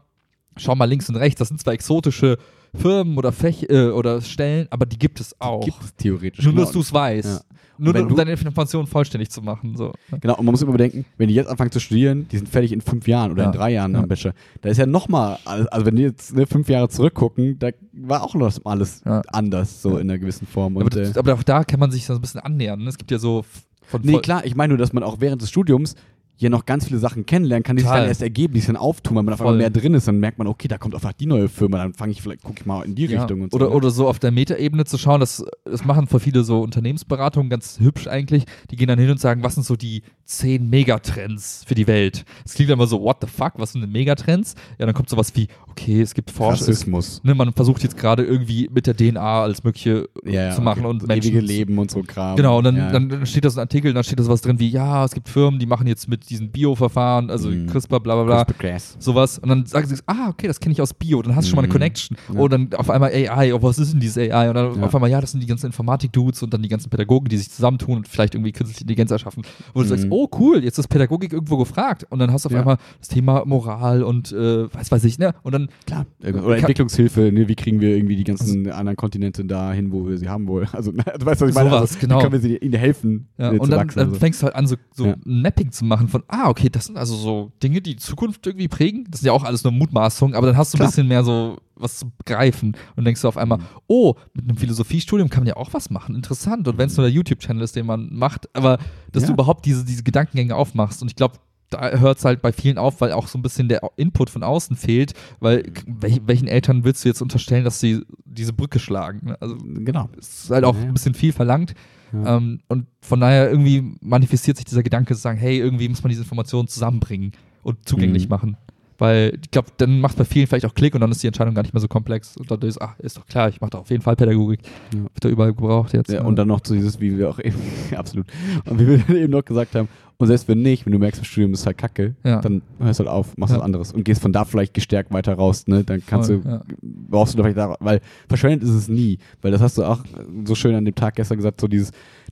schau mal links und rechts, das sind zwar exotische Firmen oder Fäch äh, oder Stellen, aber die gibt es auch. Gibt es theoretisch. Nur, genau. dass du es weißt. Ja. Nur, um du- deine Informationen vollständig zu machen. So. Genau, und man muss immer bedenken, wenn die jetzt anfangen zu studieren, die sind fertig in fünf Jahren oder Ja. in drei Jahren Ja. am Bachelor. Da ist ja nochmal, also wenn die jetzt ne, fünf Jahre zurückgucken, da war auch noch alles Ja. anders, so in einer gewissen Form. Aber, Und, das, äh, aber auch da kann man sich so ein bisschen annähern. Ne? Es gibt ja so von nee, klar, ich meine nur, dass man auch während des Studiums hier noch ganz viele Sachen kennenlernen kann, die sich Total. dann erst ergeben, die sich dann auftun, wenn man auf einmal mehr drin ist, dann merkt man, okay, da kommt einfach die neue Firma, dann fange ich vielleicht, gucke ich mal in die Ja. Richtung und so. oder, oder so auf der Metaebene zu schauen, das, das machen voll viele so Unternehmensberatungen ganz hübsch eigentlich. Die gehen dann hin und sagen, was sind so die zehn Megatrends für die Welt? Es klingt immer so, what the fuck, was sind denn Megatrends? Ja, dann kommt sowas wie, okay, es gibt Forscher, es, Rassismus. ne, man versucht jetzt gerade irgendwie mit der DNA alles Mögliche Ja, zu machen okay. und Menschen ewige Leben und so Kram. Genau, und dann, ja. dann steht da so ein Artikel, dann steht da sowas drin wie, ja, es gibt Firmen, die machen jetzt mit diesen Bio-Verfahren, also Mhm. CRISPR, bla bla bla, CRISPR-Cas. sowas. Und dann sagen sie, ah, okay, das kenne ich aus Bio. Dann hast du schon mal eine Mhm. Connection. Ja. Und dann auf einmal AI, oh, was ist denn dieses AI? Und dann Ja. auf einmal, ja, das sind die ganzen Informatik-Dudes und dann die ganzen Pädagogen, die sich zusammentun und vielleicht irgendwie künstliche Intelligenz erschaffen. Und du sagst, Mhm. oh, cool, jetzt ist Pädagogik irgendwo gefragt. Und dann hast du auf Ja. einmal das Thema Moral und äh, weiß weiß ich, ne? Und dann, Klar. Oder Kann- Entwicklungshilfe, ne? wie kriegen wir irgendwie die ganzen anderen Kontinente dahin, wo wir sie haben wollen. Also, <laughs> du weißt, was ich meine. Sowas, also, genau. Wie können wir sie, ihnen helfen, ja, äh, und dann, wachsen? dann also. fängst du halt an, so, so ein Mapping zu machen von, ah, okay, das sind also so Dinge, die die Zukunft irgendwie prägen. Das sind ja auch alles nur Mutmaßungen, aber dann hast du ein Klar. bisschen mehr so was zu greifen und denkst du auf einmal, Mhm. oh, mit einem Philosophiestudium kann man ja auch was machen. Interessant. Und wenn es nur der YouTube-Channel ist, den man macht, aber dass Ja. du überhaupt diese, diese Gedankengänge aufmachst. Und ich glaube, da hört es halt bei vielen auf, weil auch so ein bisschen der Input von außen fehlt, weil welch, welchen Eltern willst du jetzt unterstellen, dass sie diese Brücke schlagen? ne? Also Genau. es ist halt auch ja. ein bisschen viel verlangt. Ja. Ähm, und von daher irgendwie manifestiert sich dieser Gedanke zu sagen, hey, irgendwie muss man diese Informationen zusammenbringen und zugänglich Mhm. machen. Weil ich glaube, dann macht bei vielen vielleicht auch Klick und dann ist die Entscheidung gar nicht mehr so komplex. Und dann ist, ach, ist doch klar, ich mache da auf jeden Fall Pädagogik. Ja. Wird da überall gebraucht jetzt. Ja, ne? und dann noch zu dieses, wie wir auch eben, <laughs> absolut, und wie wir eben noch gesagt haben, und selbst wenn nicht, wenn du merkst, das Studium ist halt kacke, Ja. dann hörst du halt auf, machst Ja. was anderes und gehst von da vielleicht gestärkt weiter raus, ne? Dann kannst Voll, du, ja. brauchst du da vielleicht da, weil verschwendet ist es nie, weil das hast du auch so schön an dem Tag gestern gesagt, so dieses,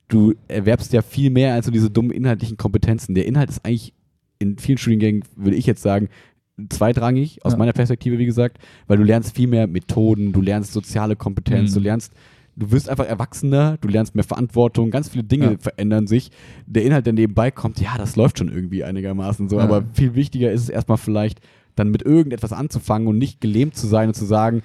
du erwerbst ja viel mehr als so diese dummen inhaltlichen Kompetenzen. Der Inhalt ist eigentlich in vielen Studiengängen, würde ich jetzt sagen, zweitrangig, aus Ja. meiner Perspektive, wie gesagt, weil du lernst viel mehr Methoden, du lernst soziale Kompetenz, Mhm. du lernst, du wirst einfach erwachsener, du lernst mehr Verantwortung, ganz viele Dinge Ja. verändern sich. Der Inhalt, der nebenbei kommt, ja, das läuft schon irgendwie einigermaßen so, Ja. aber viel wichtiger ist es erstmal vielleicht, dann mit irgendetwas anzufangen und nicht gelähmt zu sein und zu sagen,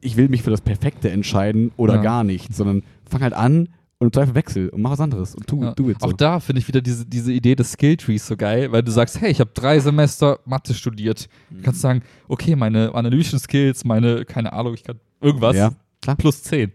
ich will mich für das Perfekte entscheiden oder Ja. gar nicht, sondern fang halt an und im Zweifel wechsel und mach was anderes und tu, Ja. do it so. Auch da finde ich wieder diese, diese Idee des Skilltrees so geil, weil du sagst, hey, ich habe drei Semester Mathe studiert. Du Mhm. kannst sagen, okay, meine analytischen Skills, meine, keine Ahnung, ich kann irgendwas, Ja, plus 10.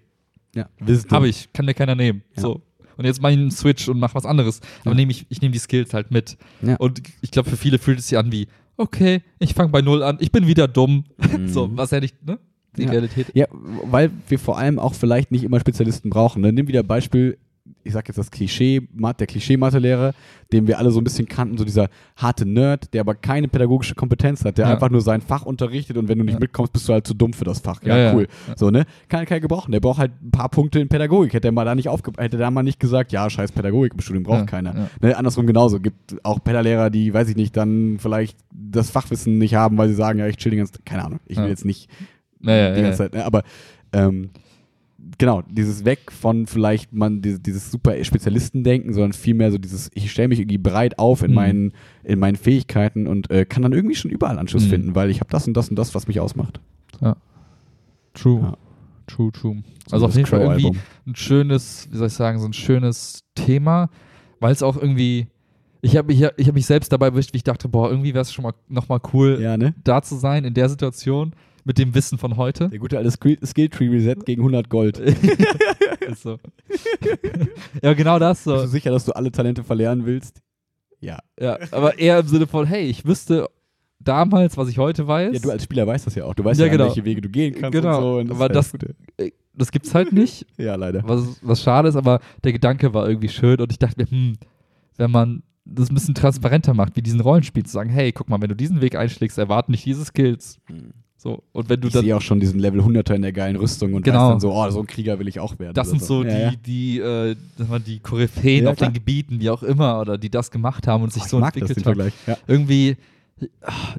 Ja. Habe ich, kann dir keiner nehmen. Ja. So. Und jetzt mache ich einen Switch und mache was anderes. Aber Ja. nehme ich, ich nehme die Skills halt mit. Ja. Und ich glaube, für viele fühlt es sich an wie, okay, ich fange bei Null an, ich bin wieder dumm. Mhm. <laughs> so, was ja nicht, ne? Die Ja. Realität. Ja, weil wir vor allem auch vielleicht nicht immer Spezialisten brauchen. Ne? Nimm wieder Beispiel, ich sag jetzt das Klischee, der Klischee-Mathelehrer, den wir alle so ein bisschen kannten, so dieser harte Nerd, der aber keine pädagogische Kompetenz hat, der Ja. einfach nur sein Fach unterrichtet und wenn du nicht Ja. mitkommst, bist du halt zu dumm für das Fach. Ja, Ja, cool. So, ne? Kann keiner gebrauchen. Der braucht halt ein paar Punkte in Pädagogik. Hätte er mal da nicht aufge hätte da mal nicht gesagt, ja, scheiß Pädagogik im Studium braucht keiner. Ne? Andersrum genauso. Gibt auch Pedalehrer, die, weiß ich nicht, dann vielleicht das Fachwissen nicht haben, weil sie sagen, ja, ich chill die ganze keine Ahnung. Ich will jetzt nicht die ganze Zeit, ne? aber ähm, genau, dieses Weg von vielleicht man dieses, dieses super Spezialistendenken, sondern vielmehr so dieses, ich stelle mich irgendwie breit auf in, Mhm. meinen, in meinen Fähigkeiten und äh, kann dann irgendwie schon überall Anschluss Mhm. finden, weil ich habe das und das und das, was mich ausmacht. True. Ja. True, true. So Also auf jeden Fall irgendwie ein schönes, wie soll ich sagen, so ein schönes Thema, weil es auch irgendwie, ich habe ich hab, ich hab mich selbst dabei erwischt, wie ich dachte, boah, irgendwie wäre es schon mal nochmal cool, Ja, ne? da zu sein in der Situation mit dem Wissen von heute. Der gute alte Skill- Skilltree Reset gegen 100 Gold. <laughs> Ist so. <laughs> ja, genau das Bist du so. sicher, dass du alle Talente verlernen willst? Ja. Ja, aber eher im Sinne von, hey, ich wüsste damals, was ich heute weiß. Ja, du als Spieler weißt das ja auch. Du weißt Ja, ja, genau. welche Wege du gehen kannst Genau, und so. Und aber ist das- Gute. das gibt's halt nicht. <laughs> Ja, leider. was, was schade ist, aber der Gedanke war irgendwie schön und ich dachte mir, hm, wenn man das ein bisschen transparenter macht, wie diesen Rollenspiel, zu sagen, hey, guck mal, wenn du diesen Weg einschlägst, erwarten dich diese Skills. Mhm. So, und wenn du Ich sehe auch schon diesen Level 100er in der geilen Rüstung und Genau. dann so, oh, so ein Krieger will ich auch werden. Das sind so die, Ja, ja. die, äh, die Koryphäen Ja, auf klar. den Gebieten, wie auch immer, oder die das gemacht haben und sich Oh, ich so entwickelt haben. Irgendwie,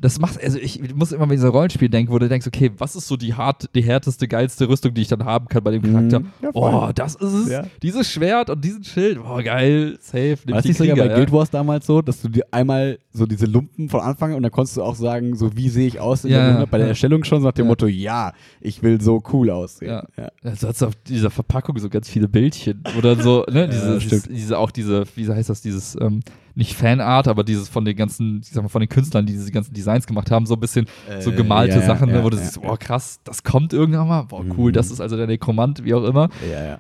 das macht, also ich muss immer bei dieser Rollenspiel denken, wo du denkst, okay, was ist so die hart, die härteste, geilste Rüstung, die ich dann haben kann bei dem Charakter? Mhm. Ja, oh, das ist es. Ja. Dieses Schwert und diesen Schild, oh geil, safe. nimm War das sogar bei Guild. Wars damals so, dass du dir einmal so diese Lumpen von Anfang und dann konntest du auch sagen, so wie sehe ich aus der bei der. Erstellung schon, so nach dem. Motto, ja, ich will so cool aussehen. Ja. Ja. Also hast du auf dieser Verpackung so ganz viele Bildchen oder so, ne? <laughs> Diese, diese auch diese, wie heißt das, dieses, ähm, nicht Fanart, aber dieses von den ganzen, ich sag mal, von den Künstlern, die diese ganzen Designs gemacht haben, so ein bisschen so Äh, gemalte ja, ja, Sachen, ne, ja, wo du ja, siehst, ja. boah, krass, das kommt irgendwann mal, boah, cool, Mhm. das ist also der Nekromant, wie auch immer. Ja, ja.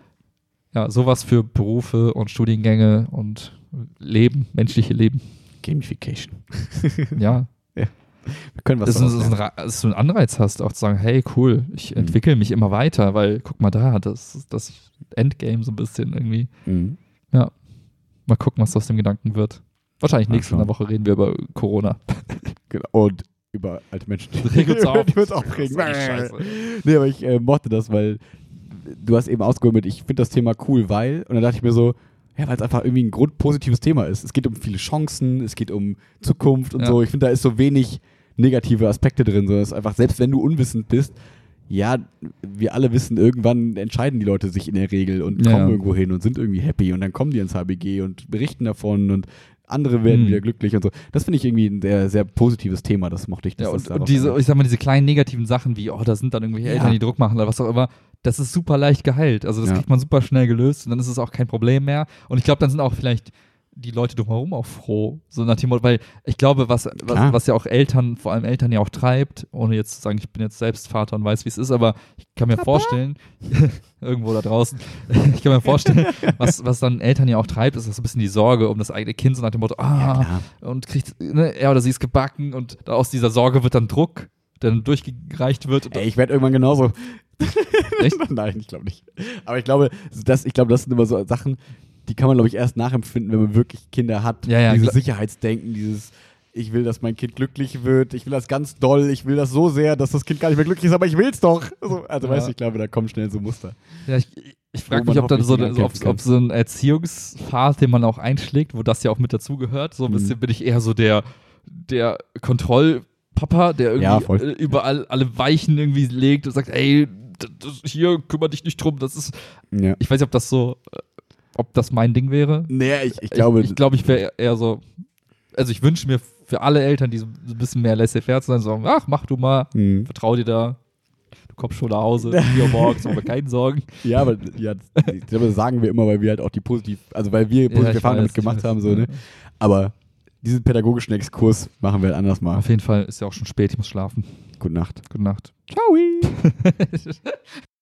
Ja, sowas für Berufe und Studiengänge und Leben, menschliche Leben. Gamification. <laughs> <laughs> Ja, Wir können was das ist, ein, dass du einen Anreiz hast, auch zu sagen, hey, cool, ich Mhm. entwickle mich immer weiter, weil guck mal da, das ist das Endgame so ein bisschen irgendwie. Mhm. Mal gucken, was aus dem Gedanken wird. Wahrscheinlich nächste schauen. Woche reden wir über Corona. <laughs> Genau. Und über alte Menschen. Regt uns <laughs> auf. Die wird auch regen. Das ist echt scheiße. Nee, aber ich äh, mochte das, weil du hast eben ausgeholt mit, ich finde das Thema cool, weil, und dann dachte ich mir so, ja, weil es einfach irgendwie ein grundpositives Thema ist. Es geht um viele Chancen, es geht um Zukunft und Ja. so. Ich finde, da ist so wenig negative Aspekte drin. So, es ist einfach, selbst wenn du unwissend bist, ja, wir alle wissen, irgendwann entscheiden die Leute sich in der Regel und Ja, kommen ja. irgendwo hin und sind irgendwie happy und dann kommen die ins HBG und berichten davon und andere werden Hm. wieder glücklich und so. Das finde ich irgendwie ein sehr, sehr positives Thema, das mochte ich. Ja, und, und diese, ich sag mal, diese kleinen negativen Sachen wie, oh, da sind dann irgendwelche Ja. Eltern, die Druck machen oder was auch immer, das ist super leicht geheilt. Also das Ja. kriegt man super schnell gelöst und dann ist es auch kein Problem mehr. Und ich glaube, dann sind auch vielleicht die Leute drumherum auch froh. So nach dem Motto, weil ich glaube, was, was, was ja auch Eltern, vor allem Eltern ja auch treibt, ohne jetzt zu sagen, ich bin jetzt selbst Vater und weiß, wie es ist, aber ich kann mir vorstellen, <laughs> irgendwo da draußen, <laughs> ich kann mir vorstellen, was, was dann Eltern ja auch treibt, ist so ein bisschen die Sorge um das eigene Kind, so nach dem Motto, ja, ah, klar. und kriegt, ne, er oder sie ist gebacken und aus dieser Sorge wird dann Druck, der dann durchgereicht wird. Ey, ich werde irgendwann genauso. Echt? <laughs> Nein, ich glaube nicht. Aber ich glaube, das, ich glaube, das sind immer so Sachen, die kann man, glaube ich, erst nachempfinden, wenn man wirklich Kinder hat. Ja, ja, dieses Sicherheitsdenken, dieses ich will, dass mein Kind glücklich wird, ich will das ganz doll, ich will das so sehr, dass das Kind gar nicht mehr glücklich ist, aber ich will's doch. So, also Ja. weißt du, ich glaube, da kommen schnell so Muster. Ja, ich, ich frage mich, ob dann so, hoffentlich so ob, ob so ein Erziehungspfad, den man auch einschlägt, wo das ja auch mit dazugehört, so ein Mhm. bisschen bin ich eher so der, der Kontrollpapa, der irgendwie Ja, äh, überall alle Weichen irgendwie legt und sagt, ey, hier kümmere dich nicht drum, das ist, Ja. ich weiß nicht, ob das so, äh, ob das mein Ding wäre. Nee, ich, ich glaube, ich, ich, glaube, ich wäre eher so, also ich wünsche mir für alle Eltern, die so ein bisschen mehr laissez-faire zu sein, sagen, ach, mach du mal, Mhm. vertrau dir da, du kommst schon nach Hause, <laughs> 4 Uhr morgens, mir keine Sorgen. Ja, aber ja, das, sagen wir immer, weil wir halt auch die positiv, also weil wir positive ich Erfahrungen damit gemacht weiß. haben, so, ne? Aber diesen pädagogischen Exkurs machen wir halt anders mal. Auf jeden Fall ist ja auch schon spät, ich muss schlafen. Gute Nacht. Gute Nacht. Ciao. <laughs>